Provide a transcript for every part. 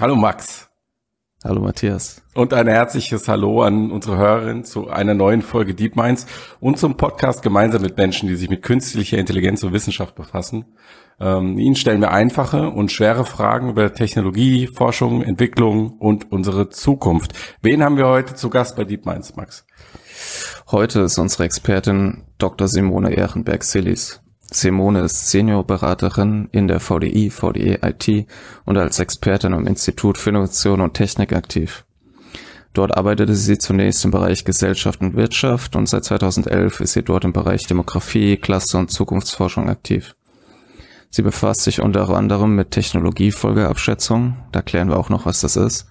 Hallo Max. Hallo Matthias. Und ein herzliches Hallo an unsere Hörerin zu einer neuen Folge Deep Minds und zum Podcast gemeinsam mit Menschen, die sich mit künstlicher Intelligenz und Wissenschaft befassen. Ähm, Ihnen stellen wir einfache und schwere Fragen über Technologie, Forschung, Entwicklung und unsere Zukunft. Wen haben wir heute zu Gast bei Deep Minds, Max? Heute ist unsere Expertin Dr. Simone Ehrenberg-Sillis. Simone ist Seniorberaterin in der VDI, VDE IT und als Expertin am Institut für Innovation und Technik aktiv. Dort arbeitete sie zunächst im Bereich Gesellschaft und Wirtschaft und seit 2011 ist sie dort im Bereich Demografie, Klasse und Zukunftsforschung aktiv. Sie befasst sich unter anderem mit Technologiefolgeabschätzung, da klären wir auch noch, was das ist,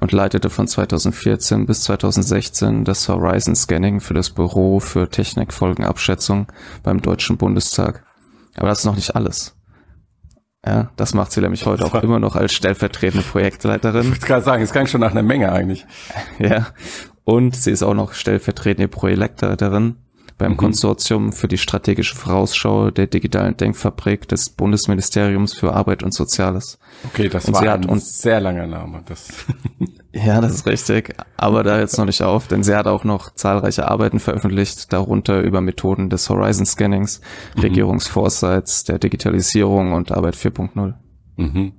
und leitete von 2014 bis 2016 das Horizon Scanning für das Büro für Technikfolgenabschätzung beim Deutschen Bundestag. Aber das ist noch nicht alles. Ja, das macht sie nämlich heute auch immer noch als stellvertretende Projektleiterin. Ich würde gerade sagen, es klang schon nach einer Menge eigentlich. Ja, und sie ist auch noch stellvertretende Projektleiterin beim mhm. Konsortium für die strategische Vorausschau der digitalen Denkfabrik des Bundesministeriums für Arbeit und Soziales. Okay, das und war ein sehr langer Name. Das ja, das ist richtig. Aber da jetzt noch nicht auf, denn sie hat auch noch zahlreiche Arbeiten veröffentlicht, darunter über Methoden des Horizon Scannings, mhm. Regierungsforesights, der Digitalisierung und Arbeit 4.0. Mhm.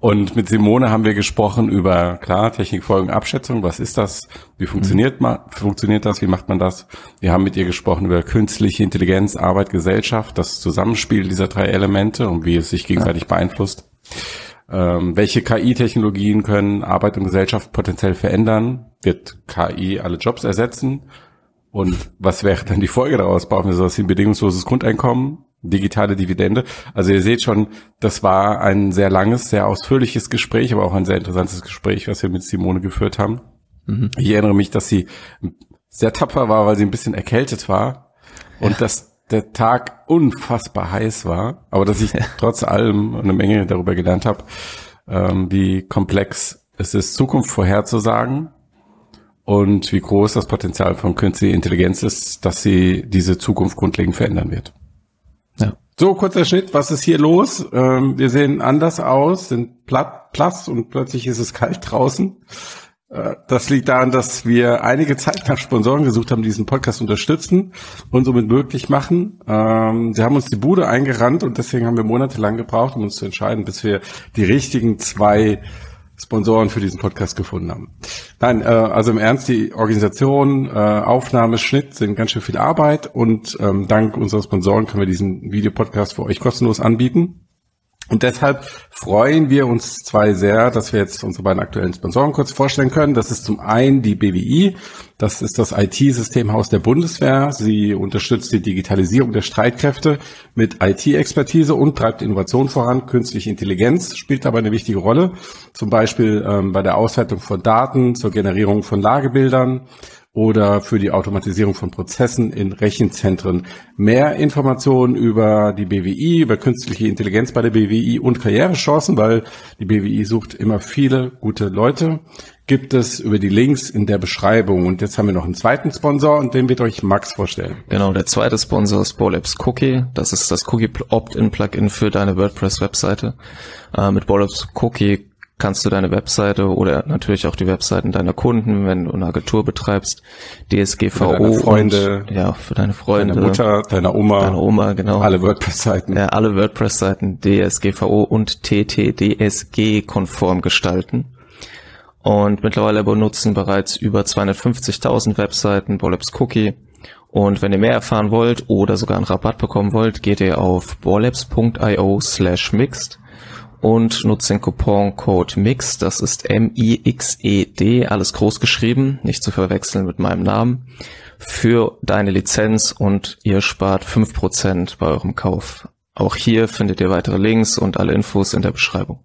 Und mit Simone haben wir gesprochen über, klar, Technikfolgenabschätzung. Was ist das? Wie funktioniert, man, funktioniert das? Wie macht man das? Wir haben mit ihr gesprochen über künstliche Intelligenz, Arbeit, Gesellschaft, das Zusammenspiel dieser drei Elemente und wie es sich gegenseitig ja. beeinflusst. Ähm, welche KI-Technologien können Arbeit und Gesellschaft potenziell verändern? Wird KI alle Jobs ersetzen? Und was wäre dann die Folge daraus? Brauchen wir sowas wie ein bedingungsloses Grundeinkommen? Digitale Dividende. Also ihr seht schon, das war ein sehr langes, sehr ausführliches Gespräch, aber auch ein sehr interessantes Gespräch, was wir mit Simone geführt haben. Mhm. Ich erinnere mich, dass sie sehr tapfer war, weil sie ein bisschen erkältet war und ja. dass der Tag unfassbar heiß war, aber dass ich ja. trotz allem eine Menge darüber gelernt habe, ähm, wie komplex es ist, Zukunft vorherzusagen und wie groß das Potenzial von künstlicher Intelligenz ist, dass sie diese Zukunft grundlegend verändern wird. So, kurzer Schnitt, was ist hier los? Ähm, wir sehen anders aus, sind platt, platt und plötzlich ist es kalt draußen. Äh, das liegt daran, dass wir einige Zeit nach Sponsoren gesucht haben, die diesen Podcast unterstützen und somit möglich machen. Ähm, sie haben uns die Bude eingerannt und deswegen haben wir monatelang gebraucht, um uns zu entscheiden, bis wir die richtigen zwei Sponsoren für diesen Podcast gefunden haben. Nein, äh, also im Ernst, die Organisation, äh, Aufnahme, Schnitt sind ganz schön viel Arbeit und ähm, dank unserer Sponsoren können wir diesen Videopodcast für euch kostenlos anbieten. Und deshalb freuen wir uns zwei sehr, dass wir jetzt unsere beiden aktuellen Sponsoren kurz vorstellen können. Das ist zum einen die BWI. Das ist das IT-Systemhaus der Bundeswehr. Sie unterstützt die Digitalisierung der Streitkräfte mit IT-Expertise und treibt Innovation voran. Künstliche Intelligenz spielt dabei eine wichtige Rolle. Zum Beispiel ähm, bei der Auswertung von Daten, zur Generierung von Lagebildern oder für die Automatisierung von Prozessen in Rechenzentren. Mehr Informationen über die BWI, über künstliche Intelligenz bei der BWI und Karrierechancen, weil die BWI sucht immer viele gute Leute, gibt es über die Links in der Beschreibung. Und jetzt haben wir noch einen zweiten Sponsor und den wird euch Max vorstellen. Genau, der zweite Sponsor ist Bolabs Cookie. Das ist das Cookie Opt-in Plugin für deine WordPress-Webseite. Äh, mit Bolabs Cookie kannst du deine Webseite oder natürlich auch die Webseiten deiner Kunden, wenn du eine Agentur betreibst, DSGVO für deine Freunde, und, ja, für deine Freunde, deine Mutter, deine Oma, deine Oma, genau, alle WordPress-Seiten, ja, alle WordPress-Seiten DSGVO und TTDSG konform gestalten. Und mittlerweile benutzen bereits über 250.000 Webseiten Bollabs Cookie. Und wenn ihr mehr erfahren wollt oder sogar einen Rabatt bekommen wollt, geht ihr auf borlabs.io slash mixed und nutzt den Couponcode MIX, das ist M-I-X-E-D, alles groß geschrieben, nicht zu verwechseln mit meinem Namen, für deine Lizenz und ihr spart fünf Prozent bei eurem Kauf. Auch hier findet ihr weitere Links und alle Infos in der Beschreibung.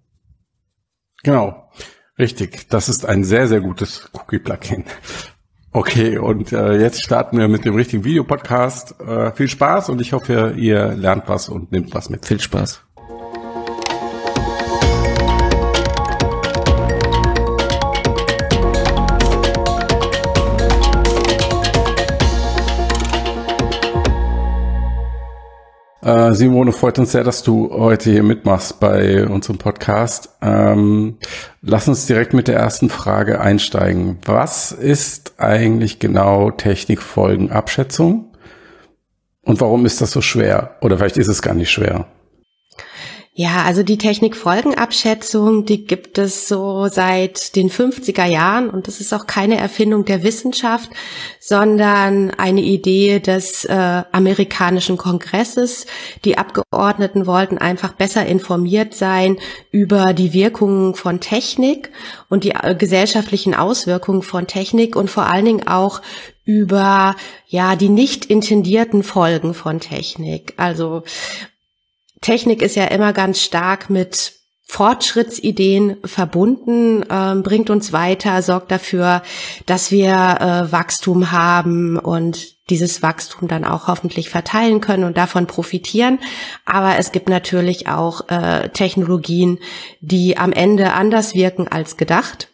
Genau, richtig. Das ist ein sehr, sehr gutes Cookie-Plugin. Okay, und äh, jetzt starten wir mit dem richtigen Videopodcast. Äh, viel Spaß und ich hoffe, ihr lernt was und nehmt was mit. Viel Spaß. Äh, Simone, freut uns sehr, dass du heute hier mitmachst bei unserem Podcast. Ähm, Lass uns direkt mit der ersten Frage einsteigen. Was ist eigentlich genau Technikfolgenabschätzung? Und warum ist das so schwer? Oder vielleicht ist es gar nicht schwer. Ja, also die Technikfolgenabschätzung, die gibt es so seit den 50er Jahren und das ist auch keine Erfindung der Wissenschaft, sondern eine Idee des äh, amerikanischen Kongresses. Die Abgeordneten wollten einfach besser informiert sein über die Wirkungen von Technik und die äh, gesellschaftlichen Auswirkungen von Technik und vor allen Dingen auch über ja die nicht intendierten Folgen von Technik. Also Technik ist ja immer ganz stark mit Fortschrittsideen verbunden, äh, bringt uns weiter, sorgt dafür, dass wir äh, Wachstum haben und dieses Wachstum dann auch hoffentlich verteilen können und davon profitieren. Aber es gibt natürlich auch äh, Technologien, die am Ende anders wirken als gedacht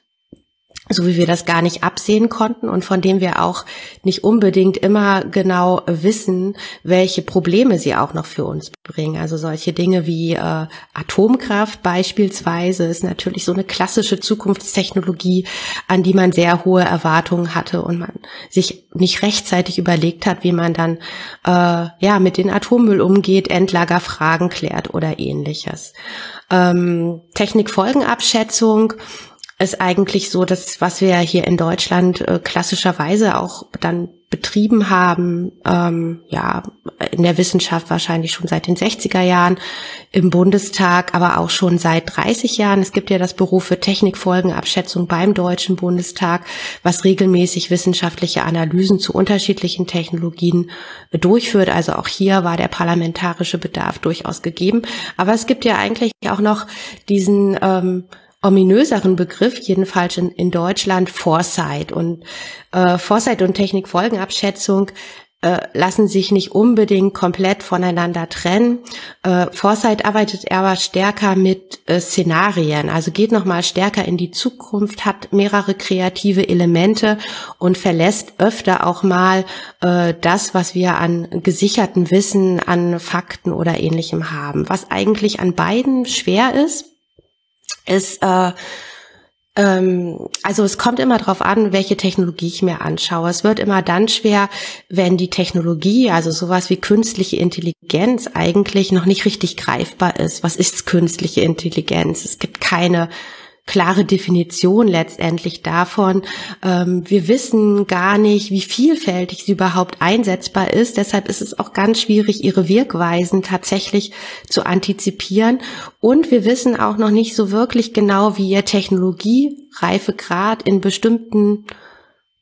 so wie wir das gar nicht absehen konnten und von dem wir auch nicht unbedingt immer genau wissen, welche Probleme sie auch noch für uns bringen. Also solche Dinge wie äh, Atomkraft beispielsweise ist natürlich so eine klassische Zukunftstechnologie, an die man sehr hohe Erwartungen hatte und man sich nicht rechtzeitig überlegt hat, wie man dann äh, ja mit den Atommüll umgeht, Endlagerfragen klärt oder ähnliches. Ähm, Technikfolgenabschätzung ist eigentlich so, dass was wir hier in Deutschland äh, klassischerweise auch dann betrieben haben, ähm, ja, in der Wissenschaft wahrscheinlich schon seit den 60er Jahren, im Bundestag aber auch schon seit 30 Jahren. Es gibt ja das Büro für Technikfolgenabschätzung beim Deutschen Bundestag, was regelmäßig wissenschaftliche Analysen zu unterschiedlichen Technologien durchführt. Also auch hier war der parlamentarische Bedarf durchaus gegeben. Aber es gibt ja eigentlich auch noch diesen ähm, ominöseren Begriff, jedenfalls in, in Deutschland, Foresight. Und äh, Foresight und Technikfolgenabschätzung äh, lassen sich nicht unbedingt komplett voneinander trennen. Äh, Foresight arbeitet aber stärker mit äh, Szenarien, also geht nochmal stärker in die Zukunft, hat mehrere kreative Elemente und verlässt öfter auch mal äh, das, was wir an gesicherten Wissen, an Fakten oder ähnlichem haben. Was eigentlich an beiden schwer ist, ist, äh, ähm, also es kommt immer darauf an, welche Technologie ich mir anschaue. Es wird immer dann schwer, wenn die Technologie, also sowas wie künstliche Intelligenz, eigentlich noch nicht richtig greifbar ist. Was ist künstliche Intelligenz? Es gibt keine klare Definition letztendlich davon. Ähm, wir wissen gar nicht, wie vielfältig sie überhaupt einsetzbar ist. Deshalb ist es auch ganz schwierig, ihre Wirkweisen tatsächlich zu antizipieren. Und wir wissen auch noch nicht so wirklich genau, wie ihr Technologiereifegrad in bestimmten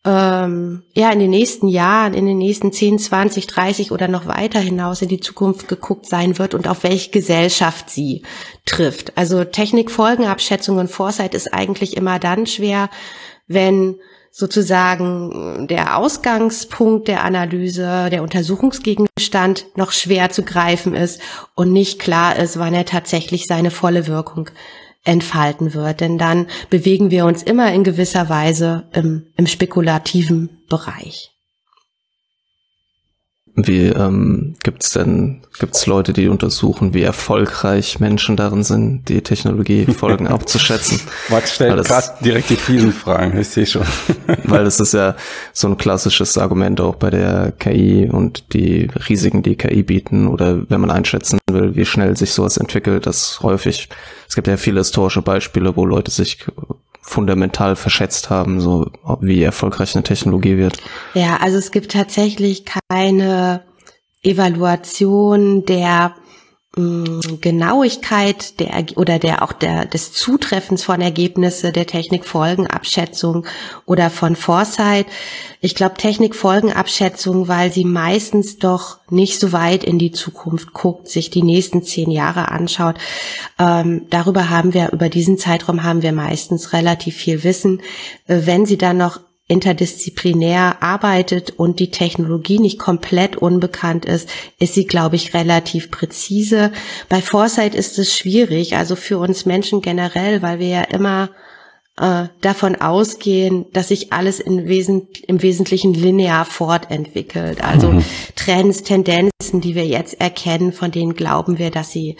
ähm, ja in den nächsten Jahren, in den nächsten 10, 20, 30 oder noch weiter hinaus in die Zukunft geguckt sein wird und auf welche Gesellschaft sie trifft. Also Technikfolgenabschätzung und Foresight ist eigentlich immer dann schwer, wenn sozusagen der Ausgangspunkt der Analyse, der Untersuchungsgegenstand noch schwer zu greifen ist und nicht klar ist, wann er tatsächlich seine volle Wirkung entfalten wird. Denn dann bewegen wir uns immer in gewisser Weise im, im spekulativen Bereich. Wie ähm, gibt denn gibt's Leute, die untersuchen, wie erfolgreich Menschen darin sind, die Technologiefolgen abzuschätzen? Max stellt gerade direkt die vielen Fragen, ich sehe schon. weil das ist ja so ein klassisches Argument auch bei der KI und die Risiken, die KI bieten oder wenn man einschätzen will, wie schnell sich sowas entwickelt, das häufig, es gibt ja viele historische Beispiele, wo Leute sich fundamental verschätzt haben, so wie erfolgreich eine Technologie wird? Ja, also es gibt tatsächlich keine Evaluation der Genauigkeit der oder der auch der des Zutreffens von Ergebnisse der Technikfolgenabschätzung oder von Foresight. Ich glaube Technikfolgenabschätzung, weil sie meistens doch nicht so weit in die Zukunft guckt, sich die nächsten zehn Jahre anschaut. Ähm, darüber haben wir über diesen Zeitraum haben wir meistens relativ viel Wissen. Äh, wenn sie dann noch interdisziplinär arbeitet und die Technologie nicht komplett unbekannt ist, ist sie, glaube ich, relativ präzise. Bei Foresight ist es schwierig, also für uns Menschen generell, weil wir ja immer äh, davon ausgehen, dass sich alles in Wesen, im Wesentlichen linear fortentwickelt. Also mhm. Trends, Tendenzen, die wir jetzt erkennen, von denen glauben wir, dass sie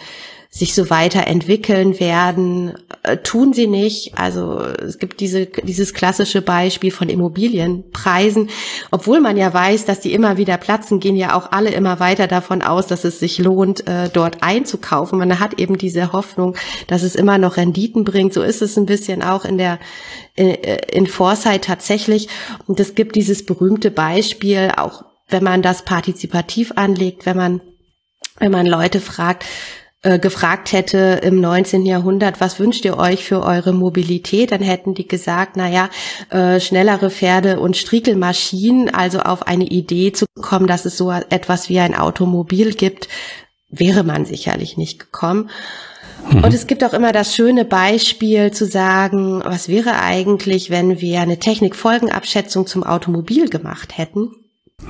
sich so weiterentwickeln werden, äh, tun sie nicht. Also es gibt diese, dieses klassische Beispiel von Immobilienpreisen. Obwohl man ja weiß, dass die immer wieder platzen, gehen ja auch alle immer weiter davon aus, dass es sich lohnt, äh, dort einzukaufen. Man hat eben diese Hoffnung, dass es immer noch Renditen bringt. So ist es ein bisschen auch in der in, äh, in Foresight tatsächlich. Und es gibt dieses berühmte Beispiel, auch wenn man das partizipativ anlegt, wenn man wenn man Leute fragt, äh, gefragt hätte im 19. Jahrhundert, was wünscht ihr euch für eure Mobilität, dann hätten die gesagt, na ja, äh, schnellere Pferde und Striegelmaschinen, also auf eine Idee zu kommen, dass es so etwas wie ein Automobil gibt, wäre man sicherlich nicht gekommen. Mhm. Und es gibt auch immer das schöne Beispiel zu sagen, was wäre eigentlich, wenn wir eine Technikfolgenabschätzung zum Automobil gemacht hätten?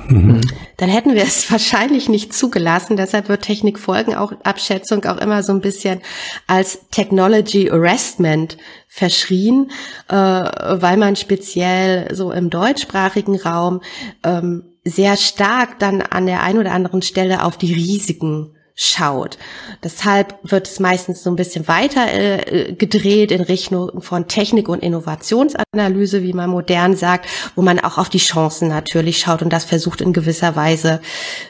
Dann hätten wir es wahrscheinlich nicht zugelassen. Deshalb wird Technikfolgenabschätzung auch immer so ein bisschen als Technology Arrestment verschrien, äh, weil man speziell so im deutschsprachigen Raum ähm, sehr stark dann an der einen oder anderen Stelle auf die Risiken schaut. Deshalb wird es meistens so ein bisschen weiter äh, gedreht in Richtung von Technik- und Innovationsanalyse, wie man modern sagt, wo man auch auf die Chancen natürlich schaut und das versucht in gewisser Weise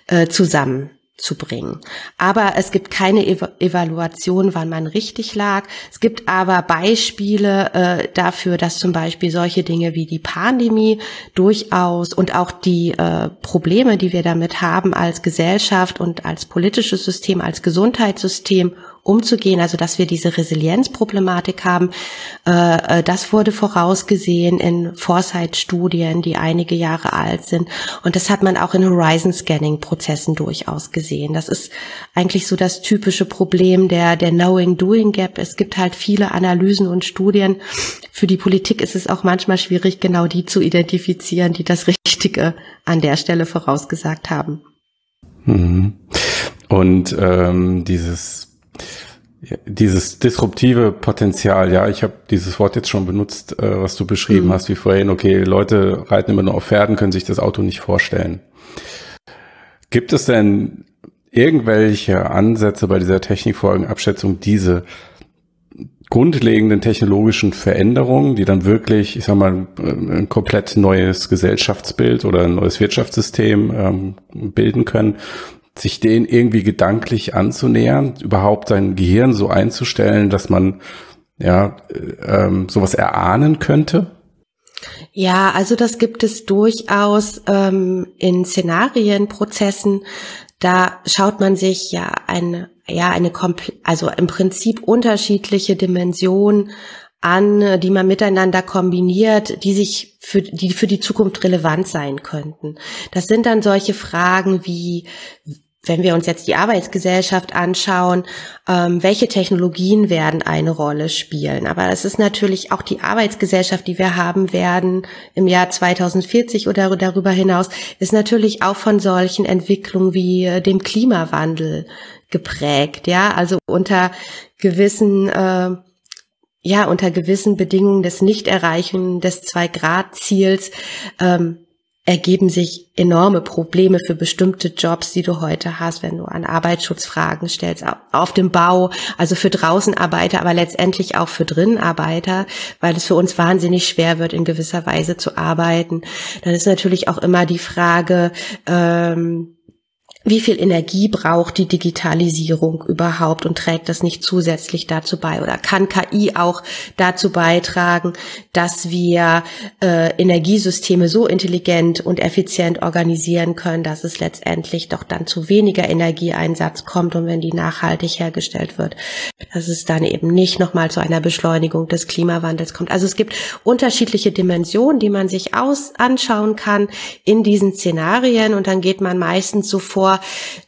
äh, zusammen zu bringen. Aber es gibt keine Ev Evaluation, wann man richtig lag. Es gibt aber Beispiele äh, dafür, dass zum Beispiel solche Dinge wie die Pandemie durchaus und auch die äh, Probleme, die wir damit haben als Gesellschaft und als politisches System, als Gesundheitssystem umzugehen, also dass wir diese Resilienzproblematik haben. Äh, äh, das wurde vorausgesehen in Foresight-Studien, die einige Jahre alt sind. Und das hat man auch in Horizon-Scanning-Prozessen durchaus gesehen. Das ist eigentlich so das typische Problem der, der Knowing-Doing-Gap. Es gibt halt viele Analysen und Studien. Für die Politik ist es auch manchmal schwierig, genau die zu identifizieren, die das Richtige an der Stelle vorausgesagt haben. Mhm. Und ähm, dieses dieses disruptive Potenzial, ja, ich habe dieses Wort jetzt schon benutzt, äh, was du beschrieben mhm. hast, wie vorhin, okay, Leute reiten immer nur auf Pferden, können sich das Auto nicht vorstellen. Gibt es denn irgendwelche Ansätze bei dieser Technikfolgenabschätzung, diese grundlegenden technologischen Veränderungen, die dann wirklich, ich sag mal, ein komplett neues Gesellschaftsbild oder ein neues Wirtschaftssystem ähm, bilden können, sich den irgendwie gedanklich anzunähern, überhaupt sein Gehirn so einzustellen, dass man ja ähm, sowas erahnen könnte? Ja, also das gibt es durchaus ähm, in Szenarienprozessen. Da schaut man sich ja eine, ja eine also im Prinzip unterschiedliche Dimensionen an, die man miteinander kombiniert, die sich für die für die Zukunft relevant sein könnten. Das sind dann solche Fragen wie wenn wir uns jetzt die Arbeitsgesellschaft anschauen, ähm, welche Technologien werden eine Rolle spielen. Aber es ist natürlich auch die Arbeitsgesellschaft, die wir haben werden im Jahr 2040 oder darüber hinaus, ist natürlich auch von solchen Entwicklungen wie äh, dem Klimawandel geprägt. Ja, also unter gewissen äh, ja, unter gewissen Bedingungen des Nichterreichen des Zwei-Grad-Ziels ähm, ergeben sich enorme Probleme für bestimmte Jobs, die du heute hast, wenn du an Arbeitsschutzfragen stellst, auf dem Bau, also für Draußenarbeiter, aber letztendlich auch für Drinnenarbeiter, weil es für uns wahnsinnig schwer wird, in gewisser Weise zu arbeiten. Dann ist natürlich auch immer die Frage, ähm, wie viel Energie braucht die Digitalisierung überhaupt und trägt das nicht zusätzlich dazu bei? Oder kann KI auch dazu beitragen, dass wir äh, Energiesysteme so intelligent und effizient organisieren können, dass es letztendlich doch dann zu weniger Energieeinsatz kommt und wenn die nachhaltig hergestellt wird, dass es dann eben nicht nochmal zu einer Beschleunigung des Klimawandels kommt. Also es gibt unterschiedliche Dimensionen, die man sich aus anschauen kann in diesen Szenarien und dann geht man meistens so vor,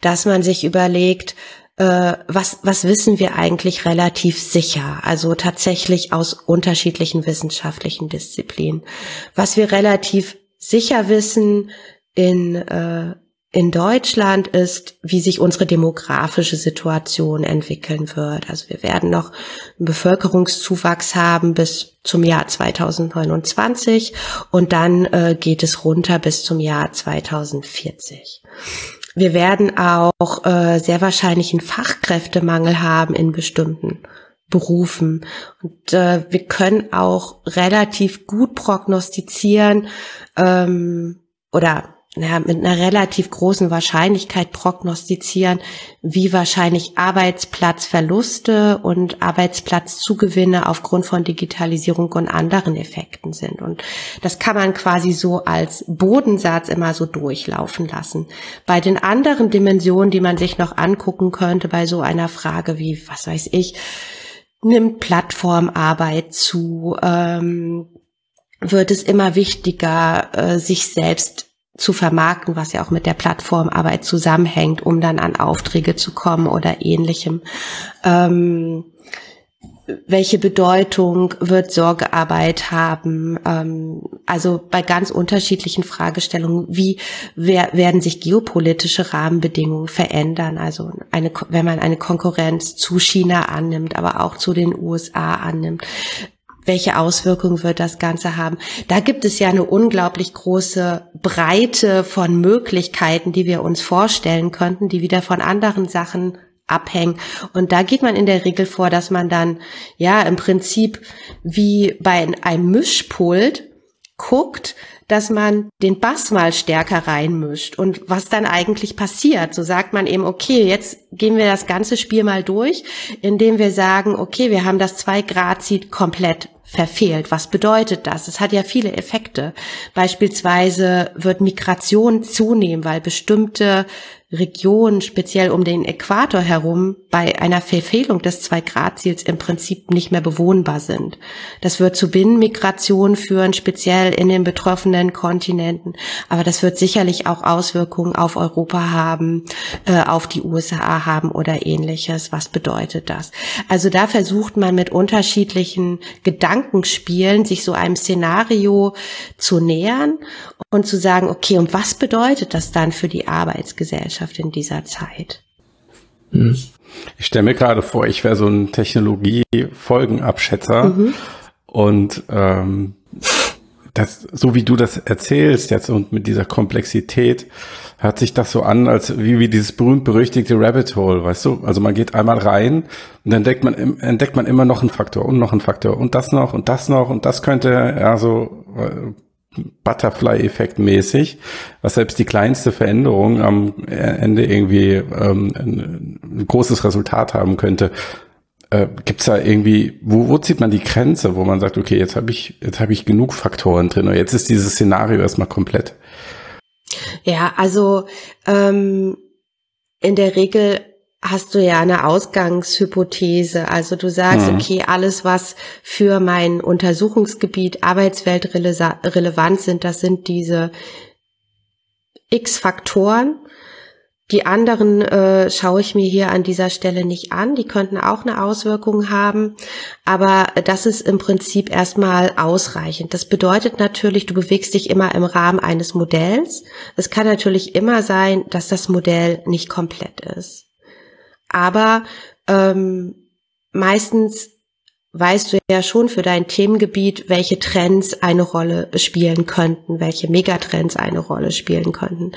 dass man sich überlegt, äh, was, was wissen wir eigentlich relativ sicher? Also tatsächlich aus unterschiedlichen wissenschaftlichen Disziplinen. Was wir relativ sicher wissen in, äh, in Deutschland ist, wie sich unsere demografische Situation entwickeln wird. Also wir werden noch einen Bevölkerungszuwachs haben bis zum Jahr 2029 und dann äh, geht es runter bis zum Jahr 2040. wir werden auch äh, sehr wahrscheinlich einen Fachkräftemangel haben in bestimmten Berufen. Und äh, wir können auch relativ gut prognostizieren ähm, oder naja, mit einer relativ großen Wahrscheinlichkeit prognostizieren, wie wahrscheinlich Arbeitsplatzverluste und Arbeitsplatzzugewinne aufgrund von Digitalisierung und anderen Effekten sind. Und das kann man quasi so als Bodensatz immer so durchlaufen lassen. Bei den anderen Dimensionen, die man sich noch angucken könnte, bei so einer Frage wie, was weiß ich, nimmt Plattformarbeit zu, ähm, wird es immer wichtiger, äh, sich selbst zu vermarkten, was ja auch mit der Plattformarbeit zusammenhängt, um dann an Aufträge zu kommen oder ähnlichem. Ähm, welche Bedeutung wird Sorgearbeit haben? Ähm, also bei ganz unterschiedlichen Fragestellungen, wie wer, werden sich geopolitische Rahmenbedingungen verändern? Also eine, wenn man eine Konkurrenz zu China annimmt, aber auch zu den USA annimmt, welche Auswirkungen wird das Ganze haben. Da gibt es ja eine unglaublich große Breite von Möglichkeiten, die wir uns vorstellen könnten, die wieder von anderen Sachen abhängen. Und da geht man in der Regel vor, dass man dann ja im Prinzip wie bei einem Mischpult guckt, dass man den Bass mal stärker reinmischt und was dann eigentlich passiert. So sagt man eben, okay, jetzt gehen wir das ganze Spiel mal durch, indem wir sagen, okay, wir haben das 2 Grad Seed komplett verfehlt. Was bedeutet das? Es hat ja viele Effekte. Beispielsweise wird Migration zunehmen, weil bestimmte Regionen, speziell um den Äquator herum, bei einer Verfehlung des Zwei-Grad-Ziels im Prinzip nicht mehr bewohnbar sind. Das wird zu Binnenmigration führen, speziell in den betroffenen Kontinenten. Aber das wird sicherlich auch Auswirkungen auf Europa haben, äh, auf die USA haben oder ähnliches. Was bedeutet das? Also da versucht man mit unterschiedlichen Gedankenspielen, sich so einem Szenario zu nähern und zu sagen, okay, und was bedeutet das dann für die Arbeitsgesellschaft in dieser Zeit? Hm. Ich stelle mir gerade vor, ich wäre so ein Technologie-Folgenabschätzer mhm. und ähm, das, so wie du das erzählst jetzt und mit dieser Komplexität, hört sich das so an, als wie, wie dieses berühmt-berüchtigte Rabbit Hole, weißt du? Also man geht einmal rein und dann entdeckt man, entdeckt man immer noch einen Faktor und noch einen Faktor und das noch und das noch und das könnte ja so äh, Butterfly-Effekt mäßig, was selbst die kleinste Veränderung am Ende irgendwie ähm, ein, ein großes Resultat haben könnte. Äh, Gibt es da irgendwie, wo, wo zieht man die Grenze, wo man sagt, okay, jetzt habe ich, jetzt habe ich genug Faktoren drin oder jetzt ist dieses Szenario erstmal komplett? Ja, also ähm, in der Regel hast du ja eine Ausgangshypothese. Also du sagst, mhm. okay, alles, was für mein Untersuchungsgebiet Arbeitswelt relevant sind, das sind diese X Faktoren. Die anderen äh, schaue ich mir hier an dieser Stelle nicht an. Die könnten auch eine Auswirkung haben. Aber das ist im Prinzip erstmal ausreichend. Das bedeutet natürlich, du bewegst dich immer im Rahmen eines Modells. Es kann natürlich immer sein, dass das Modell nicht komplett ist. Aber ähm, meistens weißt du ja schon für dein Themengebiet, welche Trends eine Rolle spielen könnten, welche Megatrends eine Rolle spielen könnten.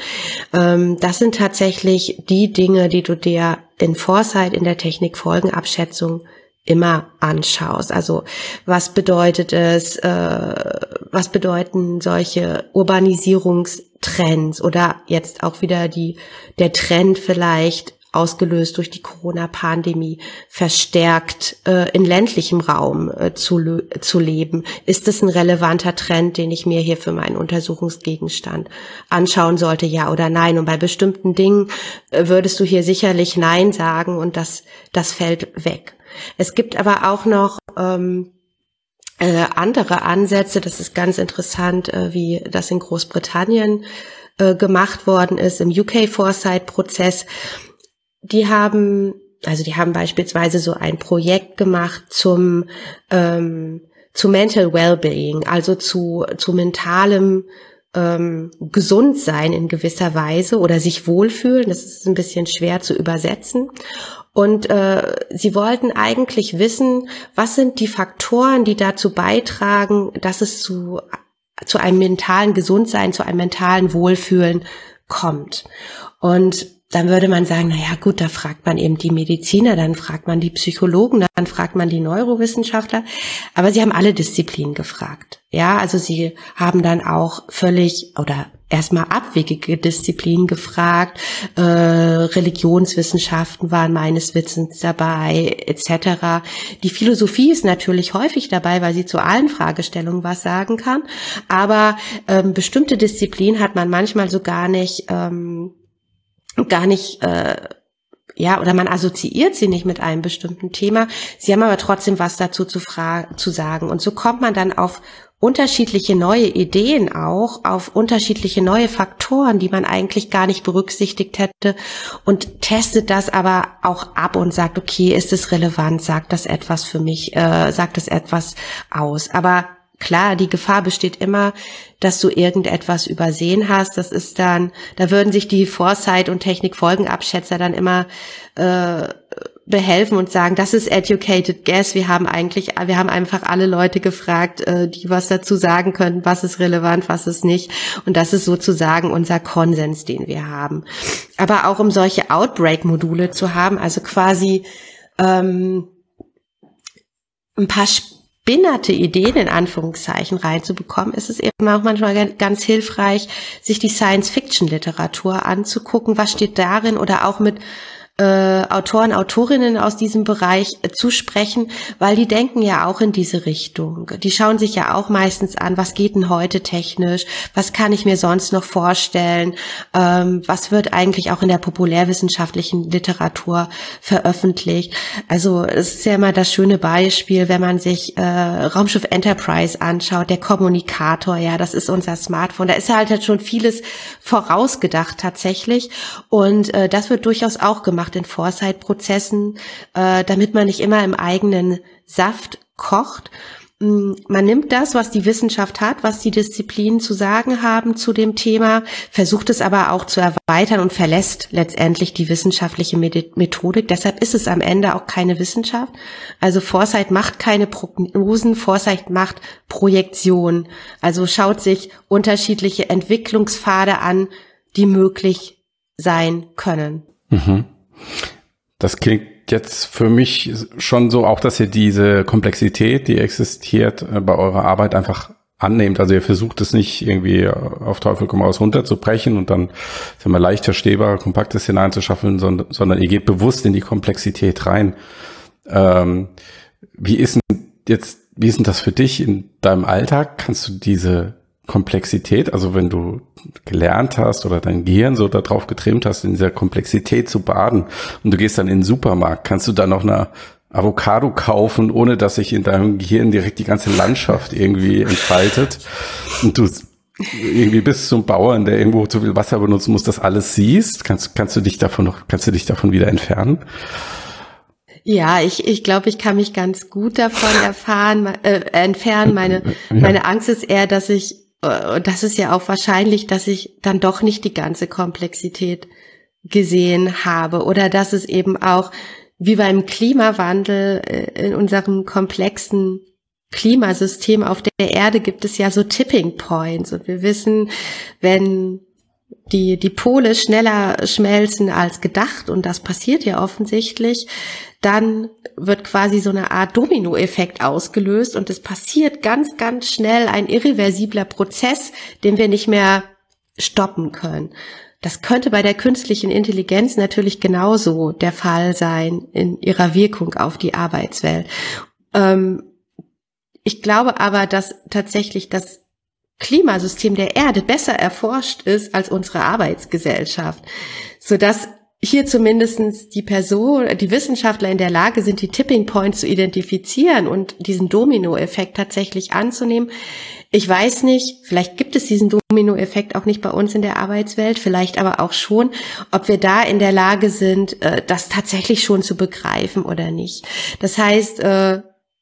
Ähm, das sind tatsächlich die Dinge, die du dir in Foresight in der Technikfolgenabschätzung immer anschaust. Also was bedeutet es, äh, was bedeuten solche Urbanisierungstrends oder jetzt auch wieder die, der Trend vielleicht ausgelöst durch die Corona-Pandemie, verstärkt äh, in ländlichem Raum äh, zu, zu leben? Ist es ein relevanter Trend, den ich mir hier für meinen Untersuchungsgegenstand anschauen sollte, ja oder nein? Und bei bestimmten Dingen äh, würdest du hier sicherlich Nein sagen und das, das fällt weg. Es gibt aber auch noch ähm, äh, andere Ansätze, das ist ganz interessant, äh, wie das in Großbritannien äh, gemacht worden ist im UK Foresight Prozess die haben, also die haben beispielsweise so ein Projekt gemacht zum ähm, zu Mental Wellbeing, also zu zu mentalem ähm, gesund sein in gewisser Weise oder sich wohlfühlen. Das ist ein bisschen schwer zu übersetzen. Und äh, sie wollten eigentlich wissen, was sind die Faktoren, die dazu beitragen, dass es zu, zu einem mentalen Gesundsein, zu einem mentalen Wohlfühlen kommt. Und dann würde man sagen, na ja, gut, da fragt man eben die Mediziner, dann fragt man die Psychologen, dann fragt man die Neurowissenschaftler. Aber sie haben alle Disziplinen gefragt. Ja, also sie haben dann auch völlig oder erstmal abwegige Disziplinen gefragt. Äh, Religionswissenschaften waren meines Wissens dabei, etc. Die Philosophie ist natürlich häufig dabei, weil sie zu allen Fragestellungen was sagen kann. Aber ähm, bestimmte Disziplinen hat man manchmal so gar nicht. Ähm, gar nicht, äh, ja, oder man assoziiert sie nicht mit einem bestimmten Thema. Sie haben aber trotzdem was dazu zu, zu sagen. Und so kommt man dann auf unterschiedliche neue Ideen auch, auf unterschiedliche neue Faktoren, die man eigentlich gar nicht berücksichtigt hätte und testet das aber auch ab und sagt, okay, ist es relevant, sagt das etwas für mich, äh, sagt es etwas aus. Aber klar, die Gefahr besteht immer, dass du irgendetwas übersehen hast. Das ist dann, da würden sich die Foresight- und Technikfolgenabschätzer dann immer äh, behelfen und sagen, das ist educated guess. Wir haben eigentlich, wir haben einfach alle Leute gefragt, äh, die was dazu sagen können, was ist relevant, was ist nicht. Und das ist sozusagen unser Konsens, den wir haben. Aber auch um solche Outbreak-Module zu haben, also quasi ähm, ein paar spinnerte Ideen in Anführungszeichen reinzubekommen, ist es eben auch manchmal ganz hilfreich, sich die Science-Fiction-Literatur anzugucken, was steht darin oder auch mit äh, Autoren, Autorinnen aus diesem Bereich äh, zu sprechen, weil die denken ja auch in diese Richtung. Die schauen sich ja auch meistens an, was geht denn heute technisch, was kann ich mir sonst noch vorstellen, ähm, was wird eigentlich auch in der populärwissenschaftlichen Literatur veröffentlicht. Also es ist ja immer das schöne Beispiel, wenn man sich äh, Raumschiff Enterprise anschaut, der Kommunikator, ja, das ist unser Smartphone. Da ist halt, halt schon vieles vorausgedacht tatsächlich und äh, das wird durchaus auch gemacht gemacht in Foresight-Prozessen, äh, damit man nicht immer im eigenen Saft kocht. Mm, man nimmt das, was die Wissenschaft hat, was die Disziplinen zu sagen haben zu dem Thema, versucht es aber auch zu erweitern und verlässt letztendlich die wissenschaftliche Methodik. Deshalb ist es am Ende auch keine Wissenschaft. Also Foresight macht keine Prognosen, Foresight macht Projektion. Also schaut sich unterschiedliche Entwicklungspfade an, die möglich sein können. Mhm. Das klingt jetzt für mich schon so auch, dass ihr diese Komplexität, die existiert, äh, bei eurer Arbeit einfach annehmt. Also ihr versucht es nicht irgendwie auf Teufel komm raus runterzubrechen und dann sagen wir, leicht verstehbare, kompaktes hineinzuschaffen, sondern, sondern ihr geht bewusst in die Komplexität rein. Ähm, wie ist denn jetzt, wie ist denn das für dich in deinem Alltag? Kannst du diese Komplexität, also wenn du gelernt hast oder dein Gehirn so darauf getrimmt hast, in dieser Komplexität zu baden und du gehst dann in den Supermarkt, kannst du dann noch eine Avocado kaufen, ohne dass sich in deinem Gehirn direkt die ganze Landschaft irgendwie entfaltet und du irgendwie bist zum Bauern, der irgendwo zu viel Wasser benutzen muss, das alles siehst, kannst, kannst du dich davon noch, kannst du dich davon wieder entfernen? Ja, ich, ich glaube, ich kann mich ganz gut davon erfahren, äh, entfernen. Meine, ja. meine Angst ist eher, dass ich und das ist ja auch wahrscheinlich, dass ich dann doch nicht die ganze Komplexität gesehen habe. Oder dass es eben auch wie beim Klimawandel äh, in unserem komplexen Klimasystem auf der Erde gibt es ja so Tipping Points. Und wir wissen, wenn die, die Pole schneller schmelzen als gedacht und das passiert ja offensichtlich, dann wird quasi so eine Art Dominoeffekt ausgelöst und es passiert ganz, ganz schnell ein irreversibler Prozess, den wir nicht mehr stoppen können. Das könnte bei der künstlichen Intelligenz natürlich genauso der Fall sein in ihrer Wirkung auf die Arbeitswelt. Ähm, ich glaube aber, dass tatsächlich das Klimasystem der Erde besser erforscht ist als unsere Arbeitsgesellschaft, sodass hier zumindestens die Person, die Wissenschaftler in der Lage sind, die Tipping Points zu identifizieren und diesen Domino-Effekt tatsächlich anzunehmen. Ich weiß nicht, vielleicht gibt es diesen Domino-Effekt auch nicht bei uns in der Arbeitswelt, vielleicht aber auch schon, ob wir da in der Lage sind, äh, das tatsächlich schon zu begreifen oder nicht. Das heißt, äh,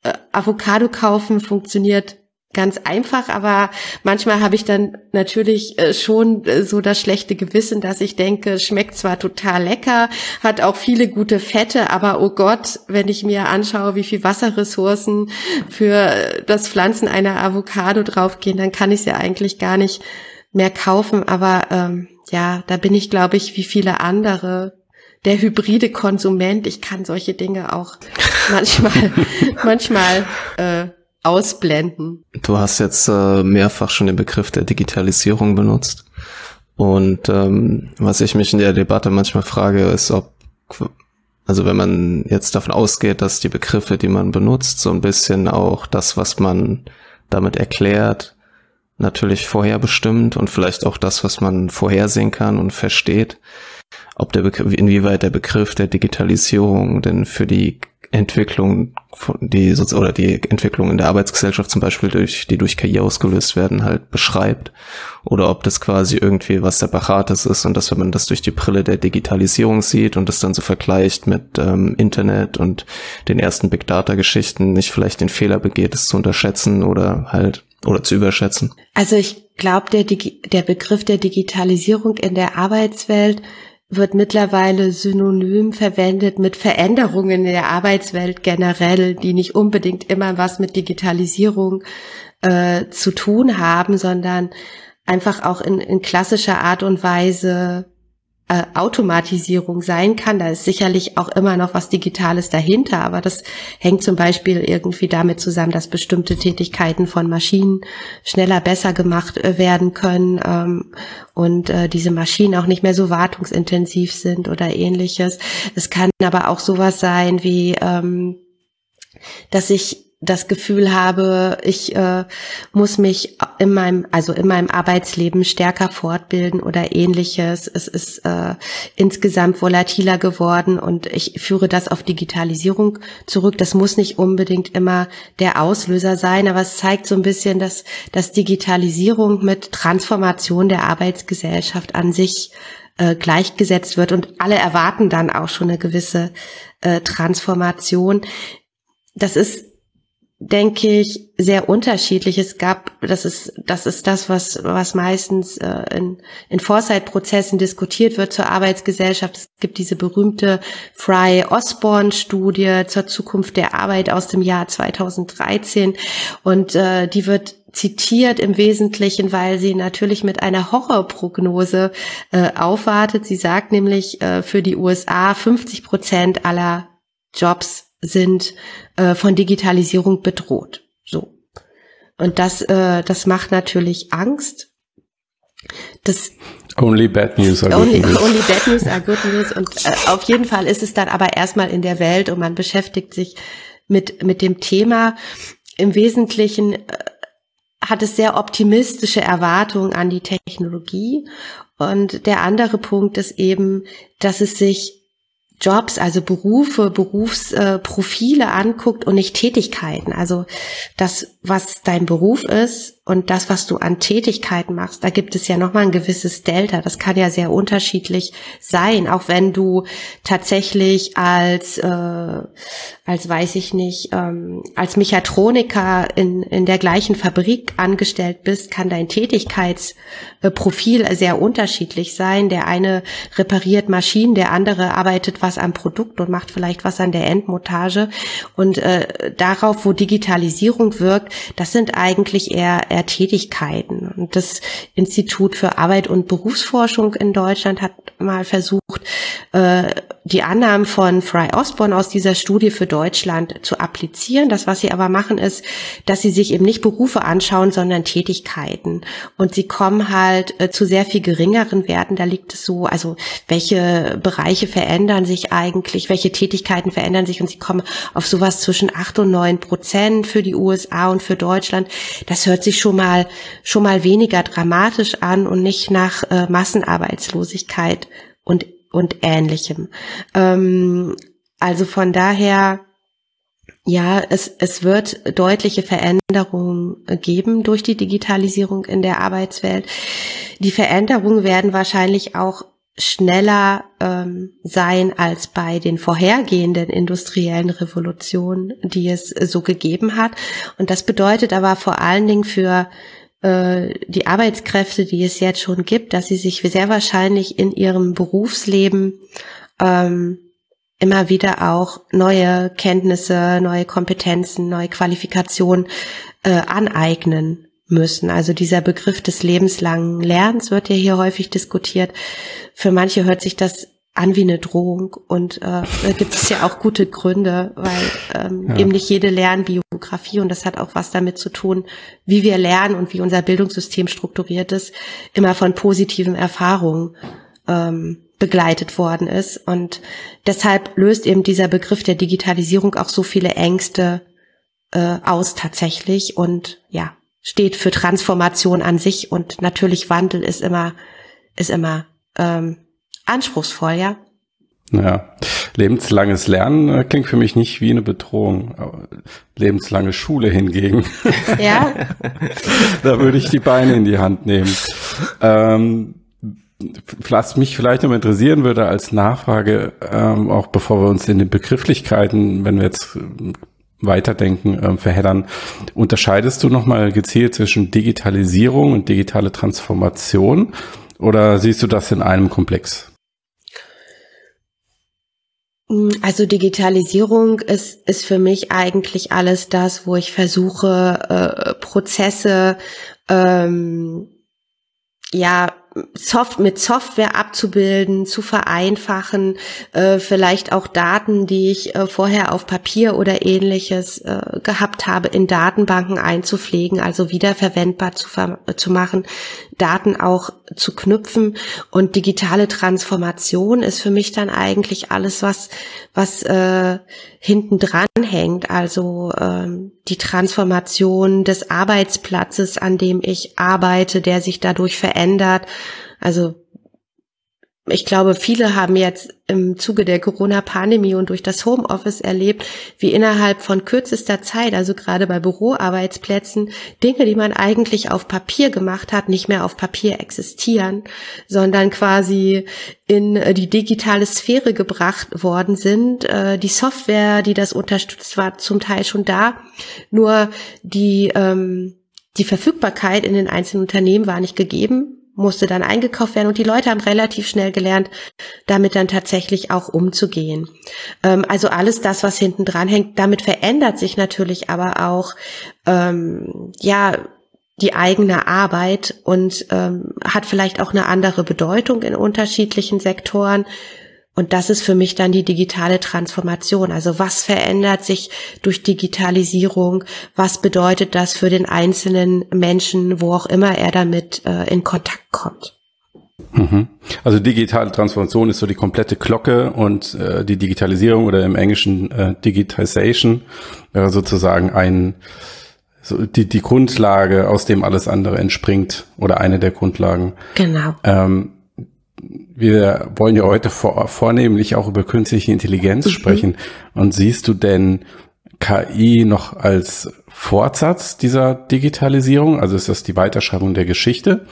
äh, Avocado kaufen funktioniert ganz einfach, aber manchmal habe ich dann natürlich äh, schon äh, so das schlechte Gewissen, dass ich denke, schmeckt zwar total lecker, hat auch viele gute Fette, aber oh Gott, wenn ich mir anschaue, wie viel Wasserressourcen für das Pflanzen einer Avocado draufgehen, dann kann ich es ja eigentlich gar nicht mehr kaufen. Aber ähm, ja, da bin ich, glaube ich, wie viele andere der hybride Konsument. Ich kann solche Dinge auch manchmal, manchmal äh, ausblenden. Du hast jetzt äh, mehrfach schon den Begriff der Digitalisierung benutzt. Und ähm, was ich mich in der Debatte manchmal frage, ist, ob, also wenn man jetzt davon ausgeht, dass die Begriffe, die man benutzt, so ein bisschen auch das, was man damit erklärt, natürlich vorherbestimmt und vielleicht auch das, was man vorhersehen kann und versteht, ob der Begriff, inwieweit der Begriff der Digitalisierung denn für die Entwicklung von die oder die Entwicklung in der Arbeitsgesellschaft zum Beispiel durch die durch KI ausgelöst werden halt beschreibt oder ob das quasi irgendwie was separates ist und dass wenn man das durch die Brille der Digitalisierung sieht und das dann so vergleicht mit ähm, Internet und den ersten Big Data Geschichten nicht vielleicht den Fehler begeht es zu unterschätzen oder halt oder zu überschätzen. Also ich glaube der der Begriff der Digitalisierung in der Arbeitswelt wird mittlerweile synonym verwendet mit Veränderungen in der Arbeitswelt generell, die nicht unbedingt immer was mit Digitalisierung äh, zu tun haben, sondern einfach auch in, in klassischer Art und Weise äh, Automatisierung sein kann. Da ist sicherlich auch immer noch was Digitales dahinter, aber das hängt zum Beispiel irgendwie damit zusammen, dass bestimmte Tätigkeiten von Maschinen schneller, besser gemacht äh, werden können ähm, und äh, diese Maschinen auch nicht mehr so wartungsintensiv sind oder ähnliches. Es kann aber auch sowas sein wie, ähm, dass ich das Gefühl habe, ich äh, muss mich in meinem, also in meinem Arbeitsleben stärker fortbilden oder ähnliches. Es ist äh, insgesamt volatiler geworden und ich führe das auf Digitalisierung zurück. Das muss nicht unbedingt immer der Auslöser sein, aber es zeigt so ein bisschen, dass, dass Digitalisierung mit Transformation der Arbeitsgesellschaft an sich äh, gleichgesetzt wird und alle erwarten dann auch schon eine gewisse äh, Transformation. Das ist denke ich, sehr unterschiedlich. Es gab, das ist, das ist das, was, was meistens äh, in, in Foresight-Prozessen diskutiert wird zur Arbeitsgesellschaft. Es gibt diese berühmte Fry-Osborne-Studie zur Zukunft der Arbeit aus dem Jahr 2013 und äh, die wird zitiert im Wesentlichen, weil sie natürlich mit einer Horrorprognose äh, aufwartet. Sie sagt nämlich äh, für die USA 50 Prozent aller Jobs sind äh, von Digitalisierung bedroht. So. Und das, äh, das macht natürlich Angst. Das Only bad news are only, good news. Only bad news are good news. Und äh, auf jeden Fall ist es dann aber erstmal in der Welt und man beschäftigt sich mit, mit dem Thema. Im Wesentlichen äh, hat es sehr optimistische Erwartungen an die Technologie. Und der andere Punkt ist eben, dass es sich Jobs, also Berufe, Berufsprofile äh, anguckt und nicht Tätigkeiten. Also das, was dein Beruf ist und das, was du an Tätigkeiten machst, da gibt es ja nochmal ein gewisses Delta. Das kann ja sehr unterschiedlich sein, auch wenn du tatsächlich als, äh, als weiß ich nicht, ähm, als Mechatroniker in, in der gleichen Fabrik angestellt bist, kann dein Tätigkeitsprofil sehr unterschiedlich sein. Der eine repariert Maschinen, der andere arbeitet was am Produkt und macht vielleicht was an der Endmontage. Und äh, darauf, wo Digitalisierung wirkt, das sind eigentlich eher, eher Tätigkeiten. Und das Institut für Arbeit und Berufsforschung in Deutschland hat mal versucht, äh, die Annahmen von Fry Osborne aus dieser Studie für Deutschland zu applizieren. Das, was sie aber machen, ist, dass sie sich eben nicht Berufe anschauen, sondern Tätigkeiten. Und sie kommen halt äh, zu sehr viel geringeren Werten. Da liegt es so, also welche Bereiche verändern sich eigentlich, welche Tätigkeiten verändern sich und sie kommen auf sowas zwischen acht und neun Prozent für die USA und für Deutschland. Das hört sich schon mal, schon mal weniger dramatisch an und nicht nach äh, Massenarbeitslosigkeit und und ähnlichem. Ähm, also von daher, ja, es, es wird deutliche Veränderungen geben durch die Digitalisierung in der Arbeitswelt. Die Veränderungen werden wahrscheinlich auch schneller ähm, sein als bei den vorhergehenden industriellen Revolutionen, die es so gegeben hat. Und das bedeutet aber vor allen Dingen für die Arbeitskräfte, die es jetzt schon gibt, dass sie sich sehr wahrscheinlich in ihrem Berufsleben ähm, immer wieder auch neue Kenntnisse, neue Kompetenzen, neue Qualifikationen äh, aneignen müssen. Also dieser Begriff des lebenslangen Lernens wird ja hier häufig diskutiert. Für manche hört sich das an wie eine Drohung und äh, da gibt es ja auch gute Gründe, weil ähm, ja. eben nicht jede Lernbiografie und das hat auch was damit zu tun, wie wir lernen und wie unser Bildungssystem strukturiert ist, immer von positiven Erfahrungen ähm, begleitet worden ist und deshalb löst eben dieser Begriff der Digitalisierung auch so viele Ängste äh, aus tatsächlich und ja steht für Transformation an sich und natürlich Wandel ist immer ist immer ähm, anspruchsvoll, ja. Ja, lebenslanges Lernen äh, klingt für mich nicht wie eine Bedrohung. Lebenslange Schule hingegen. Ja. da würde ich die Beine in die Hand nehmen. Ähm, was mich vielleicht noch interessieren würde als Nachfrage, ähm, auch bevor wir uns in den Begrifflichkeiten, wenn wir jetzt äh, weiterdenken, äh, verheddern, unterscheidest du nochmal gezielt zwischen Digitalisierung und digitale Transformation oder siehst du das in einem Komplex? Also Digitalisierung ist, ist für mich eigentlich alles das, wo ich versuche, äh, Prozesse ähm, ja Soft mit Software abzubilden, zu vereinfachen, äh, vielleicht auch Daten, die ich äh, vorher auf Papier oder ähnliches äh, gehabt habe, in Datenbanken einzupflegen, also wiederverwendbar zu, zu machen, Daten auch zu knüpfen. Und digitale Transformation ist für mich dann eigentlich alles, was, was äh, hinten dran hängt. Also ähm, die Transformation des Arbeitsplatzes, an dem ich arbeite, der sich dadurch verändert. Also ich glaube, viele haben jetzt im Zuge der Corona-Pandemie und durch das Homeoffice erlebt, wie innerhalb von kürzester Zeit, also gerade bei Büroarbeitsplätzen, Dinge, die man eigentlich auf Papier gemacht hat, nicht mehr auf Papier existieren, sondern quasi in die digitale Sphäre gebracht worden sind. Äh, die Software, die das unterstützt, war zum Teil schon da, nur die ähm, die Verfügbarkeit in den einzelnen Unternehmen war nicht gegeben musste dann eingekauft werden und die Leute haben relativ schnell gelernt, damit dann tatsächlich auch umzugehen. Ähm, also alles das, was hinten dran hängt, damit verändert sich natürlich aber auch, ähm, ja, die eigene Arbeit und ähm, hat vielleicht auch eine andere Bedeutung in unterschiedlichen Sektoren. Und das ist für mich dann die digitale Transformation. Also was verändert sich durch Digitalisierung? Was bedeutet das für den einzelnen Menschen, wo auch immer er damit äh, in Kontakt kommt? Mhm. Also digitale Transformation ist so die komplette Glocke und äh, die Digitalisierung oder im Englischen äh, Digitization wäre sozusagen ein so die, die Grundlage, aus dem alles andere entspringt oder eine der Grundlagen. Genau. Ähm, wir wollen ja heute vor, vornehmlich auch über künstliche Intelligenz mhm. sprechen. Und siehst du denn KI noch als Fortsatz dieser Digitalisierung? Also ist das die Weiterschreibung der Geschichte?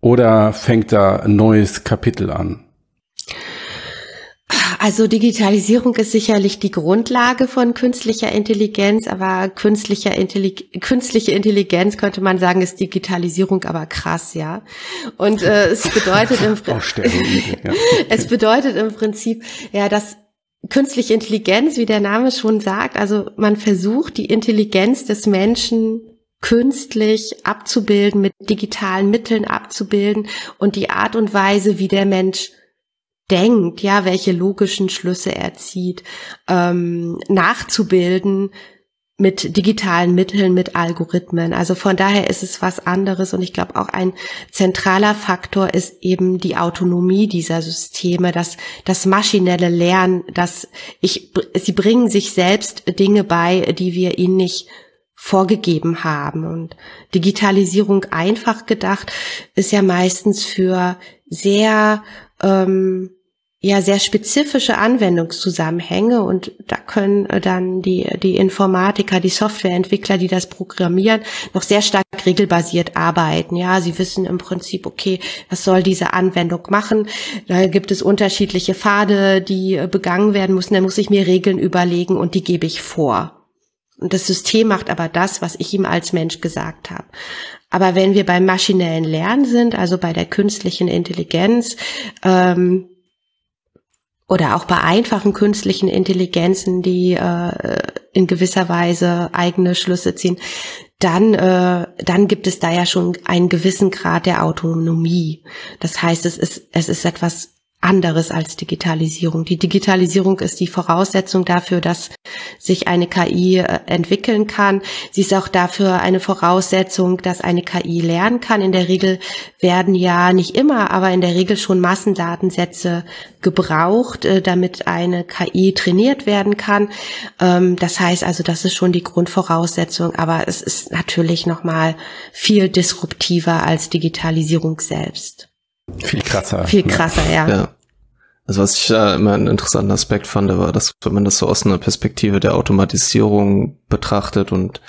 Oder fängt da ein neues Kapitel an? Also Digitalisierung ist sicherlich die Grundlage von künstlicher Intelligenz, aber künstlicher Intellig künstliche Intelligenz könnte man sagen, ist Digitalisierung aber krass, ja. Und äh, es bedeutet im ja. es bedeutet im Prinzip ja, dass künstliche Intelligenz, wie der Name schon sagt, also man versucht die Intelligenz des Menschen künstlich abzubilden, mit digitalen Mitteln abzubilden und die Art und Weise, wie der Mensch denkt, ja, welche logischen Schlüsse er zieht, ähm, nachzubilden mit digitalen Mitteln, mit Algorithmen. Also von daher ist es was anderes und ich glaube auch ein zentraler Faktor ist eben die Autonomie dieser Systeme, das, das maschinelle Lernen, dass ich, sie bringen sich selbst Dinge bei, die wir ihnen nicht vorgegeben haben. Und Digitalisierung einfach gedacht ist ja meistens für sehr ähm, ja sehr spezifische Anwendungszusammenhänge und da können äh, dann die, die Informatiker, die Softwareentwickler, die das programmieren, noch sehr stark regelbasiert arbeiten. Ja, sie wissen im Prinzip, okay, was soll diese Anwendung machen? Da gibt es unterschiedliche Pfade, die äh, begangen werden müssen. Da muss ich mir Regeln überlegen und die gebe ich vor. Und das System macht aber das, was ich ihm als Mensch gesagt habe. Aber wenn wir beim maschinellen Lernen sind, also bei der künstlichen Intelligenz, ähm, oder auch bei einfachen künstlichen Intelligenzen, die äh, in gewisser Weise eigene Schlüsse ziehen, dann, äh, dann gibt es da ja schon einen gewissen Grad der Autonomie. Das heißt, es ist, es ist etwas anderes als Digitalisierung. Die Digitalisierung ist die Voraussetzung dafür, dass sich eine KI äh, entwickeln kann. Sie ist auch dafür eine Voraussetzung, dass eine KI lernen kann. In der Regel werden ja nicht immer, aber in der Regel schon Massendatensätze gebraucht, äh, damit eine KI trainiert werden kann. Ähm, das heißt also, das ist schon die Grundvoraussetzung, aber es ist natürlich noch mal viel disruptiver als Digitalisierung selbst. Viel krasser. Viel krasser, ja. ja. Also was ich da immer einen interessanten Aspekt fand, war, dass wenn man das so aus einer Perspektive der Automatisierung betrachtet und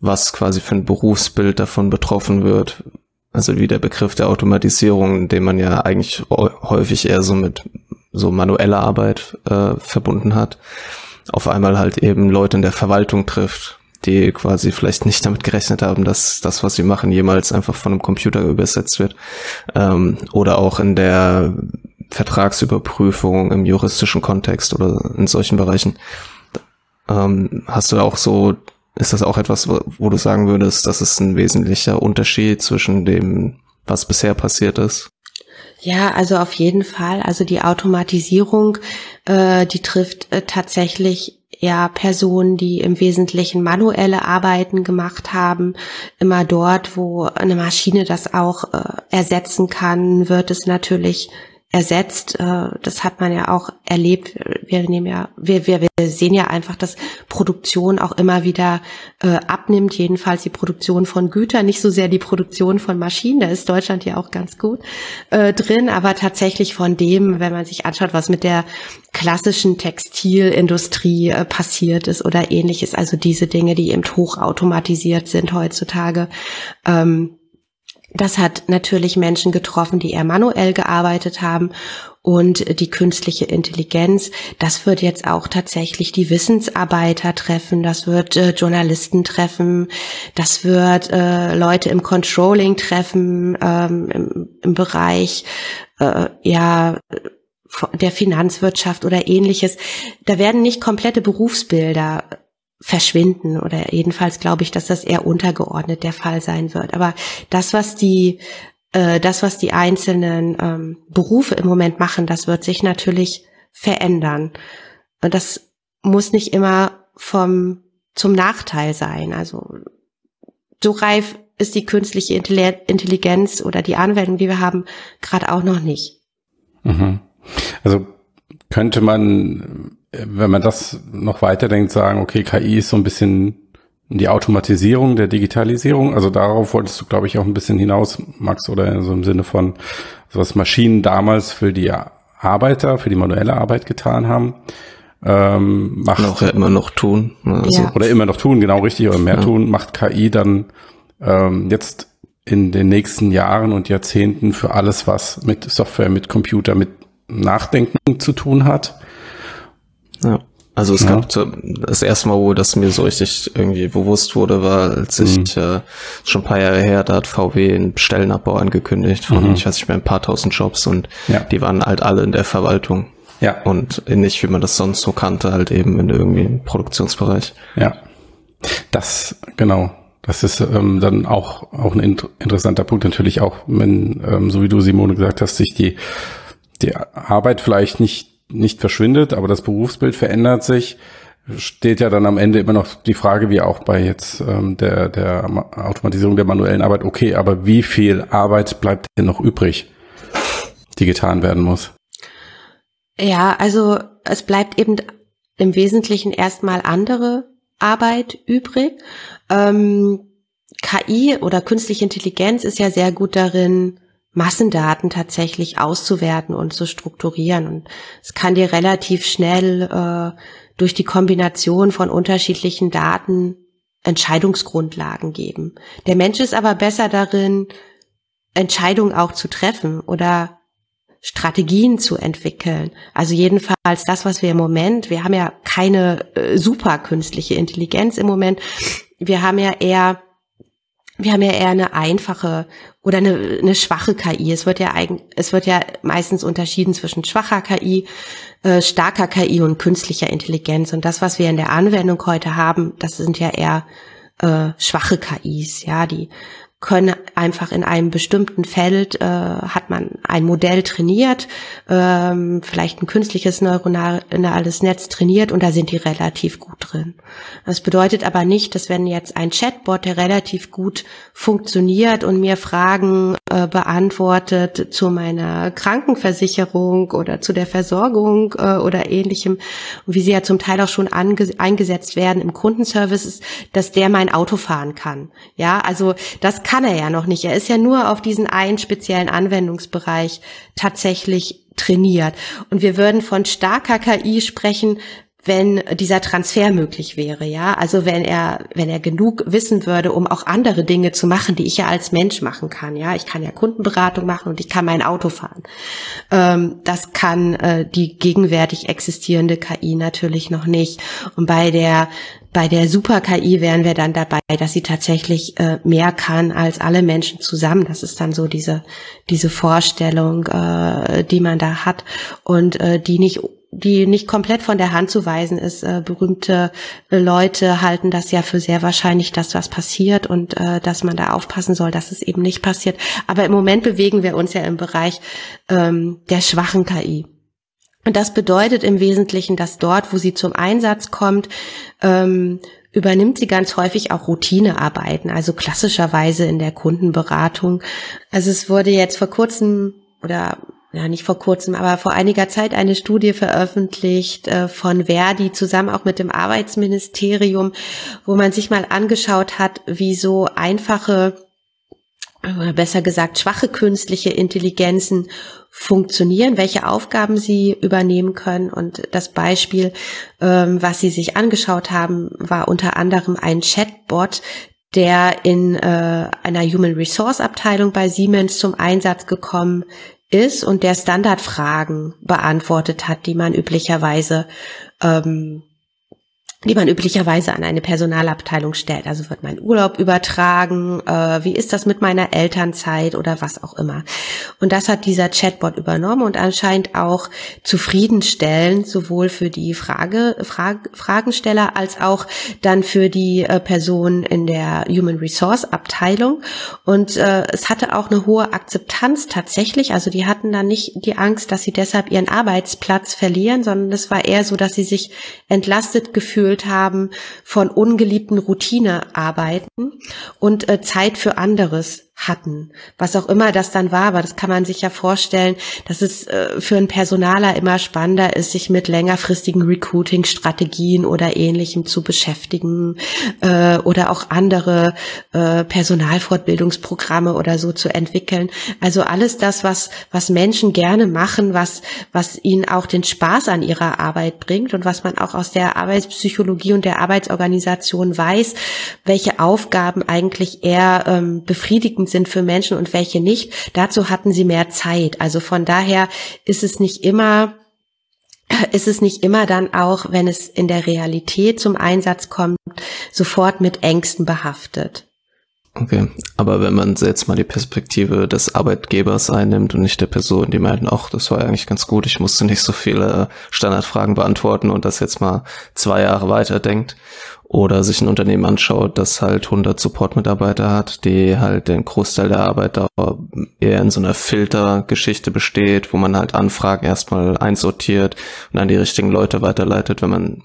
was quasi für ein Berufsbild davon betroffen wird, also wie der Begriff der Automatisierung, den man ja eigentlich häufig eher so mit so manueller Arbeit äh, verbunden hat, auf einmal halt eben Leute in der Verwaltung trifft, die quasi vielleicht nicht damit gerechnet haben, dass das, was sie machen, jemals einfach von einem Computer übersetzt wird. Ähm, oder auch in der Vertragsüberprüfung im juristischen Kontext oder in solchen Bereichen. Ähm, hast du auch so, ist das auch etwas, wo, du sagen würdest, das ist ein wesentlicher Unterschied zwischen dem, was bisher passiert ist? Ja, also auf jeden Fall. Also die Automatisierung, äh, die trifft äh, tatsächlich ja Personen, die im Wesentlichen manuelle Arbeiten gemacht haben. Immer dort, wo eine Maschine das auch äh, ersetzen kann, wird es natürlich ersetzt. Äh, das hat man ja auch erlebt. Wir nehmen ja, wir, wir, wir sehen ja einfach, dass Produktion auch immer wieder äh, abnimmt, jedenfalls die Produktion von Gütern, nicht so sehr die Produktion von Maschinen, da ist Deutschland ja auch ganz gut äh, drin, aber tatsächlich von dem, wenn man sich anschaut, was mit der klassischen Textilindustrie äh, passiert ist oder ähnliches, also diese Dinge, die eben hochautomatisiert sind heutzutage. Ähm, das hat natürlich Menschen getroffen, die eher manuell gearbeitet haben und die künstliche Intelligenz. Das wird jetzt auch tatsächlich die Wissensarbeiter treffen, das wird äh, Journalisten treffen, das wird äh, Leute im Controlling treffen, ähm, im, im, Bereich äh, ja der Finanzwirtschaft oder ähnliches. Da werden nicht komplette Berufsbilder verschwinden oder jedenfalls glaube ich, dass das eher untergeordnet der Fall sein wird. Aber das, was die äh, das, was die einzelnen ähm, Berufe im Moment machen, das wird sich natürlich verändern. Und das muss nicht immer vom zum Nachteil sein. Also so reif ist die künstliche Intelligenz oder die Anwendung, die wir haben, gerade auch noch nicht. Mhm. Also könnte man wenn man das noch weiterdenkt, sagen, okay, KI ist so ein bisschen die Automatisierung der Digitalisierung. Also darauf wolltest du, glaube ich, auch ein bisschen hinaus, Max, oder so im Sinne von, was Maschinen damals für die Arbeiter, für die manuelle Arbeit getan haben. Ähm, macht auch ja immer noch tun. Also, ja. Oder immer noch tun, genau richtig, oder mehr ja. tun, macht KI dann ähm, jetzt in den nächsten Jahren und Jahrzehnten für alles, was mit Software, mit Computer, mit Nachdenken zu tun hat. Ja. Also es ja. gab das erste Mal, wo das mir so richtig irgendwie bewusst wurde, war, als mhm. ich äh, schon ein paar Jahre her, da hat VW einen Stellenabbau angekündigt von, mhm. ich weiß nicht mehr, ein paar tausend Jobs und ja. die waren halt alle in der Verwaltung. Ja. Und nicht, wie man das sonst so kannte, halt eben in irgendwie im Produktionsbereich. Ja. Das, genau. Das ist ähm, dann auch, auch ein int interessanter Punkt. Natürlich auch, wenn, ähm, so wie du, Simone, gesagt hast, sich die, die Arbeit vielleicht nicht nicht verschwindet, aber das Berufsbild verändert sich, steht ja dann am Ende immer noch die Frage, wie auch bei jetzt ähm, der, der Automatisierung der manuellen Arbeit, okay, aber wie viel Arbeit bleibt denn noch übrig, die getan werden muss? Ja, also es bleibt eben im Wesentlichen erstmal andere Arbeit übrig. Ähm, KI oder künstliche Intelligenz ist ja sehr gut darin, Massendaten tatsächlich auszuwerten und zu strukturieren. Und es kann dir relativ schnell äh, durch die Kombination von unterschiedlichen Daten Entscheidungsgrundlagen geben. Der Mensch ist aber besser darin, Entscheidungen auch zu treffen oder Strategien zu entwickeln. Also jedenfalls das, was wir im Moment, wir haben ja keine äh, super künstliche Intelligenz im Moment. Wir haben ja eher wir haben ja eher eine einfache oder eine, eine schwache KI. Es wird ja eigen, es wird ja meistens unterschieden zwischen schwacher KI, äh, starker KI und künstlicher Intelligenz. Und das, was wir in der Anwendung heute haben, das sind ja eher äh, schwache KIs, ja, die können einfach in einem bestimmten Feld, äh, hat man ein Modell trainiert, ähm, vielleicht ein künstliches neuronales Netz trainiert und da sind die relativ gut drin. Das bedeutet aber nicht, dass wenn jetzt ein Chatbot, der relativ gut funktioniert und mir Fragen äh, beantwortet zu meiner Krankenversicherung oder zu der Versorgung äh, oder ähnlichem, wie sie ja zum Teil auch schon eingesetzt werden im Kundenservice, dass der mein Auto fahren kann. Ja, also das kann er ja noch nicht. Er ist ja nur auf diesen einen speziellen Anwendungsbereich tatsächlich trainiert. Und wir würden von starker KI sprechen, wenn dieser Transfer möglich wäre, ja. Also wenn er, wenn er genug wissen würde, um auch andere Dinge zu machen, die ich ja als Mensch machen kann, ja. Ich kann ja Kundenberatung machen und ich kann mein Auto fahren. Ähm, das kann äh, die gegenwärtig existierende KI natürlich noch nicht. Und bei der bei der Super-KI wären wir dann dabei, dass sie tatsächlich äh, mehr kann als alle Menschen zusammen. Das ist dann so diese, diese Vorstellung, äh, die man da hat und äh, die nicht die nicht komplett von der Hand zu weisen ist. Äh, berühmte Leute halten das ja für sehr wahrscheinlich, dass was passiert und äh, dass man da aufpassen soll, dass es eben nicht passiert. Aber im Moment bewegen wir uns ja im Bereich ähm, der schwachen KI. Und das bedeutet im Wesentlichen, dass dort, wo sie zum Einsatz kommt, ähm, übernimmt sie ganz häufig auch Routinearbeiten, also klassischerweise in der Kundenberatung. Also es wurde jetzt vor kurzem oder ja nicht vor kurzem, aber vor einiger Zeit eine Studie veröffentlicht äh, von Verdi zusammen auch mit dem Arbeitsministerium, wo man sich mal angeschaut hat, wie so einfache besser gesagt schwache künstliche Intelligenzen funktionieren, welche Aufgaben sie übernehmen können. Und das Beispiel, ähm, was sie sich angeschaut haben, war unter anderem ein Chatbot, der in äh, einer Human Resource Abteilung bei Siemens zum Einsatz gekommen ist und der Standardfragen beantwortet hat, die man üblicherweise ähm, die man üblicherweise an eine Personalabteilung stellt. Also wird mein Urlaub übertragen, äh, wie ist das mit meiner Elternzeit oder was auch immer. Und das hat dieser Chatbot übernommen und anscheinend auch zufriedenstellend, sowohl für die Frage, Frage Fragensteller als auch dann für die äh, Person in der Human Resource Abteilung. Und äh, es hatte auch eine hohe Akzeptanz tatsächlich. Also die hatten dann nicht die Angst, dass sie deshalb ihren Arbeitsplatz verlieren, sondern es war eher so, dass sie sich entlastet gefühlt gefühlt haben von ungeliebten Routinearbeiten und äh, Zeit für anderes hatten, was auch immer das dann war, aber das kann man sich ja vorstellen, dass es äh, für einen Personaler immer spannender ist, sich mit längerfristigen Recruiting-Strategien oder ähnlichem zu beschäftigen äh, oder auch andere äh, Personalfortbildungsprogramme oder so zu entwickeln. Also alles das, was was Menschen gerne machen, was was ihnen auch den Spaß an ihrer Arbeit bringt und was man auch aus der Arbeitspsychologie und der Arbeitsorganisation weiß, welche Aufgaben eigentlich eher ähm, befriedigen befriedigend sind für Menschen und welche nicht. Dazu hatten sie mehr Zeit. Also von daher ist es nicht immer ist es nicht immer dann auch, wenn es in der Realität zum Einsatz kommt, sofort mit Ängsten behaftet. Okay, aber wenn man jetzt mal die Perspektive des Arbeitgebers einnimmt und nicht der Person, die meinten, ach, das war eigentlich ganz gut, ich musste nicht so viele Standardfragen beantworten und das jetzt mal zwei Jahre weiterdenkt oder sich ein Unternehmen anschaut, das halt 100 Support-Mitarbeiter hat, die halt den Großteil der Arbeit da eher in so einer Filtergeschichte besteht, wo man halt Anfragen erstmal einsortiert und dann die richtigen Leute weiterleitet, wenn man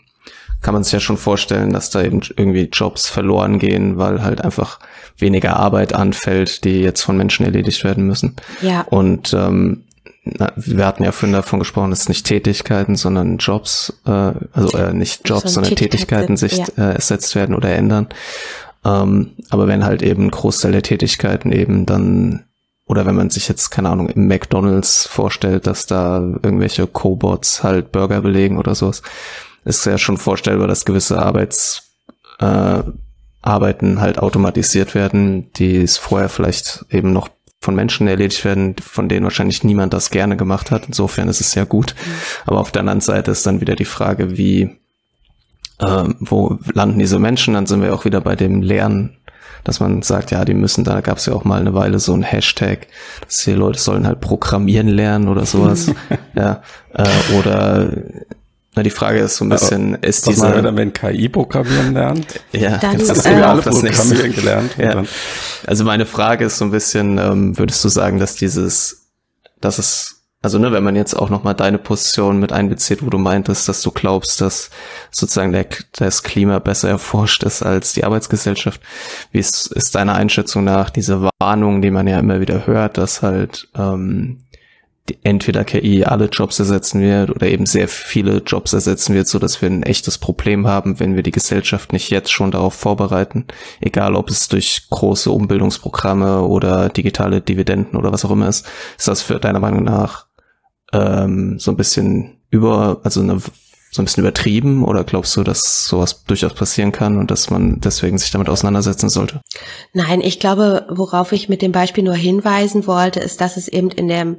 kann man sich ja schon vorstellen, dass da eben irgendwie Jobs verloren gehen, weil halt einfach weniger Arbeit anfällt, die jetzt von Menschen erledigt werden müssen. Ja. Und ähm, na, wir hatten ja vorhin davon gesprochen, dass nicht Tätigkeiten, sondern Jobs, äh, also äh, nicht Jobs, so sondern Tätigkeiten sich ja. äh, ersetzt werden oder ändern. Ähm, aber wenn halt eben ein Großteil der Tätigkeiten eben dann oder wenn man sich jetzt, keine Ahnung, im McDonalds vorstellt, dass da irgendwelche Cobots halt Burger belegen oder sowas, ist ja schon vorstellbar, dass gewisse Arbeits, äh, Arbeiten halt automatisiert werden, die es vorher vielleicht eben noch von Menschen erledigt werden, von denen wahrscheinlich niemand das gerne gemacht hat. Insofern ist es sehr gut. Aber auf der anderen Seite ist dann wieder die Frage, wie, äh, wo landen diese Menschen? Dann sind wir auch wieder bei dem Lernen, dass man sagt, ja, die müssen, da gab es ja auch mal eine Weile so ein Hashtag, dass die Leute sollen halt programmieren lernen oder sowas. ja, äh, oder Na, die Frage ist so ein bisschen, Aber ist was diese... machen wir dann, wenn KI programmieren lernt? Ja, Dann, das ist haben wir ja alle auch das nächste. programmieren gelernt. Ja. dann- Also meine Frage ist so ein bisschen, ähm, würdest du sagen, dass dieses, dass es, also ne, wenn man jetzt auch nochmal deine Position mit einbezieht, wo du meintest, dass du glaubst, dass sozusagen der, das Klima besser erforscht ist als die Arbeitsgesellschaft, wie ist, ist deiner Einschätzung nach diese Warnung, die man ja immer wieder hört, dass halt ähm, entweder KI alle Jobs ersetzen wird oder eben sehr viele Jobs ersetzen wird, so dass wir ein echtes Problem haben, wenn wir die Gesellschaft nicht jetzt schon darauf vorbereiten, egal ob es durch große Umbildungsprogramme oder digitale Dividenden oder was auch immer ist, ist das für deiner Meinung nach ähm, so ein bisschen über, also eine, so ein bisschen übertrieben oder glaubst du, dass sowas durchaus passieren kann und dass man deswegen sich damit auseinandersetzen sollte? Nein, ich glaube, worauf ich mit dem Beispiel nur hinweisen wollte, ist, dass es eben in dem,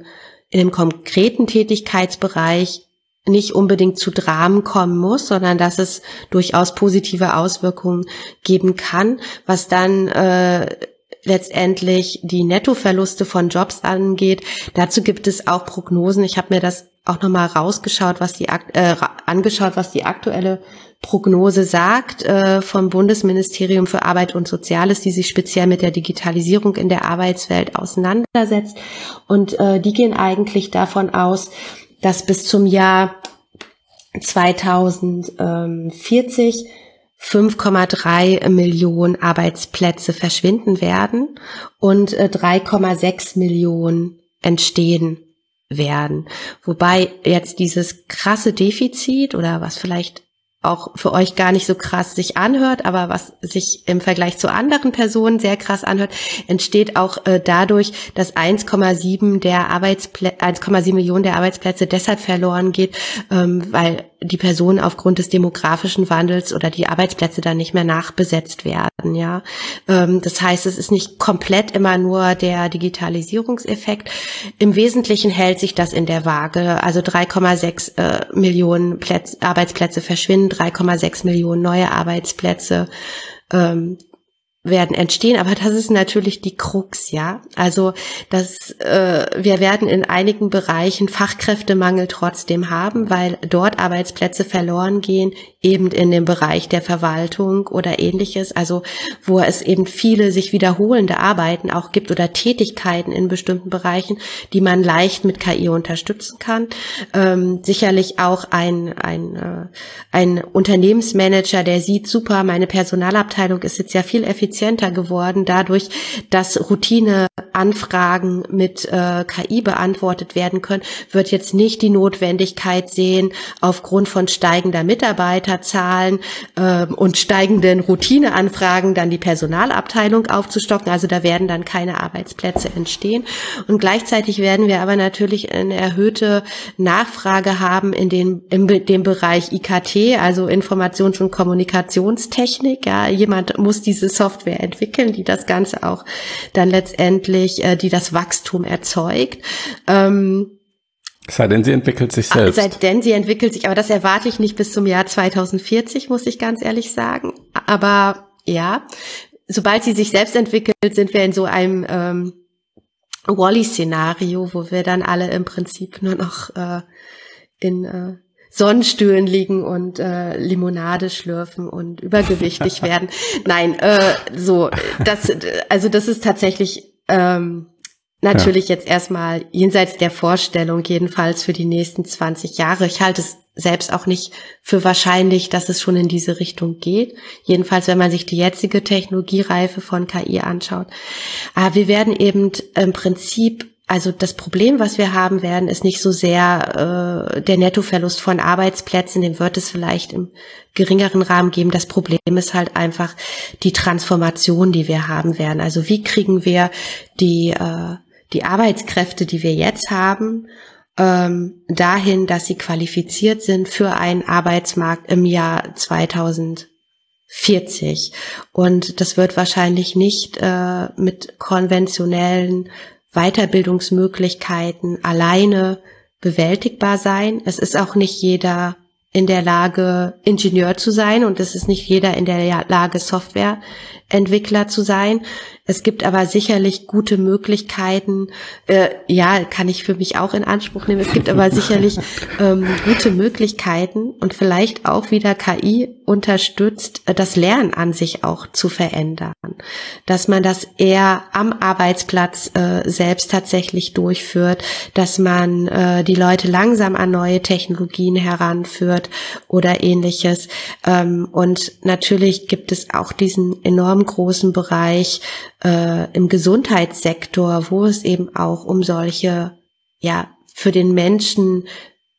in dem konkreten Tätigkeitsbereich nicht unbedingt zu Dramen kommen muss, sondern dass es durchaus positive Auswirkungen geben kann, was dann äh, letztendlich die Nettoverluste von Jobs angeht. Dazu gibt es auch Prognosen. Ich habe mir das auch nochmal rausgeschaut, was die äh, angeschaut, was die aktuelle Prognose sagt äh, vom Bundesministerium für Arbeit und Soziales, die sich speziell mit der Digitalisierung in der Arbeitswelt auseinandersetzt. Und äh, die gehen eigentlich davon aus, dass bis zum Jahr 2040 5,3 Millionen Arbeitsplätze verschwinden werden und äh, 3,6 Millionen entstehen werden. Wobei jetzt dieses krasse Defizit oder was vielleicht auch für euch gar nicht so krass sich anhört, aber was sich im Vergleich zu anderen Personen sehr krass anhört, entsteht auch äh, dadurch, dass 1,7 der Arbeitsplätze, 1,7 Millionen der Arbeitsplätze deshalb verloren geht, ähm, weil die Personen aufgrund des demografischen Wandels oder die Arbeitsplätze dann nicht mehr nachbesetzt werden, ja. Ähm, das heißt, es ist nicht komplett immer nur der Digitalisierungseffekt. Im Wesentlichen hält sich das in der Waage. Also 3,6 äh, Millionen Plätze, Arbeitsplätze verschwinden, 3,6 Millionen neue Arbeitsplätze ähm, werden entstehen, aber das ist natürlich die Krux, ja. Also das, äh, wir werden in einigen Bereichen Fachkräftemangel trotzdem haben, weil dort Arbeitsplätze verloren gehen, eben in dem Bereich der Verwaltung oder ähnliches, also wo es eben viele sich wiederholende Arbeiten auch gibt oder Tätigkeiten in bestimmten Bereichen, die man leicht mit KI unterstützen kann. Ähm, sicherlich auch ein, ein, äh, ein Unternehmensmanager, der sieht, super, meine Personalabteilung ist jetzt ja viel effizienter geworden, dadurch, dass Routineanfragen mit äh, KI beantwortet werden können, wird jetzt nicht die Notwendigkeit sehen, aufgrund von steigender Mitarbeiterzahlen äh, und steigenden Routineanfragen dann die Personalabteilung aufzustocken. Also da werden dann keine Arbeitsplätze entstehen. Und gleichzeitig werden wir aber natürlich eine erhöhte Nachfrage haben in den, in dem Bereich IKT, also Informations- und Kommunikationstechnik. Ja, jemand muss diese Software entwickeln, die das Ganze auch dann letztendlich, äh, die das Wachstum erzeugt. Ähm, sei denn, sie entwickelt sich selbst. Seitdem sie entwickelt sich, aber das erwarte ich nicht bis zum Jahr 2040, muss ich ganz ehrlich sagen. Aber ja, sobald sie sich selbst entwickelt, sind wir in so einem ähm, Wally-Szenario, wo wir dann alle im Prinzip nur noch äh, in äh, Sonnenstühlen liegen und äh, Limonade schlürfen und übergewichtig werden. Nein, äh, so das, also das ist tatsächlich ähm, natürlich jetzt erstmal jenseits der Vorstellung, jedenfalls für die nächsten 20 Jahre. Ich halte es selbst auch nicht für wahrscheinlich, dass es schon in diese Richtung geht. Jedenfalls, wenn man sich die jetzige Technologiereife von KI anschaut. Aber wir werden eben im Prinzip also das Problem, was wir haben werden, ist nicht so sehr äh, der Nettoverlust von Arbeitsplätzen, den wird es vielleicht im geringeren Rahmen geben. Das Problem ist halt einfach die Transformation, die wir haben werden. Also wie kriegen wir die, äh, die Arbeitskräfte, die wir jetzt haben, ähm, dahin, dass sie qualifiziert sind für einen Arbeitsmarkt im Jahr 2040. Und das wird wahrscheinlich nicht äh, mit konventionellen Weiterbildungsmöglichkeiten alleine bewältigbar sein. Es ist auch nicht jeder in der Lage, Ingenieur zu sein und es ist nicht jeder in der Lage, Software Entwickler zu sein. Es gibt aber sicherlich gute Möglichkeiten, äh, ja, kann ich für mich auch in Anspruch nehmen. Es gibt aber sicherlich ähm, gute Möglichkeiten und vielleicht auch wieder KI unterstützt, äh, das Lernen an sich auch zu verändern. Dass man das eher am Arbeitsplatz äh, selbst tatsächlich durchführt, dass man äh, die Leute langsam an neue Technologien heranführt oder ähnliches. Ähm, und natürlich gibt es auch diesen enorm großen Bereich äh, im Gesundheitssektor, wo es eben auch um solche, ja, für den Menschen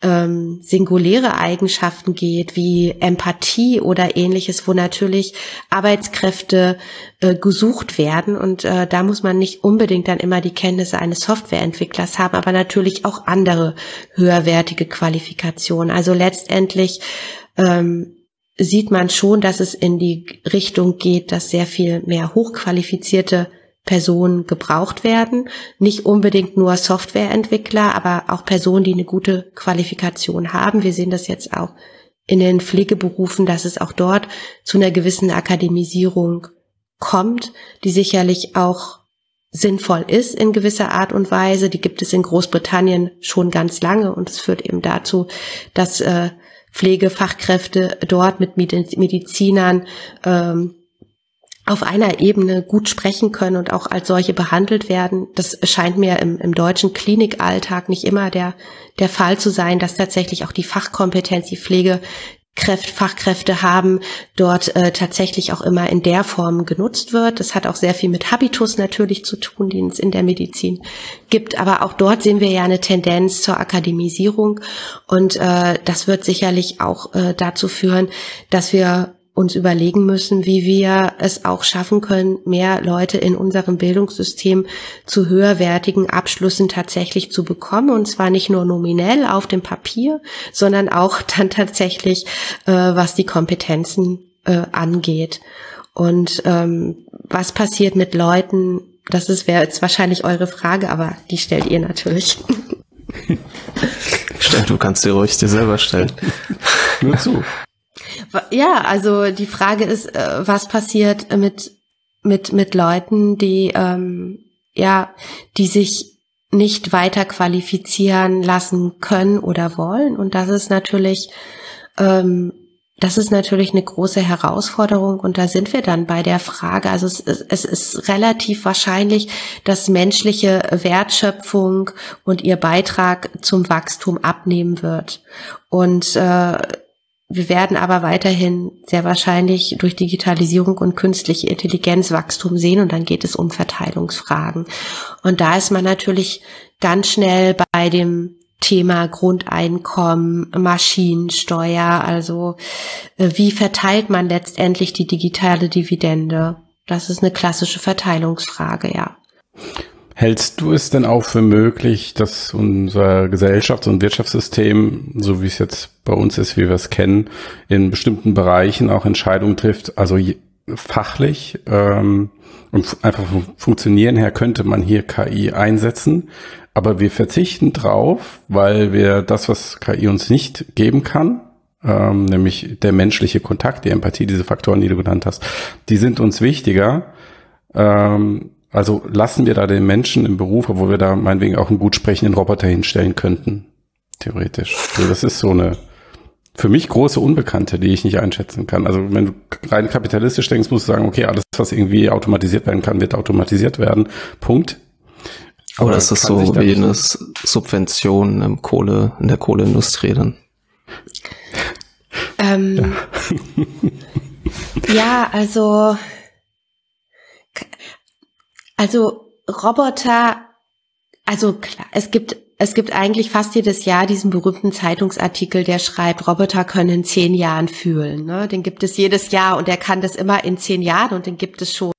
ähm, singuläre Eigenschaften geht, wie Empathie oder ähnliches, wo natürlich Arbeitskräfte äh, gesucht werden. Und äh, da muss man nicht unbedingt dann immer die Kenntnisse eines Softwareentwicklers haben, aber natürlich auch andere höherwertige Qualifikationen. Also letztendlich ähm, sieht man schon, dass es in die Richtung geht, dass sehr viel mehr hochqualifizierte Personen gebraucht werden. Nicht unbedingt nur Softwareentwickler, aber auch Personen, die eine gute Qualifikation haben. Wir sehen das jetzt auch in den Pflegeberufen, dass es auch dort zu einer gewissen Akademisierung kommt, die sicherlich auch sinnvoll ist in gewisser Art und Weise. Die gibt es in Großbritannien schon ganz lange und es führt eben dazu, dass äh, Pflegefachkräfte dort mit Medizinern ähm, auf einer Ebene gut sprechen können und auch als solche behandelt werden. Das scheint mir im, im deutschen Klinikalltag nicht immer der, der Fall zu sein, dass tatsächlich auch die Fachkompetenz, die Pflege Kräfte, Fachkräfte haben, dort äh, tatsächlich auch immer in der Form genutzt wird. Das hat auch sehr viel mit Habitus natürlich zu tun, den es in der Medizin gibt. Aber auch dort sehen wir ja eine Tendenz zur Akademisierung. Und äh, das wird sicherlich auch äh, dazu führen, dass wir uns überlegen müssen, wie wir es auch schaffen können, mehr Leute in unserem Bildungssystem zu höherwertigen Abschlüssen tatsächlich zu bekommen. Und zwar nicht nur nominell auf dem Papier, sondern auch dann tatsächlich, äh, was die Kompetenzen äh, angeht. Und ähm, was passiert mit Leuten, das ist wäre jetzt wahrscheinlich eure Frage, aber die stellt ihr natürlich. Stell, du kannst sie ruhig dir selber stellen. Nur zu. Ja, also die Frage ist, äh, was passiert mit mit mit Leuten, die ähm, ja, die sich nicht weiter qualifizieren lassen können oder wollen. Und das ist natürlich ähm, das ist natürlich eine große Herausforderung und da sind wir dann bei der Frage, also es, es, ist relativ wahrscheinlich, dass menschliche Wertschöpfung und ihr Beitrag zum Wachstum abnehmen wird. Und äh, wir werden aber weiterhin sehr wahrscheinlich durch Digitalisierung und künstliche Intelligenz Wachstum sehen und dann geht es um Verteilungsfragen. Und da ist man natürlich ganz schnell bei dem Thema Grundeinkommen, Maschinensteuer, also äh, wie verteilt man letztendlich die digitale Dividende? Das ist eine klassische Verteilungsfrage, ja. Hältst du es denn auch für möglich, dass unser Gesellschafts- und Wirtschaftssystem, so wie es jetzt bei uns ist, wie wir es kennen, in bestimmten Bereichen auch Entscheidungen trifft, also fachlich ähm, und einfach vom Funktionieren her könnte man hier KI einsetzen, aber wir verzichten drauf, weil wir das, was KI uns nicht geben kann, ähm, nämlich der menschliche Kontakt, die Empathie, diese Faktoren, die du genannt hast, die sind uns wichtiger. Ähm, also lassen wir da den Menschen im Beruf, obwohl wir da meinetwegen auch einen gut sprechenden Roboter hinstellen könnten. Theoretisch. Also das ist so eine für mich große Unbekannte, die ich nicht einschätzen kann. Also wenn du rein kapitalistisch denkst, musst du sagen, okay, alles, was irgendwie automatisiert werden kann, wird automatisiert werden. Punkt. Aber Oder ist das so wie eine Subvention im Kohle, in der Kohleindustrie dann? Ähm, ja. ja, also also Roboter, also klar, es gibt es gibt eigentlich fast jedes Jahr diesen berühmten Zeitungsartikel, der schreibt, Roboter können in zehn Jahren fühlen. Ne? Den gibt es jedes Jahr und er kann das immer in zehn Jahren und den gibt es schon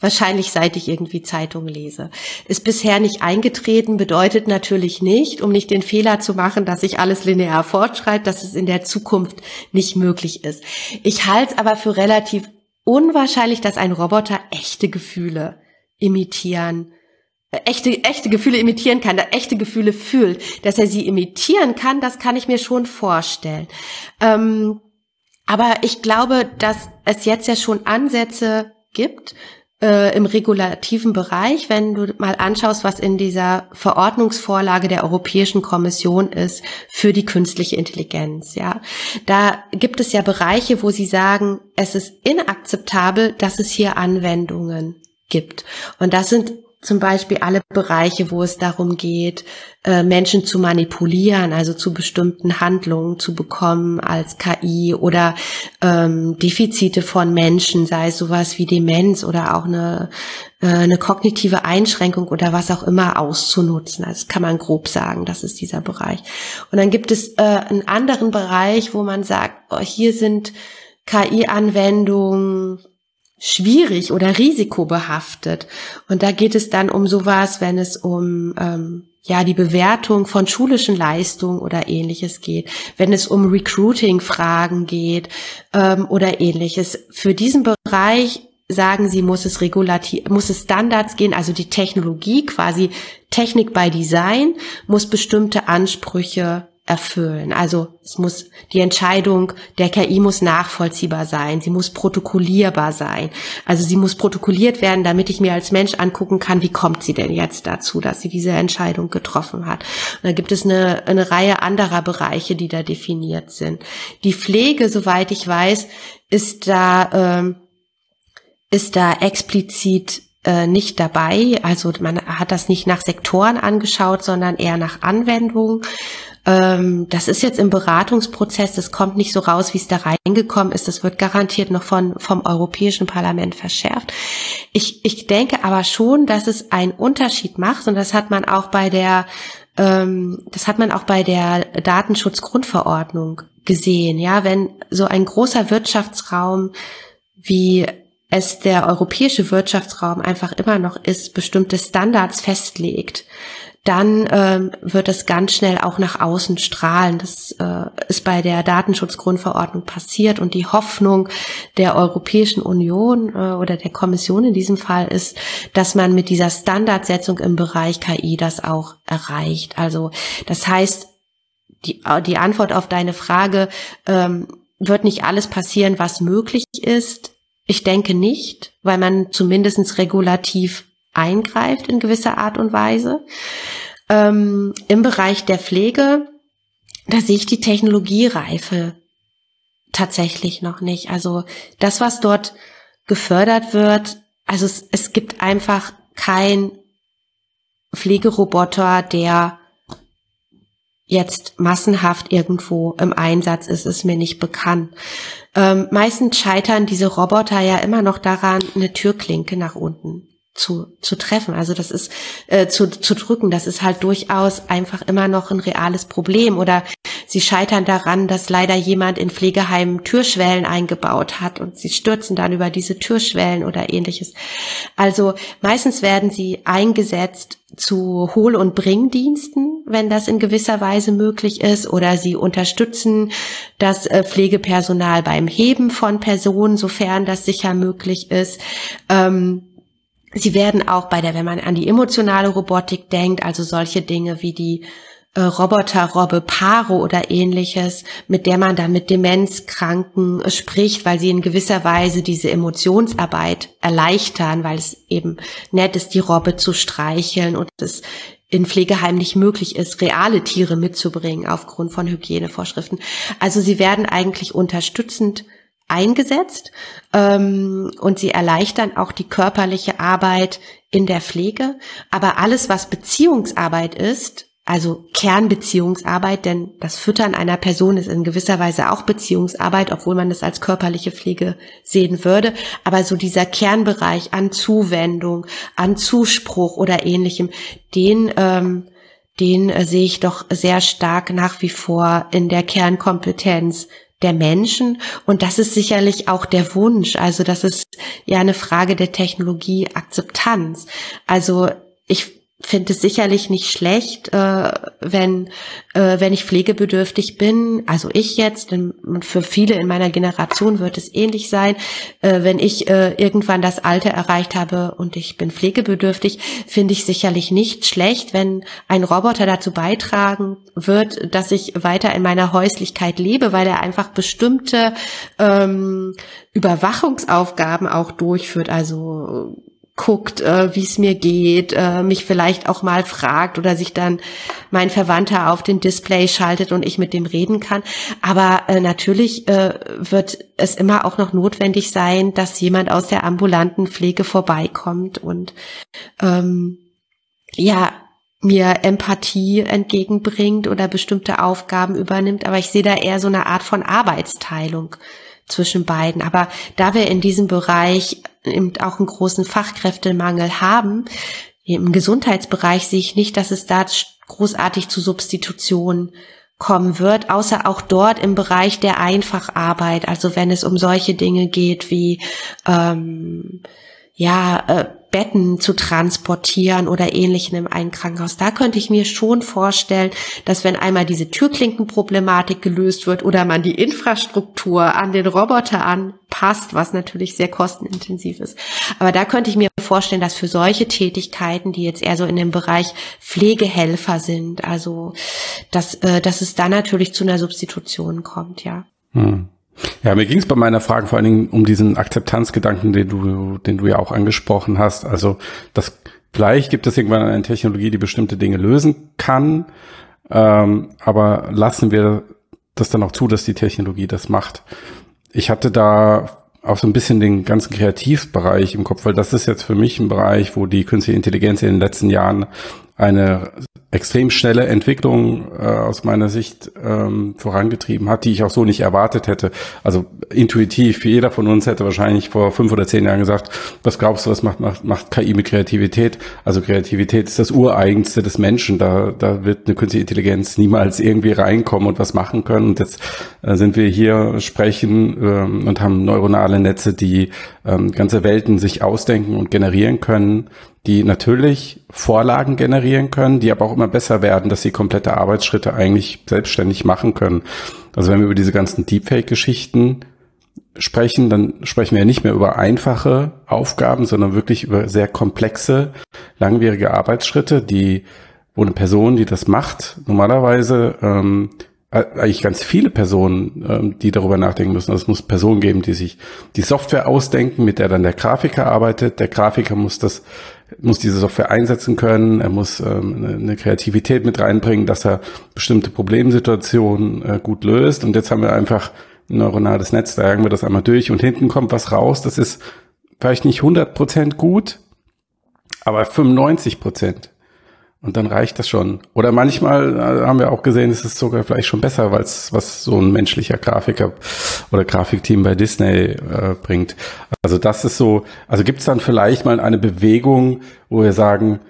wahrscheinlich seit ich irgendwie Zeitungen lese. Ist bisher nicht eingetreten, bedeutet natürlich nicht, um nicht den Fehler zu machen, dass sich alles linear fortschreibt, dass es in der Zukunft nicht möglich ist. Ich halte es aber für relativ unwahrscheinlich, dass ein Roboter echte Gefühle imitieren, äh, echte, echte Gefühle imitieren kann, echte Gefühle fühlt, dass er sie imitieren kann, das kann ich mir schon vorstellen. Ähm, aber ich glaube, dass es jetzt ja schon Ansätze gibt äh, im regulativen Bereich, wenn du mal anschaust, was in dieser Verordnungsvorlage der Europäischen Kommission ist für die künstliche Intelligenz. Ja, da gibt es ja Bereiche, wo sie sagen, es ist inakzeptabel, dass es hier Anwendungen gibt. Und das sind zum Beispiel alle Bereiche, wo es darum geht, äh, Menschen zu manipulieren, also zu bestimmten Handlungen zu bekommen als KI oder ähm, Defizite von Menschen, sei es sowas wie Demenz oder auch eine, äh, eine kognitive Einschränkung oder was auch immer auszunutzen. Das kann man grob sagen, das ist dieser Bereich. Und dann gibt es äh, einen anderen Bereich, wo man sagt, oh, hier sind KI-Anwendungen schwierig oder risikobehaftet. Und da geht es dann um sowas, wenn es um ähm, ja die Bewertung von schulischen Leistungen oder ähnliches geht, wenn es um Recruiting-Fragen geht ähm, oder ähnliches. Für diesen Bereich sagen sie, muss es regulativ, muss es Standards gehen, also die Technologie, quasi Technik by Design, muss bestimmte Ansprüche erfüllen. Also es muss die Entscheidung der KI muss nachvollziehbar sein, sie muss protokollierbar sein. Also sie muss protokolliert werden, damit ich mir als Mensch angucken kann, wie kommt sie denn jetzt dazu, dass sie diese Entscheidung getroffen hat. Und da gibt es eine, eine Reihe anderer Bereiche, die da definiert sind. Die Pflege, soweit ich weiß, ist da ähm, ist da explizit äh, nicht dabei. Also man hat das nicht nach Sektoren angeschaut, sondern eher nach Anwendungen. Ähm, das ist jetzt im Beratungsprozess, das kommt nicht so raus, wie es da reingekommen ist. Das wird garantiert noch von, vom Europäischen Parlament verschärft. Ich, ich denke aber schon, dass es einen Unterschied macht und das hat man auch bei der ähm, das hat man auch bei der Datenschutzgrundverordnung gesehen. Ja, wenn so ein großer Wirtschaftsraum wie es der europäische Wirtschaftsraum einfach immer noch ist, bestimmte Standards festlegt, dann ähm, wird es ganz schnell auch nach außen strahlen. Das äh, ist bei der Datenschutzgrundverordnung passiert und die Hoffnung der Europäischen Union äh, oder der Kommission in diesem Fall ist, dass man mit dieser Standardsetzung im Bereich KI das auch erreicht. Also das heißt, die, die Antwort auf deine Frage ähm, wird nicht alles passieren, was möglich ist. Ich denke nicht, weil man zumindestens regulativ eingreift in gewisser Art und Weise. Ähm, Im Bereich der Pflege, da sehe ich die Technologiereife tatsächlich noch nicht. Also das, was dort gefördert wird, also es, es gibt einfach kein Pflegeroboter, der jetzt massenhaft irgendwo im Einsatz ist, ist mir nicht bekannt. Ähm, meistens scheitern diese Roboter ja immer noch daran, eine Türklinke nach unten zu, zu treffen. Also das ist äh, zu, zu drücken, das ist halt durchaus einfach immer noch ein reales Problem. Oder sie scheitern daran, dass leider jemand in Pflegeheimen Türschwellen eingebaut hat und sie stürzen dann über diese Türschwellen oder ähnliches. Also meistens werden sie eingesetzt zu Hohl- und Bringdiensten, wenn das in gewisser Weise möglich ist, oder sie unterstützen das äh, Pflegepersonal beim Heben von Personen, sofern das sicher möglich ist. Ähm, Sie werden auch bei der, wenn man an die emotionale Robotik denkt, also solche Dinge wie die äh, Roboterrobbe Paro oder ähnliches, mit der man dann mit Demenzkranken äh, spricht, weil sie in gewisser Weise diese Emotionsarbeit erleichtern, weil es eben nett ist, die Robbe zu streicheln und es in Pflegeheimen nicht möglich ist, reale Tiere mitzubringen aufgrund von Hygienevorschriften. Also sie werden eigentlich unterstützend eingesetzt ähm, und sie erleichtern auch die körperliche Arbeit in der Pflege. Aber alles, was Beziehungsarbeit ist, also Kernbeziehungsarbeit, denn das Füttern einer Person ist in gewisser Weise auch Beziehungsarbeit, obwohl man es als körperliche Pflege sehen würde. Aber so dieser Kernbereich an Zuwendung, an Zuspruch oder ähnlichem, den ähm, den äh, sehe ich doch sehr stark nach wie vor in der Kernkompetenz der Menschen. Und das ist sicherlich auch der Wunsch. Also das ist ja eine Frage der Technologieakzeptanz. Also ich finde es sicherlich nicht schlecht, äh, wenn, äh, wenn ich pflegebedürftig bin, also ich jetzt, und für viele in meiner Generation wird es ähnlich sein, äh, wenn ich äh, irgendwann das Alter erreicht habe und ich bin pflegebedürftig, finde ich sicherlich nicht schlecht, wenn ein Roboter dazu beitragen wird, dass ich weiter in meiner Häuslichkeit lebe, weil er einfach bestimmte ähm, Überwachungsaufgaben auch durchführt, also guckt, äh, wie es mir geht, äh, mich vielleicht auch mal fragt oder sich dann mein Verwandter auf den Display schaltet und ich mit dem reden kann. Aber äh, natürlich äh, wird es immer auch noch notwendig sein, dass jemand aus der ambulanten Pflege vorbeikommt und ähm, ja mir Empathie entgegenbringt oder bestimmte Aufgaben übernimmt. Aber ich sehe da eher so eine Art von Arbeitsteilung zwischen beiden. Aber da wir in diesem Bereich eben auch einen großen Fachkräftemangel haben, im Gesundheitsbereich sehe ich nicht, dass es da großartig zu Substitution kommen wird, außer auch dort im Bereich der Einfacharbeit, also wenn es um solche Dinge geht wie ähm, ja äh, Betten zu transportieren oder ähnlichen im einen Krankenhaus. Da könnte ich mir schon vorstellen, dass wenn einmal diese Türklinkenproblematik gelöst wird oder man die Infrastruktur an den Roboter anpasst, was natürlich sehr kostenintensiv ist. Aber da könnte ich mir vorstellen, dass für solche Tätigkeiten, die jetzt eher so in dem Bereich Pflegehelfer sind, also dass, äh, dass es da natürlich zu einer Substitution kommt, ja. Hm. Ja, mir ging es bei meiner Frage vor allen Dingen um diesen Akzeptanzgedanken, den du, den du ja auch angesprochen hast. Also, das vielleicht gibt es irgendwann eine Technologie, die bestimmte Dinge lösen kann, ähm, aber lassen wir das dann auch zu, dass die Technologie das macht. Ich hatte da auch so ein bisschen den ganzen Kreativbereich im Kopf, weil das ist jetzt für mich ein Bereich, wo die künstliche Intelligenz in den letzten Jahren eine extrem schnelle Entwicklung äh, aus meiner Sicht ähm, vorangetrieben hat, die ich auch so nicht erwartet hätte. Also intuitiv, jeder von uns hätte wahrscheinlich vor fünf oder zehn Jahren gesagt, was glaubst du, was macht, macht, macht KI mit Kreativität? Also Kreativität ist das Ureigenste des Menschen. Da, da wird eine künstliche Intelligenz niemals irgendwie reinkommen und was machen können. Und jetzt äh, sind wir hier, sprechen ähm, und haben neuronale Netze, die ähm, ganze Welten sich ausdenken und generieren können die natürlich Vorlagen generieren können, die aber auch immer besser werden, dass sie komplette Arbeitsschritte eigentlich selbstständig machen können. Also wenn wir über diese ganzen Deepfake-Geschichten sprechen, dann sprechen wir nicht mehr über einfache Aufgaben, sondern wirklich über sehr komplexe, langwierige Arbeitsschritte, die, wo eine Person, die das macht, normalerweise ähm, eigentlich ganz viele Personen, ähm, die darüber nachdenken müssen. Also es muss Personen geben, die sich die Software ausdenken, mit der dann der Grafiker arbeitet. Der Grafiker muss das muss diese Software einsetzen können, er muss ähm, eine Kreativität mit reinbringen, dass er bestimmte Problemsituationen äh, gut löst. Und jetzt haben wir einfach ein neuronales Netz, da jagen wir das einmal durch und hinten kommt was raus. Das ist vielleicht nicht 100% gut, aber 95 Prozent. Und dann reicht das schon. Oder manchmal äh, haben wir auch gesehen, es ist sogar vielleicht schon besser, weil es was so ein menschlicher Grafiker oder Grafikteam bei Disney äh, bringt. Also das ist so, also gibt es dann vielleicht mal eine Bewegung, wo wir sagen,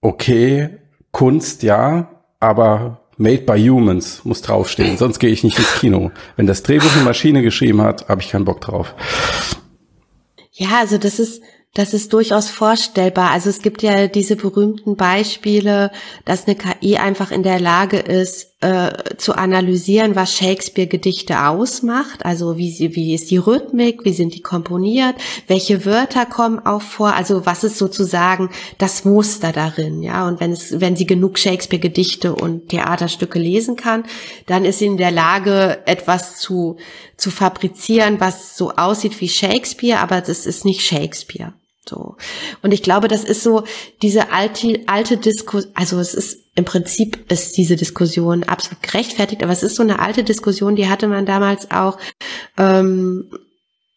okay, Kunst ja, aber made by humans muss draufstehen, sonst gehe ich nicht ins Kino. Wenn das Drehbuch eine Maschine geschrieben hat, habe ich keinen Bock drauf. Ja, also das ist, das ist durchaus vorstellbar. Also es gibt ja diese berühmten Beispiele, dass eine KI einfach in der Lage ist, äh, zu analysieren, was Shakespeare-Gedichte ausmacht. Also wie, sie, wie ist die Rhythmik, wie sind die komponiert, welche Wörter kommen auch vor. Also was ist sozusagen das Muster darin, ja. Und wenn es, wenn sie genug Shakespeare-Gedichte und Theaterstücke lesen kann, dann ist sie in der Lage, etwas zu zu fabrizieren, was so aussieht wie Shakespeare, aber das ist nicht Shakespeare. So. Und ich glaube, das ist so diese alte, alte Diskussion, also es ist im Prinzip ist diese Diskussion absolut gerechtfertigt, aber es ist so eine alte Diskussion, die hatte man damals auch ähm,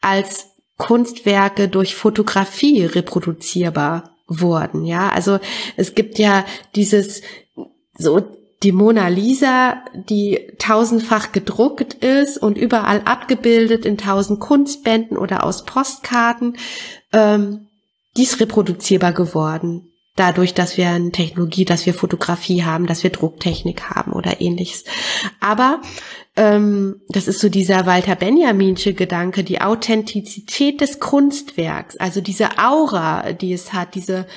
als Kunstwerke durch Fotografie reproduzierbar wurden. Ja, also es gibt ja dieses so die Mona Lisa, die tausendfach gedruckt ist und überall abgebildet in tausend Kunstbänden oder aus Postkarten. Ähm, die ist reproduzierbar geworden. Dadurch, dass wir eine Technologie, dass wir Fotografie haben, dass wir Drucktechnik haben oder ähnliches. Aber ähm, das ist so dieser Walter Benjaminsche Gedanke, die Authentizität des Kunstwerks, also diese Aura, die es hat, diese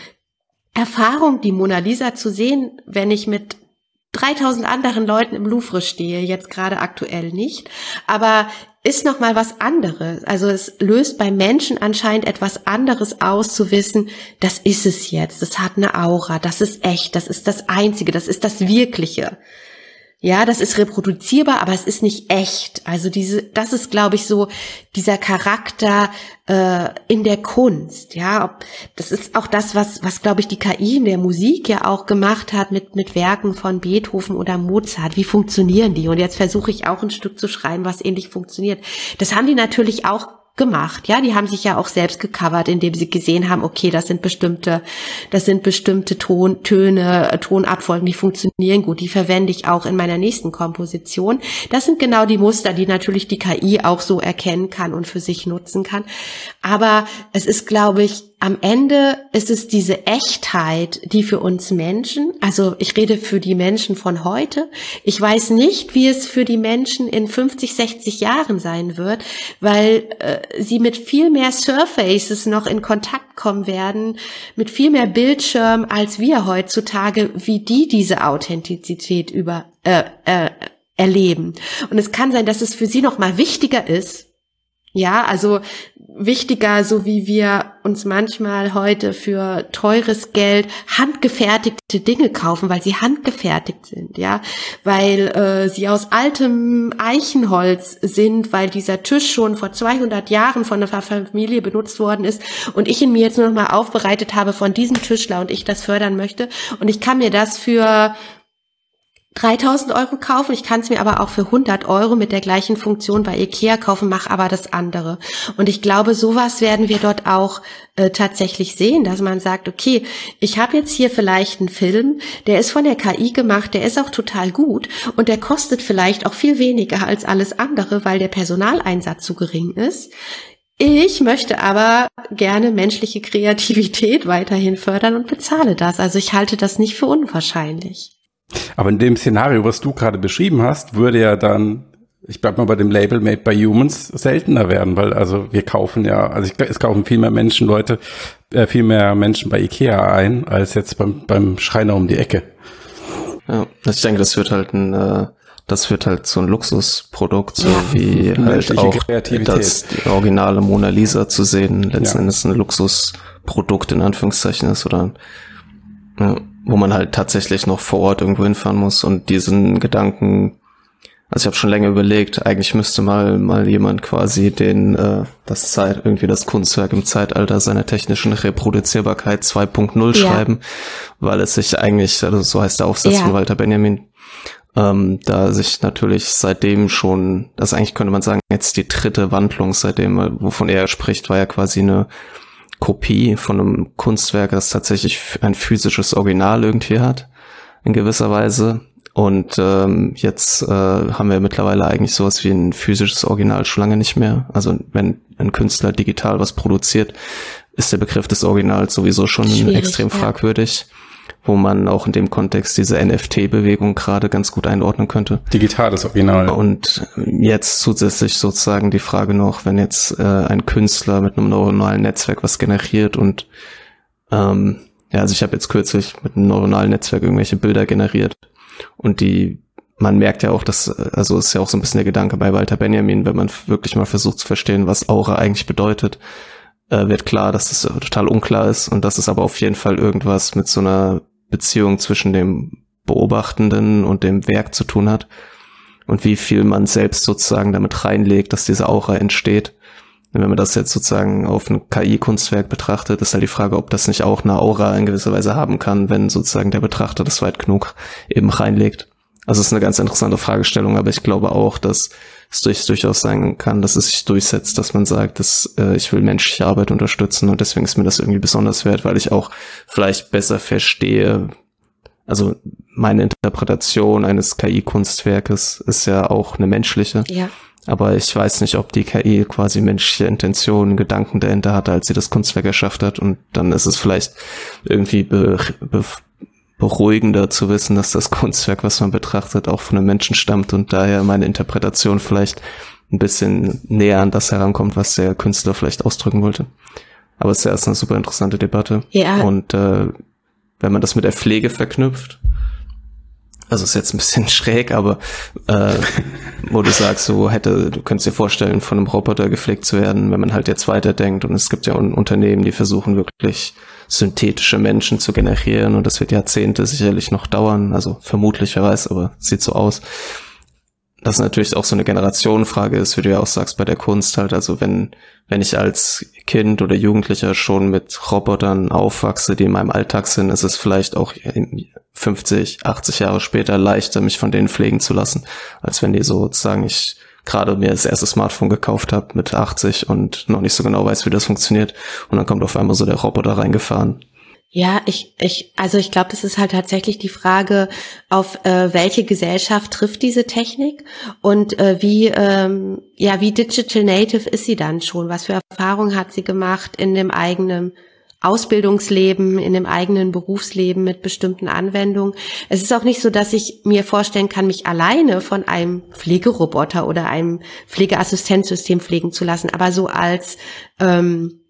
Erfahrung, die Mona Lisa zu sehen, wenn ich mit 3000 anderen Leuten im Louvre stehe, jetzt gerade aktuell nicht, aber ist noch mal was anderes. Also es löst bei Menschen anscheinend etwas anderes aus zu wissen, das ist es jetzt, das hat eine Aura, das ist echt, das ist das einzige, das ist das wirkliche. Ja, das ist reproduzierbar, aber es ist nicht echt. Also diese, das ist, glaube ich, so dieser Charakter äh, in der Kunst. Ja, das ist auch das, was, was glaube ich die KI in der Musik ja auch gemacht hat mit mit Werken von Beethoven oder Mozart. Wie funktionieren die? Und jetzt versuche ich auch ein Stück zu schreiben, was ähnlich funktioniert. Das haben die natürlich auch gemacht. Ja, die haben sich ja auch selbst gecovert, indem sie gesehen haben, okay, das sind bestimmte, das sind bestimmte Ton, Töne, Tonabfolgen, die funktionieren gut. Die verwende ich auch in meiner nächsten Komposition. Das sind genau die Muster, die natürlich die KI auch so erkennen kann und für sich nutzen kann. Aber es ist, glaube ich, am Ende ist es diese Echtheit, die für uns Menschen, also ich rede für die Menschen von heute, ich weiß nicht, wie es für die Menschen in 50, 60 Jahren sein wird, weil äh, sie mit viel mehr Surfaces noch in Kontakt kommen werden, mit viel mehr Bildschirm als wir heutzutage, wie die diese Authentizität über äh, äh, erleben. Und es kann sein, dass es für sie noch mal wichtiger ist, ja, also wichtiger, so wie wir uns manchmal heute für teures Geld handgefertigte Dinge kaufen, weil sie handgefertigt sind, ja, weil äh, sie aus altem Eichenholz sind, weil dieser Tisch schon vor 200 Jahren von einer Familie benutzt worden ist und ich ihn mir jetzt nur noch mal aufbereitet habe von diesem Tischler und ich das fördern möchte. Und ich kann mir das für 3000 Euro kaufen. Ich kann es mir aber auch für 100 Euro mit der gleichen Funktion bei Ikea kaufen, mache aber das andere. Und ich glaube, sowas werden wir dort auch äh, tatsächlich sehen, dass man sagt, okay, ich habe jetzt hier vielleicht einen Film, der ist von der KI gemacht, der ist auch total gut und der kostet vielleicht auch viel weniger als alles andere, weil der Personaleinsatz zu gering ist. Ich möchte aber gerne menschliche Kreativität weiterhin fördern und bezahle das. Also ich halte das nicht für unwahrscheinlich. Aber in dem Szenario, was du gerade beschrieben hast, würde ja dann, ich bleib mal bei dem Label Made by Humans, seltener werden, weil also wir kaufen ja, also ich, es kaufen viel mehr Menschen, Leute, äh, viel mehr Menschen bei Ikea ein, als jetzt beim, beim Schreiner um die Ecke. Ja, also ich denke, das wird halt ein, äh, das wird halt so ein Luxusprodukt, so wie halt auch das die originale Mona Lisa zu sehen, letzten ja. Endes ein Luxusprodukt in Anführungszeichen ist oder ja wo man halt tatsächlich noch vor Ort irgendwo hinfahren muss und diesen Gedanken, also ich habe schon länger überlegt, eigentlich müsste mal mal jemand quasi den äh, das Zeit irgendwie das Kunstwerk im Zeitalter seiner technischen Reproduzierbarkeit 2.0 ja. schreiben, weil es sich eigentlich, also so heißt der Aufsatz ja. von Walter Benjamin, ähm, da sich natürlich seitdem schon, das eigentlich könnte man sagen, jetzt die dritte Wandlung seitdem, wovon er spricht, war ja quasi eine Kopie von einem Kunstwerk, das tatsächlich ein physisches Original irgendwie hat, in gewisser Weise. Und ähm, jetzt äh, haben wir mittlerweile eigentlich sowas wie ein physisches Original schon lange nicht mehr. Also wenn ein Künstler digital was produziert, ist der Begriff des Originals sowieso schon Schwierig, extrem fragwürdig wo man auch in dem Kontext diese NFT-Bewegung gerade ganz gut einordnen könnte. Digitales Original. Und jetzt zusätzlich sozusagen die Frage noch, wenn jetzt äh, ein Künstler mit einem neuronalen Netzwerk was generiert und ähm, ja, also ich habe jetzt kürzlich mit einem neuronalen Netzwerk irgendwelche Bilder generiert und die man merkt ja auch, dass, also ist ja auch so ein bisschen der Gedanke bei Walter Benjamin, wenn man wirklich mal versucht zu verstehen, was Aura eigentlich bedeutet, äh, wird klar, dass das total unklar ist und dass es aber auf jeden Fall irgendwas mit so einer Beziehung zwischen dem Beobachtenden und dem Werk zu tun hat und wie viel man selbst sozusagen damit reinlegt, dass diese Aura entsteht. Und wenn man das jetzt sozusagen auf ein KI-Kunstwerk betrachtet, ist halt die Frage, ob das nicht auch eine Aura in gewisser Weise haben kann, wenn sozusagen der Betrachter das weit genug eben reinlegt. Also es ist eine ganz interessante Fragestellung, aber ich glaube auch, dass es durchaus sein kann, dass es sich durchsetzt, dass man sagt, dass äh, ich will menschliche Arbeit unterstützen und deswegen ist mir das irgendwie besonders wert, weil ich auch vielleicht besser verstehe, also meine Interpretation eines KI-Kunstwerkes ist ja auch eine menschliche. Ja. Aber ich weiß nicht, ob die KI quasi menschliche Intentionen, Gedanken dahinter hatte, als sie das Kunstwerk erschafft hat. Und dann ist es vielleicht irgendwie be, be, beruhigender zu wissen, dass das Kunstwerk, was man betrachtet, auch von einem Menschen stammt und daher meine Interpretation vielleicht ein bisschen näher an das herankommt, was der Künstler vielleicht ausdrücken wollte. Aber es ist ja erst eine super interessante Debatte. Ja. Und äh, wenn man das mit der Pflege verknüpft, also ist jetzt ein bisschen schräg, aber äh, wo du sagst, so hätte, du könntest dir vorstellen, von einem Roboter gepflegt zu werden, wenn man halt jetzt weiterdenkt. Und es gibt ja Unternehmen, die versuchen wirklich synthetische Menschen zu generieren. Und das wird Jahrzehnte sicherlich noch dauern, also vermutlich, wer weiß, aber sieht so aus das natürlich auch so eine Generationenfrage ist, wie du ja auch sagst, bei der Kunst halt. Also wenn, wenn ich als Kind oder Jugendlicher schon mit Robotern aufwachse, die in meinem Alltag sind, ist es vielleicht auch 50, 80 Jahre später leichter, mich von denen pflegen zu lassen, als wenn die sozusagen ich gerade mir das erste Smartphone gekauft habe mit 80 und noch nicht so genau weiß, wie das funktioniert. Und dann kommt auf einmal so der Roboter reingefahren. Ja, ich, ich, also ich glaube, das ist halt tatsächlich die Frage, auf äh, welche Gesellschaft trifft diese Technik und äh, wie, ähm, ja, wie digital native ist sie dann schon? Was für Erfahrungen hat sie gemacht in dem eigenen Ausbildungsleben, in dem eigenen Berufsleben mit bestimmten Anwendungen. Es ist auch nicht so, dass ich mir vorstellen kann, mich alleine von einem Pflegeroboter oder einem Pflegeassistenzsystem pflegen zu lassen, aber so als ähm,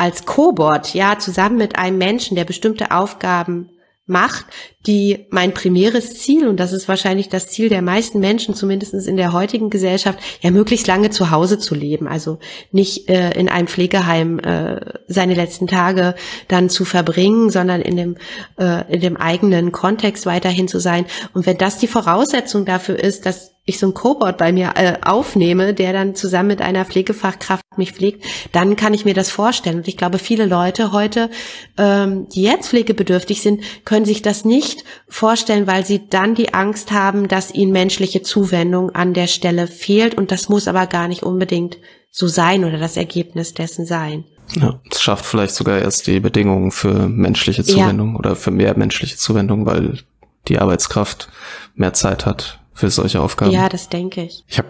als Cobot, ja, zusammen mit einem Menschen, der bestimmte Aufgaben macht, die mein primäres Ziel, und das ist wahrscheinlich das Ziel der meisten Menschen, zumindest in der heutigen Gesellschaft, ja, möglichst lange zu Hause zu leben. Also nicht äh, in einem Pflegeheim äh, seine letzten Tage dann zu verbringen, sondern in dem, äh, in dem eigenen Kontext weiterhin zu sein. Und wenn das die Voraussetzung dafür ist, dass ich so ein Cobot bei mir äh, aufnehme, der dann zusammen mit einer Pflegefachkraft mich pflegt, dann kann ich mir das vorstellen. Und ich glaube, viele Leute heute, ähm, die jetzt pflegebedürftig sind, können sich das nicht vorstellen, weil sie dann die Angst haben, dass ihnen menschliche Zuwendung an der Stelle fehlt. Und das muss aber gar nicht unbedingt so sein oder das Ergebnis dessen sein. Ja, es schafft vielleicht sogar erst die Bedingungen für menschliche Zuwendung ja. oder für mehr menschliche Zuwendung, weil die Arbeitskraft mehr Zeit hat für solche Aufgaben. Ja, das denke ich. Ich habe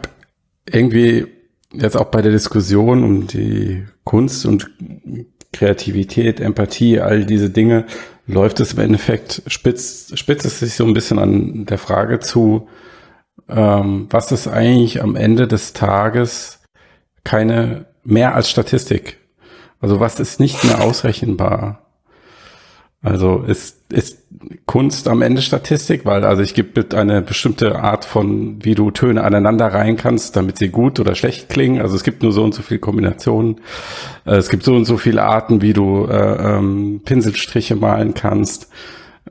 irgendwie jetzt auch bei der Diskussion um die Kunst und Kreativität, Empathie, all diese Dinge, läuft es im Endeffekt, spitzt, spitzt es sich so ein bisschen an der Frage zu, ähm, was ist eigentlich am Ende des Tages keine mehr als Statistik? Also was ist nicht mehr ausrechenbar? Also ist, ist Kunst am Ende Statistik, weil also ich gibt eine bestimmte Art von, wie du Töne aneinander rein kannst, damit sie gut oder schlecht klingen. Also es gibt nur so und so viele Kombinationen. Äh, es gibt so und so viele Arten, wie du äh, ähm, Pinselstriche malen kannst,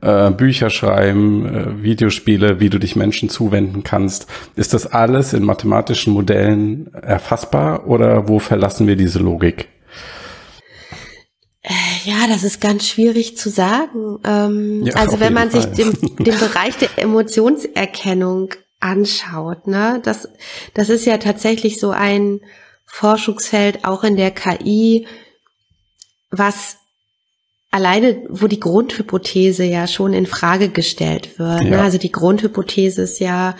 äh, Bücher schreiben, äh, Videospiele, wie du dich Menschen zuwenden kannst. Ist das alles in mathematischen Modellen erfassbar oder wo verlassen wir diese Logik? Ja, das ist ganz schwierig zu sagen. Ähm, ja, also wenn man Fall. sich den, den Bereich der Emotionserkennung anschaut, ne, das, das ist ja tatsächlich so ein Forschungsfeld auch in der KI, was alleine, wo die Grundhypothese ja schon in Frage gestellt wird. Ne? Ja. Ne? Also die Grundhypothese ist ja,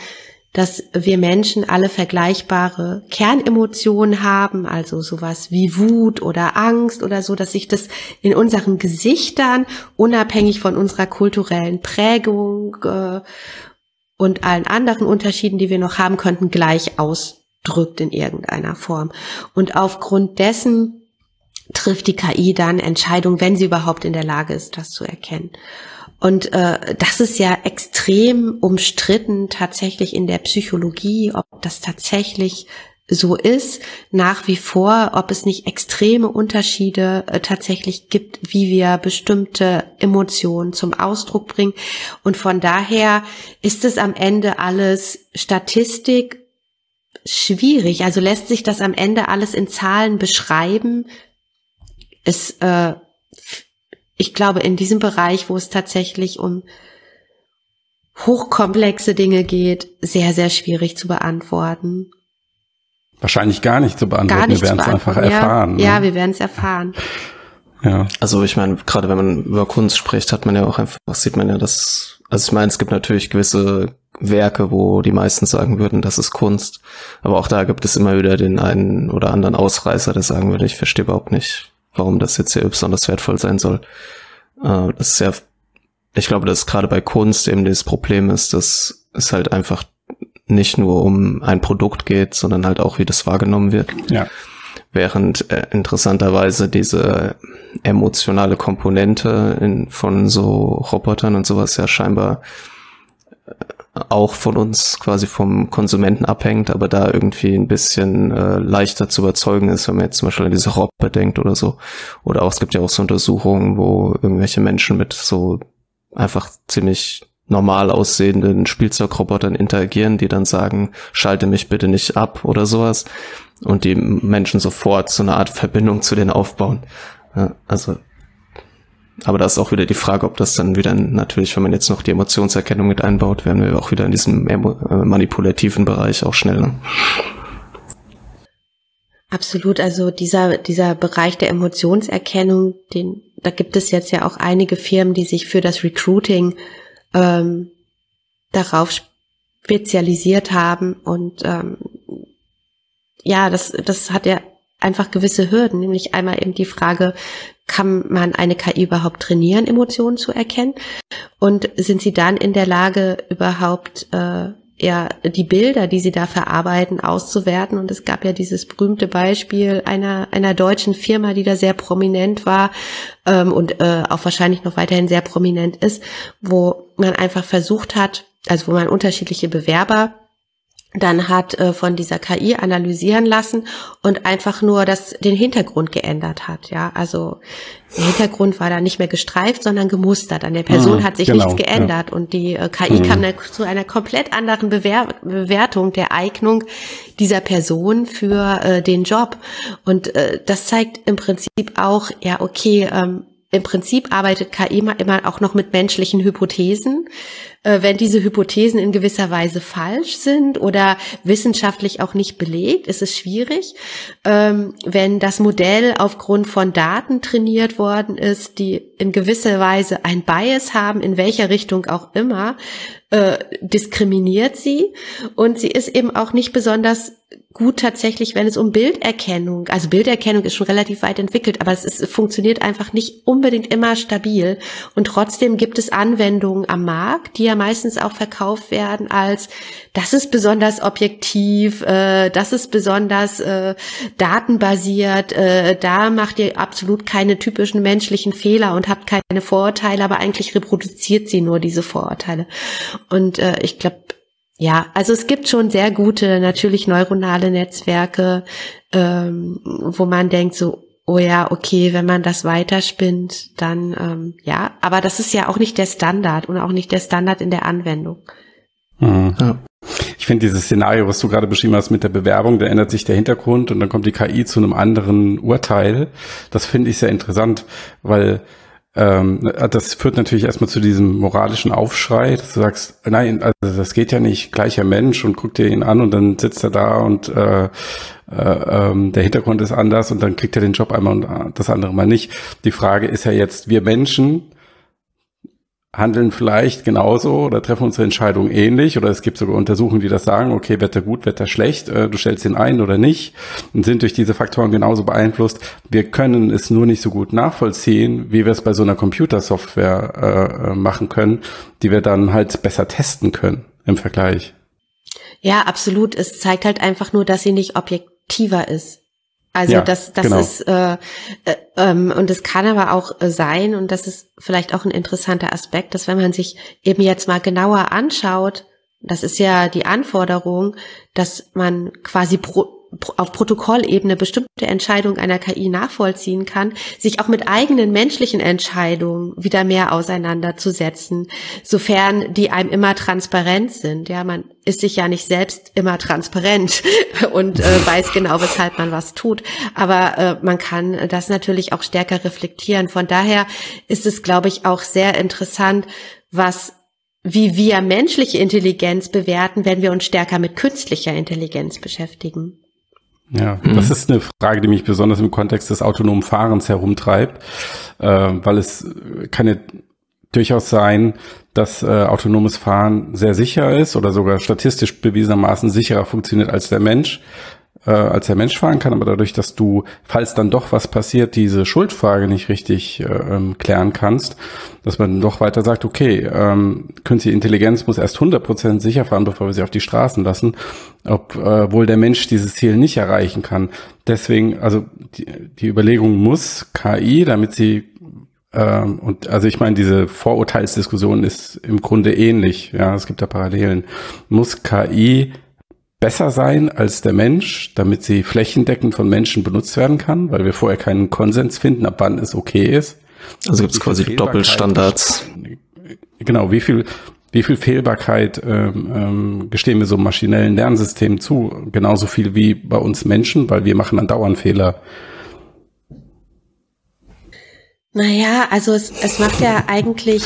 dass wir Menschen alle vergleichbare Kernemotionen haben, also sowas wie Wut oder Angst oder so, dass sich das in unseren Gesichtern unabhängig von unserer kulturellen Prägung äh, und allen anderen Unterschieden, die wir noch haben könnten, gleich ausdrückt in irgendeiner Form. Und aufgrund dessen trifft die KI dann Entscheidungen, wenn sie überhaupt in der Lage ist, das zu erkennen. Und äh, das ist ja extrem umstritten tatsächlich in der Psychologie, ob das tatsächlich so ist, nach wie vor, ob es nicht extreme Unterschiede äh, tatsächlich gibt, wie wir bestimmte Emotionen zum Ausdruck bringen. Und von daher ist es am Ende alles Statistik schwierig. Also lässt sich das am Ende alles in Zahlen beschreiben. Es äh, ich glaube, in diesem Bereich, wo es tatsächlich um hochkomplexe Dinge geht, sehr, sehr schwierig zu beantworten. Wahrscheinlich gar nicht zu beantworten. Gar nicht wir werden es einfach ja, erfahren. Ne? Ja, wir werden es erfahren. Ja. Also ich meine, gerade wenn man über Kunst spricht, hat man ja auch einfach, sieht man ja, dass, also ich meine, es gibt natürlich gewisse Werke, wo die meisten sagen würden, das ist Kunst. Aber auch da gibt es immer wieder den einen oder anderen Ausreißer, der sagen würde, ich verstehe überhaupt nicht, warum das jetzt hier besonders wertvoll sein soll. Äh, das ist ja, ich glaube, dass gerade bei Kunst eben das Problem ist, dass es halt einfach nicht nur um ein Produkt geht, sondern halt auch, wie das wahrgenommen wird. Ja. während äh, interessanterweise diese emotionale Komponente in, von so Robotern und sowas ja scheinbar auch von uns quasi vom Konsumenten abhängt, aber da irgendwie ein bisschen äh, leichter zu überzeugen ist, wenn man jetzt zum Beispiel an diese Robbe denkt oder so. Oder auch, es gibt ja auch so Untersuchungen, wo irgendwelche Menschen mit so einfach ziemlich normal aussehenden Spielzeugrobotern interagieren, die dann sagen, schalte mich bitte nicht ab oder sowas. Und die Menschen sofort so eine Art Verbindung zu denen aufbauen. Ja, also, aber da ist auch wieder die Frage, ob das dann wieder natürlich, wenn man jetzt noch die Emotionserkennung mit einbaut, werden wir auch wieder in diesem äh, manipulativen Bereich auch schnell. Ne? Absolut, also dieser, dieser Bereich der Emotionserkennung, den, da gibt es jetzt ja auch einige Firmen, die sich für das Recruiting ähm, darauf spezialisiert haben und ähm, ja, das, das hat ja einfach gewisse Hürden, nämlich einmal eben die Frage, kann man eine KI überhaupt trainieren, Emotionen zu erkennen? Und sind sie dann in der Lage, überhaupt äh, ja die Bilder, die sie da verarbeiten, auszuwerten? Und es gab ja dieses berühmte Beispiel einer einer deutschen Firma, die da sehr prominent war ähm, und äh, auch wahrscheinlich noch weiterhin sehr prominent ist, wo man einfach versucht hat, also wo man unterschiedliche Bewerber dann hat äh, von dieser KI analysieren lassen und einfach nur das den Hintergrund geändert hat. Ja, also der Hintergrund war da nicht mehr gestreift, sondern gemustert. An der Person mhm, hat sich genau, nichts geändert ja. und die äh, KI mhm. kam zu einer komplett anderen Bewer Bewertung der Eignung dieser Person für äh, den Job. Und äh, das zeigt im Prinzip auch, ja, okay, ähm, im Prinzip arbeitet KI immer, immer auch noch mit menschlichen Hypothesen. Äh, wenn diese Hypothesen in gewisser Weise falsch sind oder wissenschaftlich auch nicht belegt, ist es schwierig. Ähm, wenn das Modell aufgrund von Daten trainiert worden ist, die in gewisser Weise ein Bias haben, in welcher Richtung auch immer, äh, diskriminiert sie und sie ist eben auch nicht besonders gut tatsächlich, wenn es um Bilderkennung, also Bilderkennung ist schon relativ weit entwickelt, aber es ist, funktioniert einfach nicht unbedingt immer stabil. Und trotzdem gibt es Anwendungen am Markt, die ja meistens auch verkauft werden als, das ist besonders objektiv, äh, das ist besonders äh, datenbasiert, äh, da macht ihr absolut keine typischen menschlichen Fehler und habt keine Vorurteile, aber eigentlich reproduziert sie nur diese Vorurteile. Und äh, ich glaube, ja, also es gibt schon sehr gute, natürlich neuronale Netzwerke, ähm, wo man denkt so, oh ja, okay, wenn man das weiterspinnt, dann ähm, ja, aber das ist ja auch nicht der Standard und auch nicht der Standard in der Anwendung. Mhm. Ja. Ich finde dieses Szenario, was du gerade beschrieben hast mit der Bewerbung, da ändert sich der Hintergrund und dann kommt die KI zu einem anderen Urteil. Das finde ich sehr interessant, weil ähm, das führt natürlich erstmal zu diesem moralischen Aufschrei, dass du sagst, nein, also das geht ja nicht, gleicher Mensch und guck dir ihn an und dann sitzt er da und äh, äh, ähm, der Hintergrund ist anders und dann kriegt er den Job einmal und das andere mal nicht. Die Frage ist ja jetzt, wir Menschen handeln vielleicht genauso oder treffen unsere Entscheidungen ähnlich oder es gibt sogar Untersuchungen, die das sagen, okay, Wetter gut, Wetter schlecht, äh, du stellst ihn ein oder nicht und sind durch diese Faktoren genauso beeinflusst. Wir können es nur nicht so gut nachvollziehen, wie wir es bei so einer Computersoftware äh, äh machen können, die wir dann halt besser testen können im Vergleich. Ja, absolut. Es zeigt halt einfach nur, dass sie nicht objektiver ist. Also ja, das, das genau. ist äh, äh, ähm, und es kann aber auch äh, sein und das ist vielleicht auch ein interessanter Aspekt, dass wenn man sich eben jetzt mal genauer anschaut, das ist ja die Anforderung, dass man quasi pro, auf Protokollebene bestimmte Entscheidungen einer KI nachvollziehen kann, sich auch mit eigenen menschlichen Entscheidungen wieder mehr auseinanderzusetzen, sofern die einem immer transparent sind. Ja, man ist sich ja nicht selbst immer transparent und äh, weiß genau, weshalb man was tut. Aber äh, man kann das natürlich auch stärker reflektieren. Von daher ist es, glaube ich, auch sehr interessant, was wie wir menschliche Intelligenz bewerten, wenn wir uns stärker mit künstlicher Intelligenz beschäftigen. Ja, mhm. das ist eine Frage, die mich besonders im Kontext des autonomen Fahrens herumtreibt, äh, weil es kann ja durchaus sein, dass äh, autonomes Fahren sehr sicher ist oder sogar statistisch bewiesenermaßen sicherer funktioniert als der Mensch. Äh, als der Mensch fahren kann, aber dadurch, dass du, falls dann doch was passiert, diese Schuldfrage nicht richtig äh, ähm, klären kannst, dass man doch weiter sagt, okay, ähm, künstliche Intelligenz muss erst 100% sicher fahren, bevor wir sie auf die Straßen lassen, ob äh, der Mensch dieses Ziel nicht erreichen kann. Deswegen, also die, die Überlegung muss KI, damit sie ähm, und also ich meine, diese Vorurteilsdiskussion ist im Grunde ähnlich, ja, es gibt da Parallelen. Muss KI besser sein als der Mensch, damit sie flächendeckend von Menschen benutzt werden kann, weil wir vorher keinen Konsens finden, ab wann es okay ist. Also gibt es quasi Doppelstandards. Genau, wie viel, wie viel Fehlbarkeit ähm, ähm, gestehen wir so maschinellen Lernsystemen zu? Genauso viel wie bei uns Menschen, weil wir machen dann dauernd Fehler. Naja, also es, es macht ja eigentlich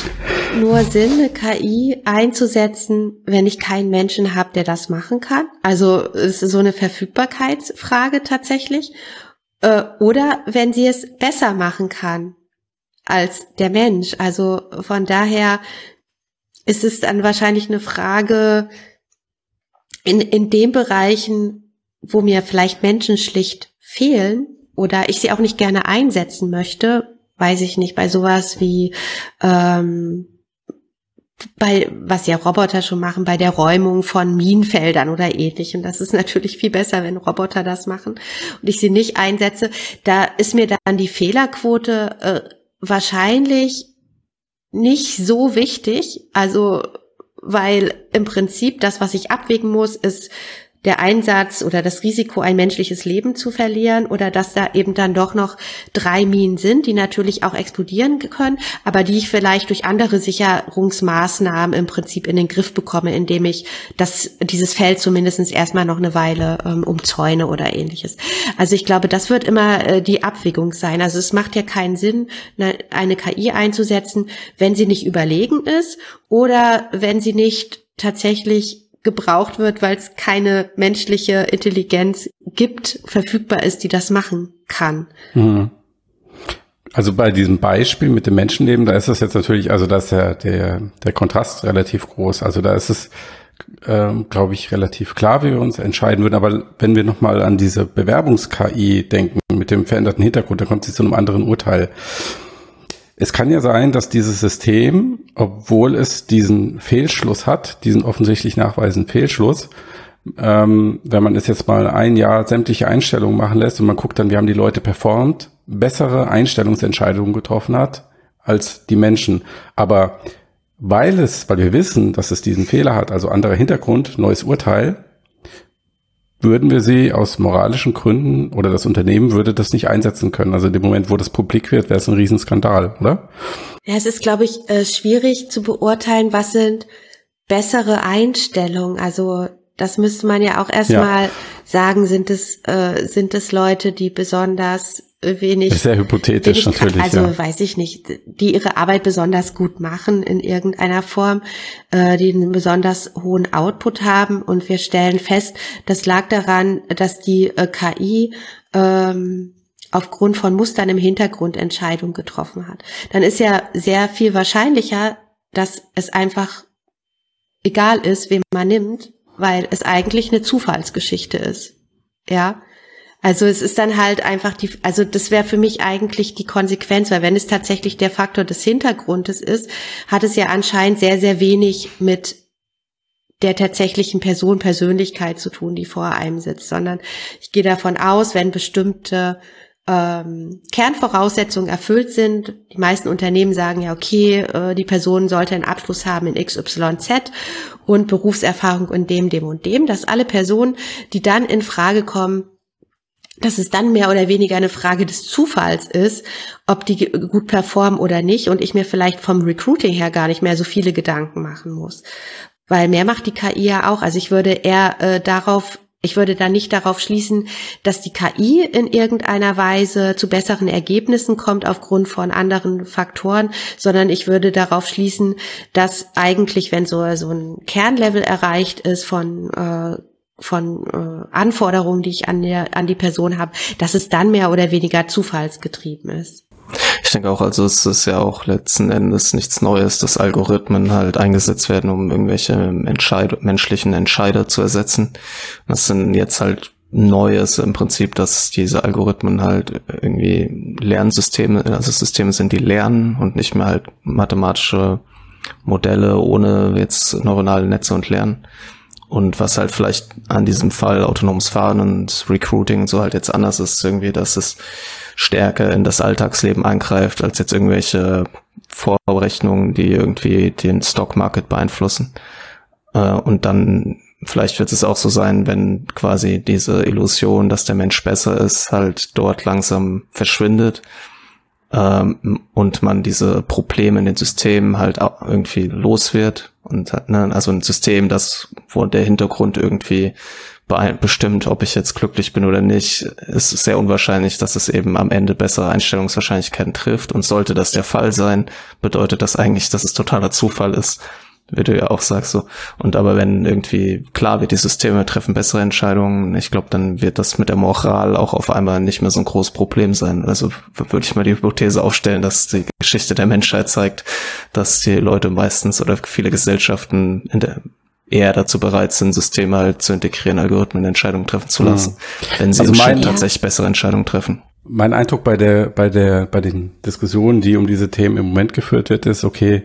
nur Sinn, eine KI einzusetzen, wenn ich keinen Menschen habe, der das machen kann. Also es ist so eine Verfügbarkeitsfrage tatsächlich. Äh, oder wenn sie es besser machen kann als der Mensch. Also von daher ist es dann wahrscheinlich eine Frage in, in den Bereichen, wo mir vielleicht Menschen schlicht fehlen oder ich sie auch nicht gerne einsetzen möchte, weiß ich nicht, bei sowas wie ähm, bei was ja Roboter schon machen, bei der Räumung von Minenfeldern oder ähnlichem. Das ist natürlich viel besser, wenn Roboter das machen und ich sie nicht einsetze. Da ist mir dann die Fehlerquote äh, wahrscheinlich nicht so wichtig. Also weil im Prinzip das, was ich abwägen muss, ist der Einsatz oder das Risiko, ein menschliches Leben zu verlieren oder dass da eben dann doch noch drei Minen sind, die natürlich auch explodieren können, aber die ich vielleicht durch andere Sicherungsmaßnahmen im Prinzip in den Griff bekomme, indem ich das, dieses Feld zumindest erstmal noch eine Weile ähm, umzäune oder ähnliches. Also ich glaube, das wird immer äh, die Abwägung sein. Also es macht ja keinen Sinn, eine, eine KI einzusetzen, wenn sie nicht überlegen ist oder wenn sie nicht tatsächlich gebraucht wird, weil es keine menschliche Intelligenz gibt, verfügbar ist, die das machen kann. Mhm. Also bei diesem Beispiel mit dem Menschenleben, da ist es jetzt natürlich, also da ist der, der, der Kontrast relativ groß. Also da ist es, ähm, glaube ich, relativ klar, wie wir uns entscheiden würden. Aber wenn wir nochmal an diese Bewerbungs-KI denken, mit dem veränderten Hintergrund, da kommt sie zu einem anderen Urteil. Es kann ja sein, dass dieses System, obwohl es diesen Fehlschluss hat, diesen offensichtlich nachweisenden Fehlschluss, ähm, wenn man es jetzt mal ein Jahr sämtliche Einstellungen machen lässt und man guckt dann, wie haben die Leute performt, bessere Einstellungsentscheidungen getroffen hat als die Menschen. Aber weil es, weil wir wissen, dass es diesen Fehler hat, also anderer Hintergrund, neues Urteil, würden wir sie aus moralischen Gründen oder das Unternehmen würde das nicht einsetzen können. Also in dem Moment, wo das publik wird, wäre es ein Riesenskandal, oder? Ja, es ist, glaube ich, äh, schwierig zu beurteilen, was sind bessere Einstellungen. Also das müsste man ja auch erstmal ja. sagen, sind es, äh, sind es Leute, die besonders wenig. Sehr hypothetisch wenig, natürlich. Also ja. weiß ich nicht, die ihre Arbeit besonders gut machen in irgendeiner Form, äh, die einen besonders hohen Output haben und wir stellen fest, das lag daran, dass die äh, KI ähm, aufgrund von Mustern im Hintergrund Entscheidungen getroffen hat. Dann ist ja sehr viel wahrscheinlicher, dass es einfach egal ist, wen man nimmt, weil es eigentlich eine Zufallsgeschichte ist. Ja, also es ist dann halt einfach die, also das wäre für mich eigentlich die Konsequenz, weil wenn es tatsächlich der Faktor des Hintergrundes ist, hat es ja anscheinend sehr, sehr wenig mit der tatsächlichen Person, Persönlichkeit zu tun, die vor einem sitzt, sondern ich gehe davon aus, wenn bestimmte ähm, Kernvoraussetzungen erfüllt sind. Die meisten Unternehmen sagen ja, okay, äh, die Person sollte einen Abschluss haben in XYZ und Berufserfahrung in dem, dem und dem, dass alle Personen, die dann in Frage kommen, dass es dann mehr oder weniger eine Frage des Zufalls ist, ob die gut performen oder nicht und ich mir vielleicht vom Recruiting her gar nicht mehr so viele Gedanken machen muss. Weil mehr macht die KI ja auch. Also ich würde eher äh, darauf, ich würde da nicht darauf schließen, dass die KI in irgendeiner Weise zu besseren Ergebnissen kommt aufgrund von anderen Faktoren, sondern ich würde darauf schließen, dass eigentlich, wenn so, so ein Kernlevel erreicht ist von äh, von äh, Anforderungen, die ich an, der, an die Person habe, dass es dann mehr oder weniger zufallsgetrieben ist. Ich denke auch, also es ist ja auch letzten Endes nichts Neues, dass Algorithmen halt eingesetzt werden, um irgendwelche Entscheid menschlichen Entscheider zu ersetzen. Das sind jetzt halt neu ist im Prinzip, dass diese Algorithmen halt irgendwie Lernsysteme, also Systeme sind, die lernen und nicht mehr halt mathematische Modelle ohne jetzt neuronale Netze und Lernen. Und was halt vielleicht an diesem Fall autonomes Fahren und Recruiting und so halt jetzt anders ist, irgendwie, dass es stärker in das Alltagsleben eingreift, als jetzt irgendwelche Vorrechnungen, die irgendwie den Stockmarket beeinflussen. Äh, und dann vielleicht wird es auch so sein, wenn quasi diese Illusion, dass der Mensch besser ist, halt dort langsam verschwindet ähm, und man diese Probleme in den Systemen halt irgendwie los wird und ne, also ein System, das wo der Hintergrund irgendwie bestimmt, ob ich jetzt glücklich bin oder nicht, ist sehr unwahrscheinlich, dass es eben am Ende bessere Einstellungswahrscheinlichkeiten trifft. Und sollte das der Fall sein, bedeutet das eigentlich, dass es totaler Zufall ist, wie du ja auch sagst so. Und aber wenn irgendwie klar wird, die Systeme treffen bessere Entscheidungen, ich glaube, dann wird das mit der Moral auch auf einmal nicht mehr so ein großes Problem sein. Also würde ich mal die Hypothese aufstellen, dass die Geschichte der Menschheit zeigt, dass die Leute meistens oder viele Gesellschaften in der eher dazu bereit sind, Systeme halt zu integrieren, Algorithmen Entscheidungen treffen zu lassen, mhm. wenn sie also mein, tatsächlich bessere Entscheidungen treffen. Mein Eindruck bei der, bei der, bei den Diskussionen, die um diese Themen im Moment geführt wird, ist, okay,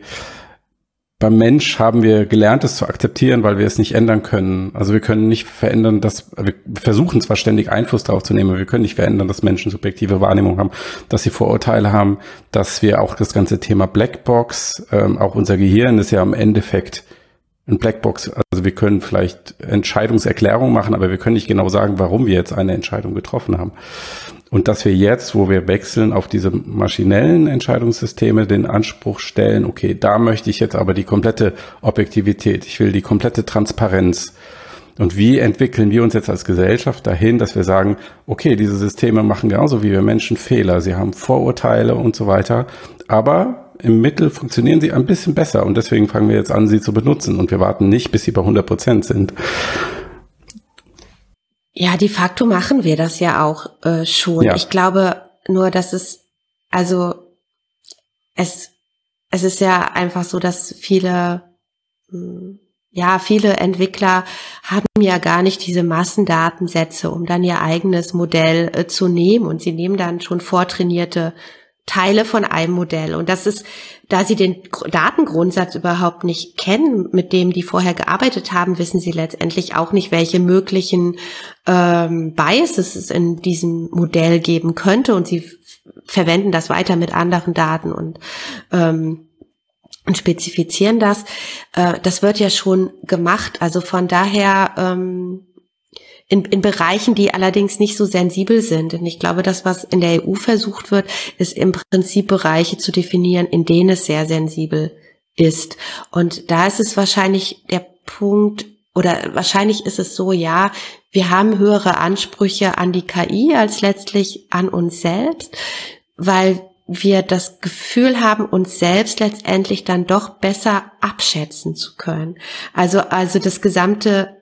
beim Mensch haben wir gelernt, es zu akzeptieren, weil wir es nicht ändern können. Also wir können nicht verändern, dass wir versuchen zwar ständig Einfluss darauf zu nehmen, aber wir können nicht verändern, dass Menschen subjektive Wahrnehmung haben, dass sie Vorurteile haben, dass wir auch das ganze Thema Blackbox, ähm, auch unser Gehirn ist ja im Endeffekt ein Blackbox. Also wir können vielleicht Entscheidungserklärungen machen, aber wir können nicht genau sagen, warum wir jetzt eine Entscheidung getroffen haben. Und dass wir jetzt, wo wir wechseln auf diese maschinellen Entscheidungssysteme, den Anspruch stellen, okay, da möchte ich jetzt aber die komplette Objektivität, ich will die komplette Transparenz. Und wie entwickeln wir uns jetzt als Gesellschaft dahin, dass wir sagen, okay, diese Systeme machen genauso wie wir Menschen Fehler, sie haben Vorurteile und so weiter, aber im Mittel funktionieren sie ein bisschen besser und deswegen fangen wir jetzt an, sie zu benutzen und wir warten nicht, bis sie bei 100 Prozent sind. Ja, de facto machen wir das ja auch äh, schon. Ja. Ich glaube nur, dass es, also es, es ist ja einfach so, dass viele, hm, ja, viele Entwickler haben ja gar nicht diese Massendatensätze, um dann ihr eigenes Modell äh, zu nehmen und sie nehmen dann schon vortrainierte Teile von einem Modell. Und das ist, da sie den Datengrundsatz überhaupt nicht kennen, mit dem die vorher gearbeitet haben, wissen sie letztendlich auch nicht, welche möglichen ähm, Biases es in diesem Modell geben könnte. Und sie verwenden das weiter mit anderen Daten und ähm, und spezifizieren das. Äh, das wird ja schon gemacht. Also von daher ähm, in, in Bereichen, die allerdings nicht so sensibel sind. Und ich glaube, das, was in der EU versucht wird, ist im Prinzip Bereiche zu definieren, in denen es sehr sensibel ist. Und da ist es wahrscheinlich der Punkt, oder wahrscheinlich ist es so, ja, wir haben höhere Ansprüche an die KI als letztlich an uns selbst, weil wir das Gefühl haben, uns selbst letztendlich dann doch besser abschätzen zu können. Also, also das gesamte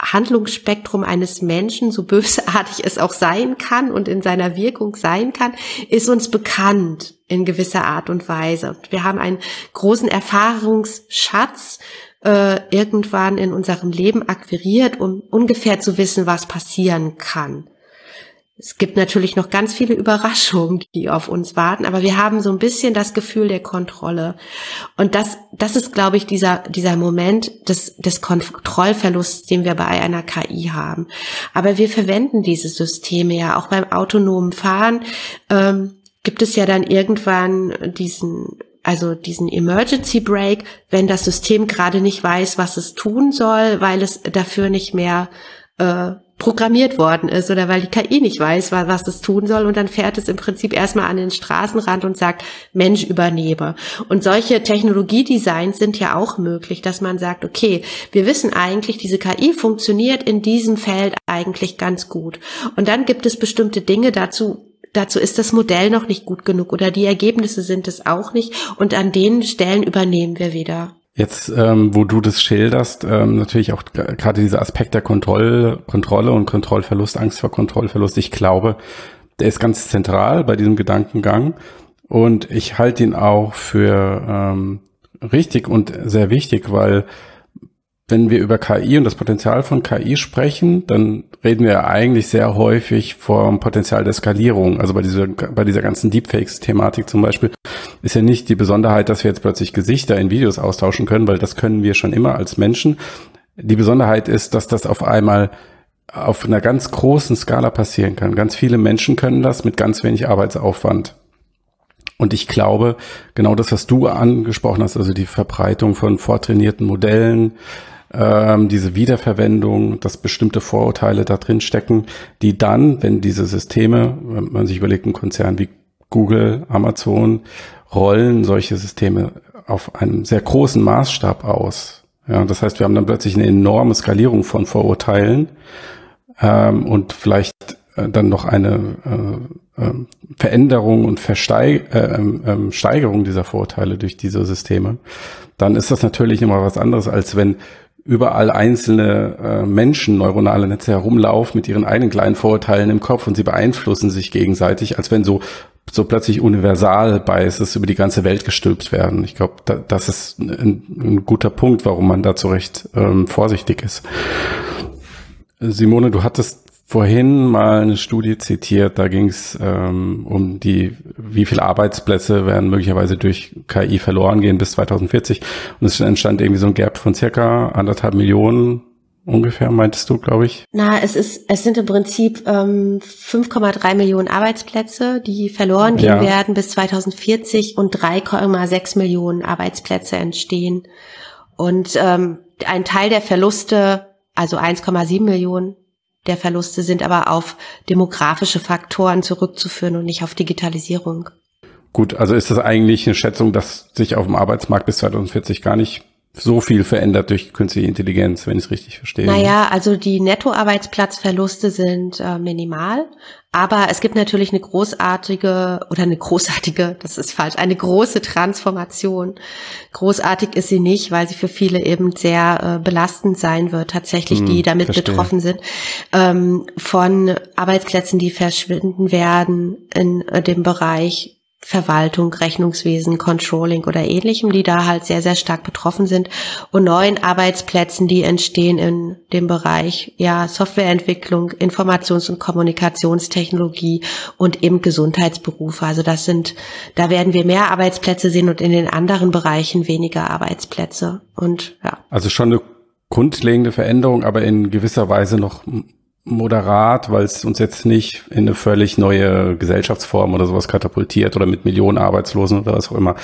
Handlungsspektrum eines Menschen, so bösartig es auch sein kann und in seiner Wirkung sein kann, ist uns bekannt in gewisser Art und Weise. Wir haben einen großen Erfahrungsschatz äh, irgendwann in unserem Leben akquiriert, um ungefähr zu wissen, was passieren kann. Es gibt natürlich noch ganz viele Überraschungen, die auf uns warten, aber wir haben so ein bisschen das Gefühl der Kontrolle. Und das, das ist, glaube ich, dieser, dieser Moment des, des Kontrollverlusts, den wir bei einer KI haben. Aber wir verwenden diese Systeme ja auch beim autonomen Fahren. Ähm, gibt es ja dann irgendwann diesen also diesen Emergency Break, wenn das System gerade nicht weiß, was es tun soll, weil es dafür nicht mehr äh, programmiert worden ist oder weil die KI nicht weiß, was es tun soll und dann fährt es im Prinzip erstmal an den Straßenrand und sagt, Mensch übernehme. Und solche Technologiedesigns sind ja auch möglich, dass man sagt, okay, wir wissen eigentlich, diese KI funktioniert in diesem Feld eigentlich ganz gut. Und dann gibt es bestimmte Dinge dazu, dazu ist das Modell noch nicht gut genug oder die Ergebnisse sind es auch nicht und an den Stellen übernehmen wir wieder. Jetzt, ähm, wo du das schilderst, ähm, natürlich auch gerade dieser Aspekt der Kontroll Kontrolle und Kontrollverlust, Angst vor Kontrollverlust, ich glaube, der ist ganz zentral bei diesem Gedankengang. Und ich halte ihn auch für ähm, richtig und sehr wichtig, weil wenn wir über KI und das Potenzial von KI sprechen, dann reden wir eigentlich sehr häufig vom Potenzial der Skalierung. Also bei dieser, bei dieser ganzen Deepfakes-Thematik zum Beispiel ist ja nicht die Besonderheit, dass wir jetzt plötzlich Gesichter in Videos austauschen können, weil das können wir schon immer als Menschen. Die Besonderheit ist, dass das auf einmal auf einer ganz großen Skala passieren kann. Ganz viele Menschen können das mit ganz wenig Arbeitsaufwand. Und ich glaube, genau das, was du angesprochen hast, also die Verbreitung von vortrainierten Modellen, ähm, diese Wiederverwendung, dass bestimmte Vorurteile da drin stecken, die dann, wenn diese Systeme, wenn man sich überlegt, ein Konzern wie Google, Amazon, rollen solche Systeme auf einem sehr großen Maßstab aus. Ja, das heißt, wir haben dann plötzlich eine enorme Skalierung von Vorurteilen ähm, und vielleicht äh, dann noch eine äh, äh, Veränderung und Versteig äh, ähm, ähm, Steigerung dieser Vorurteile durch diese Systeme, dann ist das natürlich immer was anderes, als wenn überall einzelne äh, Menschen, neuronale Netze herumlaufen mit ihren eigenen kleinen Vorurteilen im Kopf und sie beeinflussen sich gegenseitig, als wenn so so plötzlich universal Biases über die ganze Welt gestülpt werden. Ich glaube, da, das ist ein, ein, guter Punkt, warum man da zu Recht ähm, vorsichtig ist. Simone, du hattest vorhin mal eine Studie zitiert, da ging es ähm, um die, wie viele Arbeitsplätze werden möglicherweise durch KI verloren gehen bis 2040. Und es entstand irgendwie so ein Gap von circa anderthalb Millionen ungefähr, meintest du, glaube ich? Na, es ist, es sind im Prinzip ähm, 5,3 Millionen Arbeitsplätze, die verloren gehen ja. werden bis 2040 und 3,6 Millionen Arbeitsplätze entstehen. Und ähm, ein Teil der Verluste, also 1,7 Millionen, der Verluste sind aber auf demografische Faktoren zurückzuführen und nicht auf Digitalisierung. Gut, also ist das eigentlich eine Schätzung, dass sich auf dem Arbeitsmarkt bis 2040 gar nicht so viel verändert durch künstliche Intelligenz, wenn ich es richtig verstehe. Naja, also die Nettoarbeitsplatzverluste sind äh, minimal, aber es gibt natürlich eine großartige oder eine großartige, das ist falsch, eine große Transformation. Großartig ist sie nicht, weil sie für viele eben sehr äh, belastend sein wird, tatsächlich, hm, die damit verstehe. betroffen sind, ähm, von Arbeitsplätzen, die verschwinden werden in äh, dem Bereich Verwaltung, Rechnungswesen, Controlling oder ähnlichem, die da halt sehr, sehr stark betroffen sind und neuen Arbeitsplätzen, die entstehen in dem Bereich, ja, Softwareentwicklung, Informations- und Kommunikationstechnologie und eben Gesundheitsberufe. Also das sind, da werden wir mehr Arbeitsplätze sehen und in den anderen Bereichen weniger Arbeitsplätze und, ja. Also schon eine grundlegende Veränderung, aber in gewisser Weise noch moderat, weil es uns jetzt nicht in eine völlig neue Gesellschaftsform oder sowas katapultiert oder mit Millionen Arbeitslosen oder was auch immer.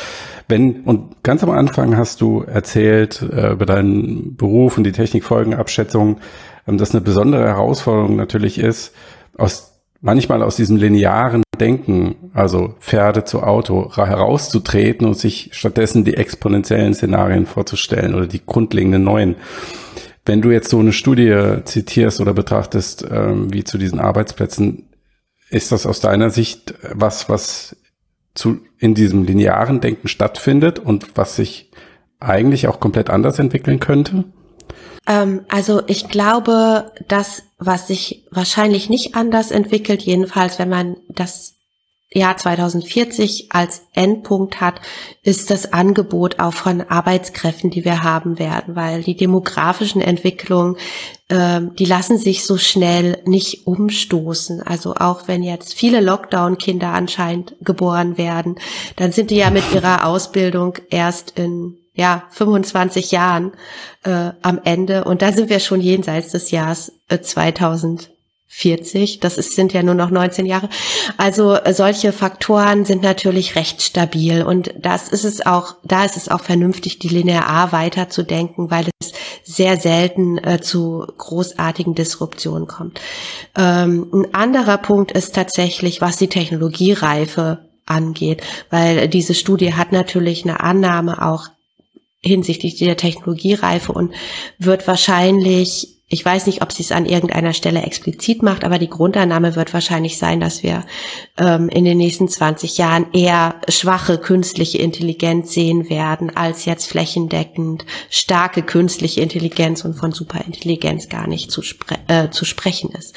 Wenn, und ganz am Anfang hast du erzählt äh, über deinen Beruf und die Technikfolgenabschätzung, ähm, dass eine besondere Herausforderung natürlich ist, aus manchmal aus diesem linearen Denken, also Pferde zu Auto, herauszutreten und sich stattdessen die exponentiellen Szenarien vorzustellen oder die grundlegenden neuen. Wenn du jetzt so eine Studie zitierst oder betrachtest, ähm, wie zu diesen Arbeitsplätzen, ist das aus deiner Sicht was, was zu, in diesem linearen Denken stattfindet und was sich eigentlich auch komplett anders entwickeln könnte? Ähm, also ich glaube, das, was sich wahrscheinlich nicht anders entwickelt, jedenfalls wenn man das Jahr 2040 als Endpunkt hat, ist das Angebot auch von Arbeitskräften, die wir haben werden, weil die demografischen Entwicklungen, äh, die lassen sich so schnell nicht umstoßen. Also auch wenn jetzt viele Lockdown-Kinder anscheinend geboren werden, dann sind die ja mit ihrer Ausbildung erst in ja 25 Jahren äh, am Ende und da sind wir schon jenseits des Jahres äh, 2000 40, das ist, sind ja nur noch 19 Jahre. Also äh, solche Faktoren sind natürlich recht stabil und das ist es auch, da ist es auch vernünftig, die linear weiterzudenken, weil es sehr selten äh, zu großartigen Disruptionen kommt. Ähm, ein anderer Punkt ist tatsächlich, was die Technologiereife angeht, weil diese Studie hat natürlich eine Annahme auch hinsichtlich der Technologiereife und wird wahrscheinlich ich weiß nicht, ob sie es an irgendeiner Stelle explizit macht, aber die Grundannahme wird wahrscheinlich sein, dass wir ähm, in den nächsten 20 Jahren eher schwache künstliche Intelligenz sehen werden, als jetzt flächendeckend starke künstliche Intelligenz und von Superintelligenz gar nicht zu, spre äh, zu sprechen ist.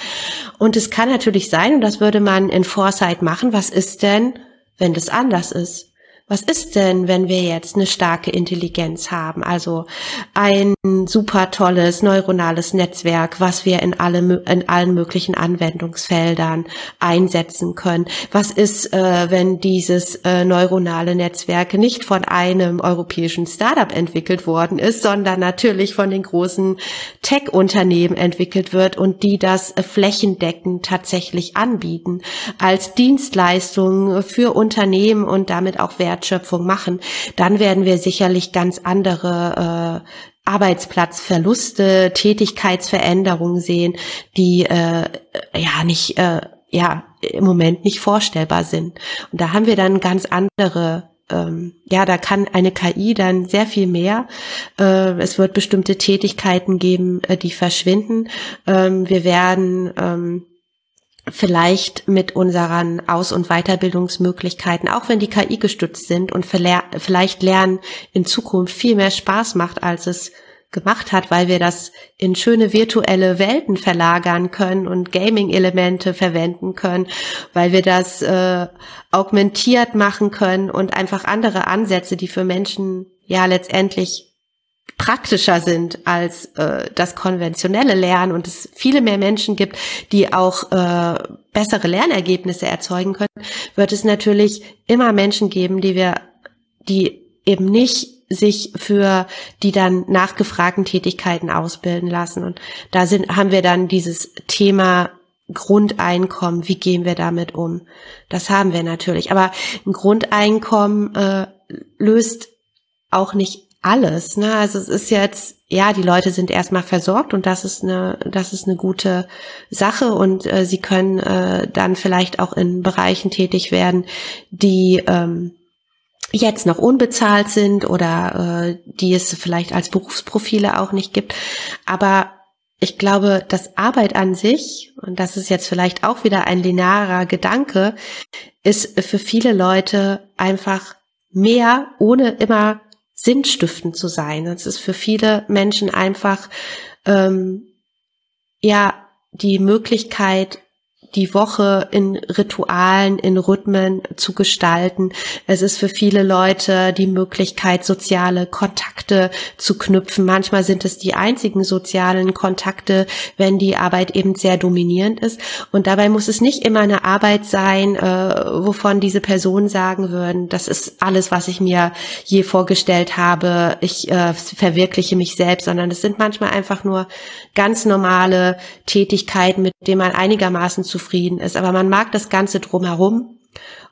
Und es kann natürlich sein, und das würde man in Foresight machen, was ist denn, wenn das anders ist? Was ist denn, wenn wir jetzt eine starke Intelligenz haben? Also ein super tolles neuronales Netzwerk, was wir in, alle, in allen möglichen Anwendungsfeldern einsetzen können. Was ist, äh, wenn dieses äh, neuronale Netzwerk nicht von einem europäischen Startup entwickelt worden ist, sondern natürlich von den großen Tech-Unternehmen entwickelt wird und die das äh, flächendeckend tatsächlich anbieten als Dienstleistung für Unternehmen und damit auch Wert Wertschöpfung machen, dann werden wir sicherlich ganz andere äh, Arbeitsplatzverluste, Tätigkeitsveränderungen sehen, die äh, ja nicht äh, ja im Moment nicht vorstellbar sind. Und da haben wir dann ganz andere ähm, ja, da kann eine KI dann sehr viel mehr. Äh, es wird bestimmte Tätigkeiten geben, äh, die verschwinden. Ähm, wir werden ähm, vielleicht mit unseren Aus- und Weiterbildungsmöglichkeiten, auch wenn die KI gestützt sind und vielleicht Lernen in Zukunft viel mehr Spaß macht, als es gemacht hat, weil wir das in schöne virtuelle Welten verlagern können und Gaming-Elemente verwenden können, weil wir das äh, augmentiert machen können und einfach andere Ansätze, die für Menschen ja letztendlich praktischer sind als äh, das konventionelle Lernen und es viele mehr Menschen gibt, die auch äh, bessere Lernergebnisse erzeugen können, wird es natürlich immer Menschen geben, die wir, die eben nicht sich für die dann nachgefragten Tätigkeiten ausbilden lassen. Und da sind, haben wir dann dieses Thema Grundeinkommen, wie gehen wir damit um? Das haben wir natürlich. Aber ein Grundeinkommen äh, löst auch nicht alles. Ne? Also es ist jetzt, ja, die Leute sind erstmal versorgt und das ist eine, das ist eine gute Sache und äh, sie können äh, dann vielleicht auch in Bereichen tätig werden, die ähm, jetzt noch unbezahlt sind oder äh, die es vielleicht als Berufsprofile auch nicht gibt. Aber ich glaube, dass Arbeit an sich, und das ist jetzt vielleicht auch wieder ein linearer Gedanke, ist für viele Leute einfach mehr, ohne immer sinnstiftend zu sein. Es ist für viele Menschen einfach ähm, ja die Möglichkeit, die Woche in Ritualen, in Rhythmen zu gestalten. Es ist für viele Leute die Möglichkeit, soziale Kontakte zu knüpfen. Manchmal sind es die einzigen sozialen Kontakte, wenn die Arbeit eben sehr dominierend ist. Und dabei muss es nicht immer eine Arbeit sein, äh, wovon diese Personen sagen würden, das ist alles, was ich mir je vorgestellt habe. Ich äh, verwirkliche mich selbst, sondern es sind manchmal einfach nur ganz normale Tätigkeiten, mit denen man einigermaßen zu zufrieden ist. Aber man mag das Ganze drumherum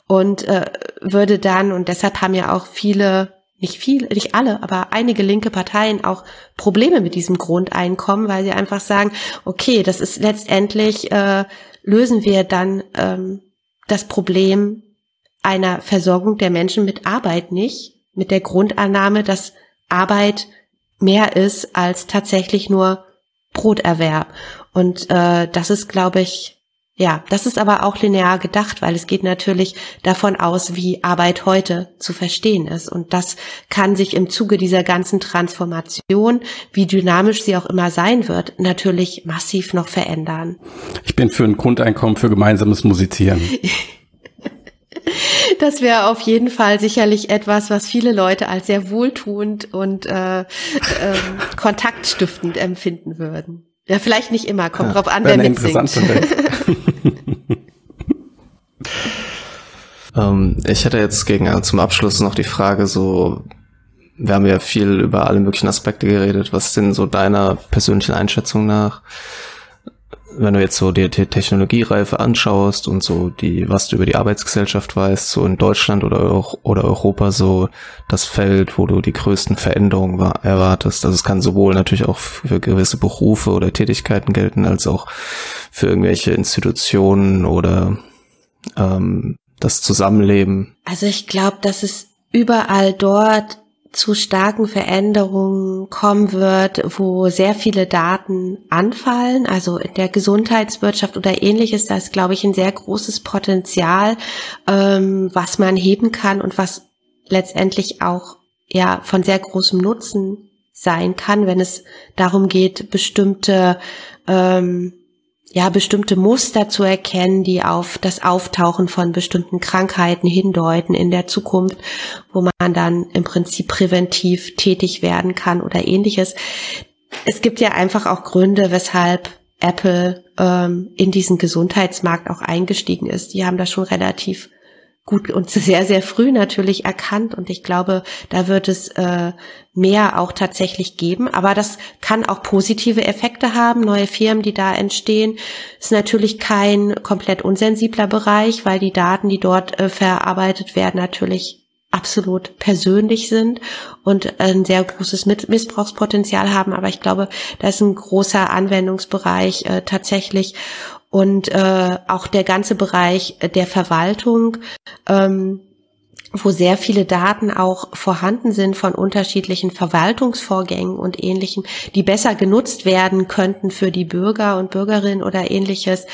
und äh, würde dann, und deshalb haben ja auch viele, nicht viele, nicht alle, aber einige linke Parteien auch Probleme mit diesem Grundeinkommen, weil sie einfach sagen, okay, das ist letztendlich, äh, lösen wir dann ähm, das Problem einer Versorgung der Menschen mit Arbeit nicht, mit der Grundannahme, dass Arbeit mehr ist als tatsächlich nur Broterwerb. Und äh, das ist, glaube ich, ja, das ist aber auch linear gedacht, weil es geht natürlich davon aus, wie Arbeit heute zu verstehen ist. Und das kann sich im Zuge dieser ganzen Transformation, wie dynamisch sie auch immer sein wird, natürlich massiv noch verändern. Ich bin für ein Grundeinkommen für gemeinsames Musizieren. Das wäre auf jeden Fall sicherlich etwas, was viele Leute als sehr wohltuend und äh, äh, kontaktstiftend empfinden würden. Ja, vielleicht nicht immer, kommt ja, drauf an, wer mitsingt. ähm, ich hätte jetzt gegen äh, zum Abschluss noch die Frage so, wir haben ja viel über alle möglichen Aspekte geredet. Was sind so deiner persönlichen Einschätzung nach wenn du jetzt so die, die Technologiereife anschaust und so die, was du über die Arbeitsgesellschaft weißt, so in Deutschland oder, oder Europa so das Feld, wo du die größten Veränderungen erwartest. Also es kann sowohl natürlich auch für gewisse Berufe oder Tätigkeiten gelten, als auch für irgendwelche Institutionen oder ähm, das Zusammenleben. Also ich glaube, dass es überall dort zu starken Veränderungen kommen wird, wo sehr viele Daten anfallen. Also in der Gesundheitswirtschaft oder ähnliches, da ist, glaube ich, ein sehr großes Potenzial, ähm, was man heben kann und was letztendlich auch ja von sehr großem Nutzen sein kann, wenn es darum geht, bestimmte ähm, ja, bestimmte Muster zu erkennen, die auf das Auftauchen von bestimmten Krankheiten hindeuten in der Zukunft, wo man dann im Prinzip präventiv tätig werden kann oder ähnliches. Es gibt ja einfach auch Gründe, weshalb Apple ähm, in diesen Gesundheitsmarkt auch eingestiegen ist. Die haben das schon relativ gut und sehr, sehr früh natürlich erkannt. Und ich glaube, da wird es äh, mehr auch tatsächlich geben. Aber das kann auch positive Effekte haben. Neue Firmen, die da entstehen, ist natürlich kein komplett unsensibler Bereich, weil die Daten, die dort äh, verarbeitet werden, natürlich absolut persönlich sind und ein sehr großes Missbrauchspotenzial haben. Aber ich glaube, da ist ein großer Anwendungsbereich äh, tatsächlich und äh, auch der ganze Bereich der Verwaltung. Ähm, wo sehr viele Daten auch vorhanden sind von unterschiedlichen Verwaltungsvorgängen und ähnlichen, die besser genutzt werden könnten für die Bürger und Bürgerinnen oder ähnliches.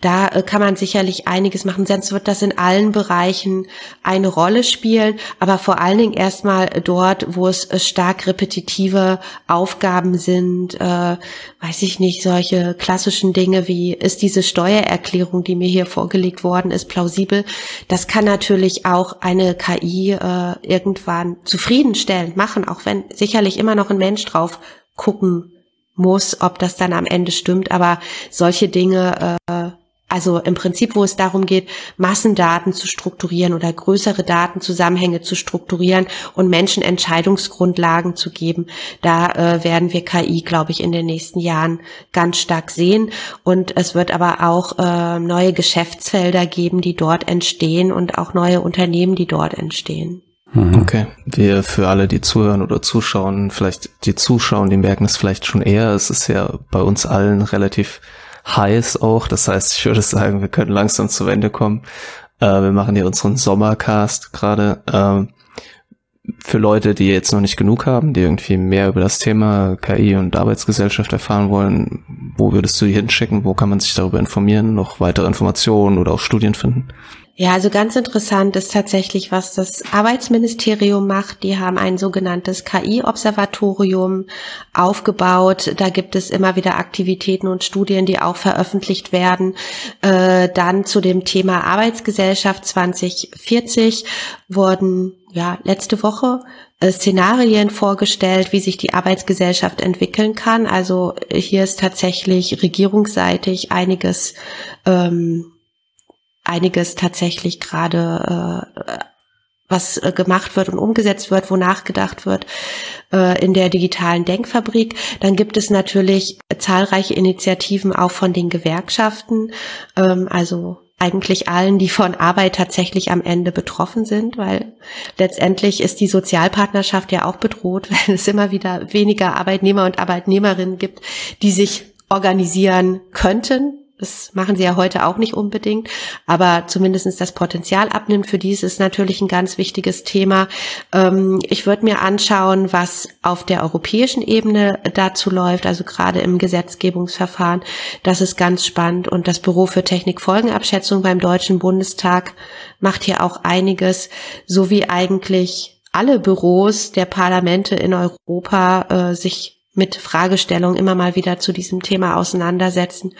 Da äh, kann man sicherlich einiges machen. Sonst wird das in allen Bereichen eine Rolle spielen, aber vor allen Dingen erstmal dort, wo es äh, stark repetitive Aufgaben sind, äh, weiß ich nicht, solche klassischen Dinge wie ist diese Steuererklärung, die mir hier vorgelegt worden ist, plausibel. Das kann natürlich auch eine KI äh, irgendwann zufriedenstellend machen, auch wenn sicherlich immer noch ein Mensch drauf gucken muss, ob das dann am Ende stimmt. Aber solche Dinge äh, also im Prinzip, wo es darum geht, Massendaten zu strukturieren oder größere Datenzusammenhänge zu strukturieren und Menschen Entscheidungsgrundlagen zu geben. Da äh, werden wir KI, glaube ich, in den nächsten Jahren ganz stark sehen. Und es wird aber auch äh, neue Geschäftsfelder geben, die dort entstehen und auch neue Unternehmen, die dort entstehen. Mhm. Okay, wir für alle, die zuhören oder zuschauen, vielleicht die zuschauen, die merken es vielleicht schon eher. Es ist ja bei uns allen relativ heiß auch. Das heißt, ich würde sagen, wir können langsam zu Ende kommen. Äh, wir machen hier unseren Sommercast gerade. Ähm, für Leute, die jetzt noch nicht genug haben, die irgendwie mehr über das Thema KI und Arbeitsgesellschaft erfahren wollen, wo würdest du die hinschicken? Wo kann man sich darüber informieren? Noch weitere Informationen oder auch Studien finden? Ja, also ganz interessant ist tatsächlich, was das Arbeitsministerium macht. Die haben ein sogenanntes KI-Observatorium aufgebaut. Da gibt es immer wieder Aktivitäten und Studien, die auch veröffentlicht werden. Äh, dann zu dem Thema Arbeitsgesellschaft 2040 wurden ja letzte Woche äh, Szenarien vorgestellt, wie sich die Arbeitsgesellschaft entwickeln kann. Also hier ist tatsächlich regierungsseitig einiges ähm, einiges tatsächlich gerade äh, was äh, gemacht wird und umgesetzt wird, wo nachgedacht wird äh, in der digitalen Denkfabrik. Dann gibt es natürlich zahlreiche Initiativen auch von den Gewerkschaften, ähm, also eigentlich allen, die von Arbeit tatsächlich am Ende betroffen sind, weil letztendlich ist die Sozialpartnerschaft ja auch bedroht, weil es immer wieder weniger Arbeitnehmer und Arbeitnehmerinnen gibt, die sich organisieren könnten, das machen sie ja heute auch nicht unbedingt, aber zumindestens das Potenzial abnimmt. Für dies ist natürlich ein ganz wichtiges Thema. Ähm, ich würde mir anschauen, was auf der europäischen Ebene dazu läuft, also gerade im Gesetzgebungsverfahren. Das ist ganz spannend. Und das Büro für Technikfolgenabschätzung beim Deutschen Bundestag macht hier auch einiges, so wie eigentlich alle Büros der Parlamente in Europa äh, sich mit Fragestellungen immer mal wieder zu diesem Thema auseinandersetzen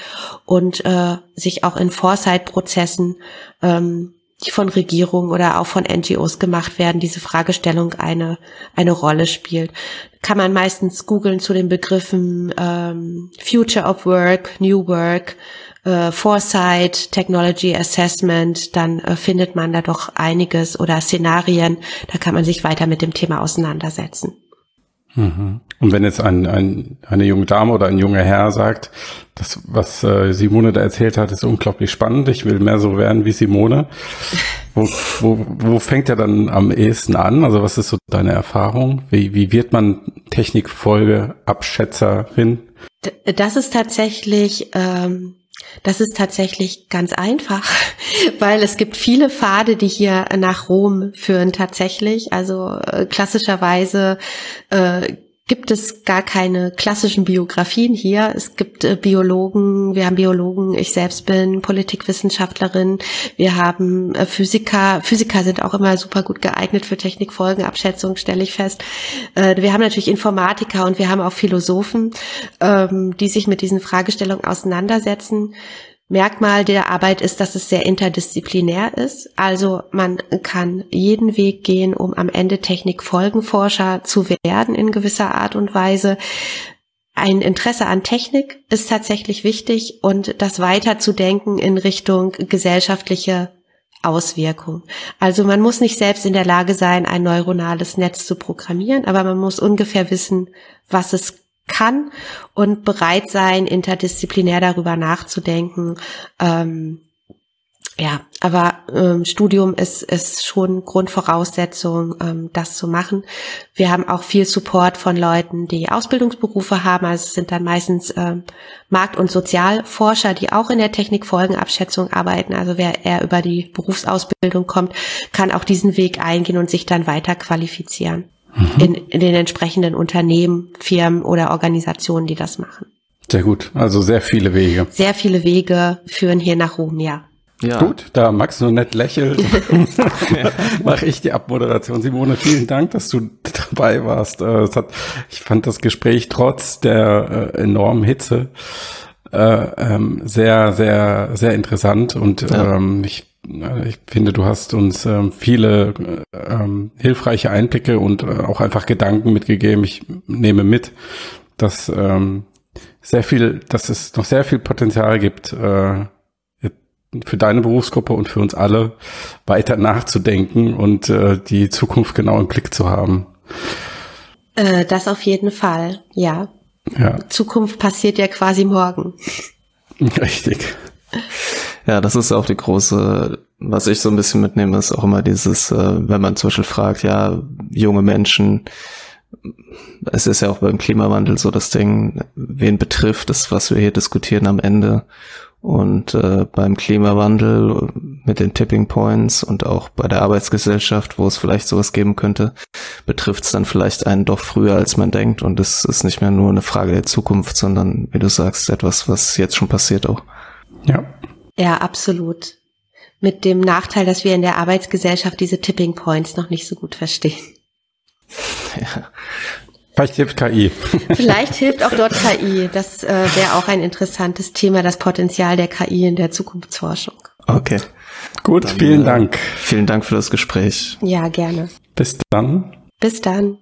und äh, sich auch in Foresight-Prozessen, ähm, die von Regierungen oder auch von NGOs gemacht werden, diese Fragestellung eine, eine Rolle spielt. Kann man meistens googeln zu den Begriffen ähm, Future of Work, New Work, äh, Foresight, Technology Assessment, dann äh, findet man da doch einiges oder Szenarien, da kann man sich weiter mit dem Thema auseinandersetzen. Und wenn jetzt ein, ein, eine junge Dame oder ein junger Herr sagt, das, was äh, Simone da erzählt hat, ist unglaublich spannend, ich will mehr so werden wie Simone, wo, wo, wo fängt er dann am ehesten an? Also was ist so deine Erfahrung? Wie, wie wird man Technikfolgeabschätzerin? Das ist tatsächlich ähm, das ist tatsächlich ganz einfach, weil es gibt viele Pfade, die hier nach Rom führen tatsächlich. Also äh, klassischerweise äh, gibt es gar keine klassischen Biografien hier. Es gibt äh, Biologen, wir haben Biologen, ich selbst bin Politikwissenschaftlerin, wir haben äh, Physiker. Physiker sind auch immer super gut geeignet für Technikfolgenabschätzung, stelle ich fest. Äh, wir haben natürlich Informatiker und wir haben auch Philosophen, ähm, die sich mit diesen Fragestellungen auseinandersetzen. Merkmal der Arbeit ist, dass es sehr interdisziplinär ist. Also man kann jeden Weg gehen, um am Ende Technikfolgenforscher zu werden in gewisser Art und Weise. Ein Interesse an Technik ist tatsächlich wichtig und das weiterzudenken in Richtung gesellschaftliche Auswirkung. Also man muss nicht selbst in der Lage sein, ein neuronales Netz zu programmieren, aber man muss ungefähr wissen, was es kann und bereit sein, interdisziplinär darüber nachzudenken. Ähm, ja, aber ähm, Studium ist, ist schon Grundvoraussetzung, ähm, das zu machen. Wir haben auch viel Support von Leuten, die Ausbildungsberufe haben. Also es sind dann meistens ähm, Markt- und Sozialforscher, die auch in der Technikfolgenabschätzung arbeiten. Also wer eher über die Berufsausbildung kommt, kann auch diesen Weg eingehen und sich dann weiter qualifizieren mhm. in, in den entsprechenden Unternehmen, Firmen oder Organisationen, die das machen. Sehr gut. Also sehr viele Wege. Sehr viele Wege führen hier nach Rom, ja. Ja. Gut, da Max nur nett lächelt, mache ich die Abmoderation. Simone, vielen Dank, dass du dabei warst. Äh, es hat, ich fand das Gespräch trotz der äh, enormen Hitze äh, ähm, sehr, sehr, sehr interessant und ja. ähm, ich ich finde, du hast uns ähm, viele ähm, hilfreiche Einblicke und äh, auch einfach Gedanken mitgegeben. Ich nehme mit, dass ähm, sehr viel, dass es noch sehr viel Potenzial gibt, äh, für deine Berufsgruppe und für uns alle weiter nachzudenken und äh, die Zukunft genau im Blick zu haben. Äh, das auf jeden Fall, ja. ja. Zukunft passiert ja quasi morgen. Richtig. Ja, das ist auch die große, was ich so ein bisschen mitnehme, ist auch immer dieses, äh, wenn man zum Beispiel fragt, ja, junge Menschen, es ist ja auch beim Klimawandel so das Ding, wen betrifft das, was wir hier diskutieren am Ende. Und äh, beim Klimawandel mit den Tipping Points und auch bei der Arbeitsgesellschaft, wo es vielleicht sowas geben könnte, betrifft es dann vielleicht einen doch früher, als man denkt. Und es ist nicht mehr nur eine Frage der Zukunft, sondern, wie du sagst, etwas, was jetzt schon passiert auch. Ja, ja, absolut. Mit dem Nachteil, dass wir in der Arbeitsgesellschaft diese Tipping Points noch nicht so gut verstehen. Ja. Vielleicht hilft KI. Vielleicht hilft auch dort KI. Das äh, wäre auch ein interessantes Thema, das Potenzial der KI in der Zukunftsforschung. Okay. Gut, dann, vielen äh, Dank. Vielen Dank für das Gespräch. Ja, gerne. Bis dann. Bis dann.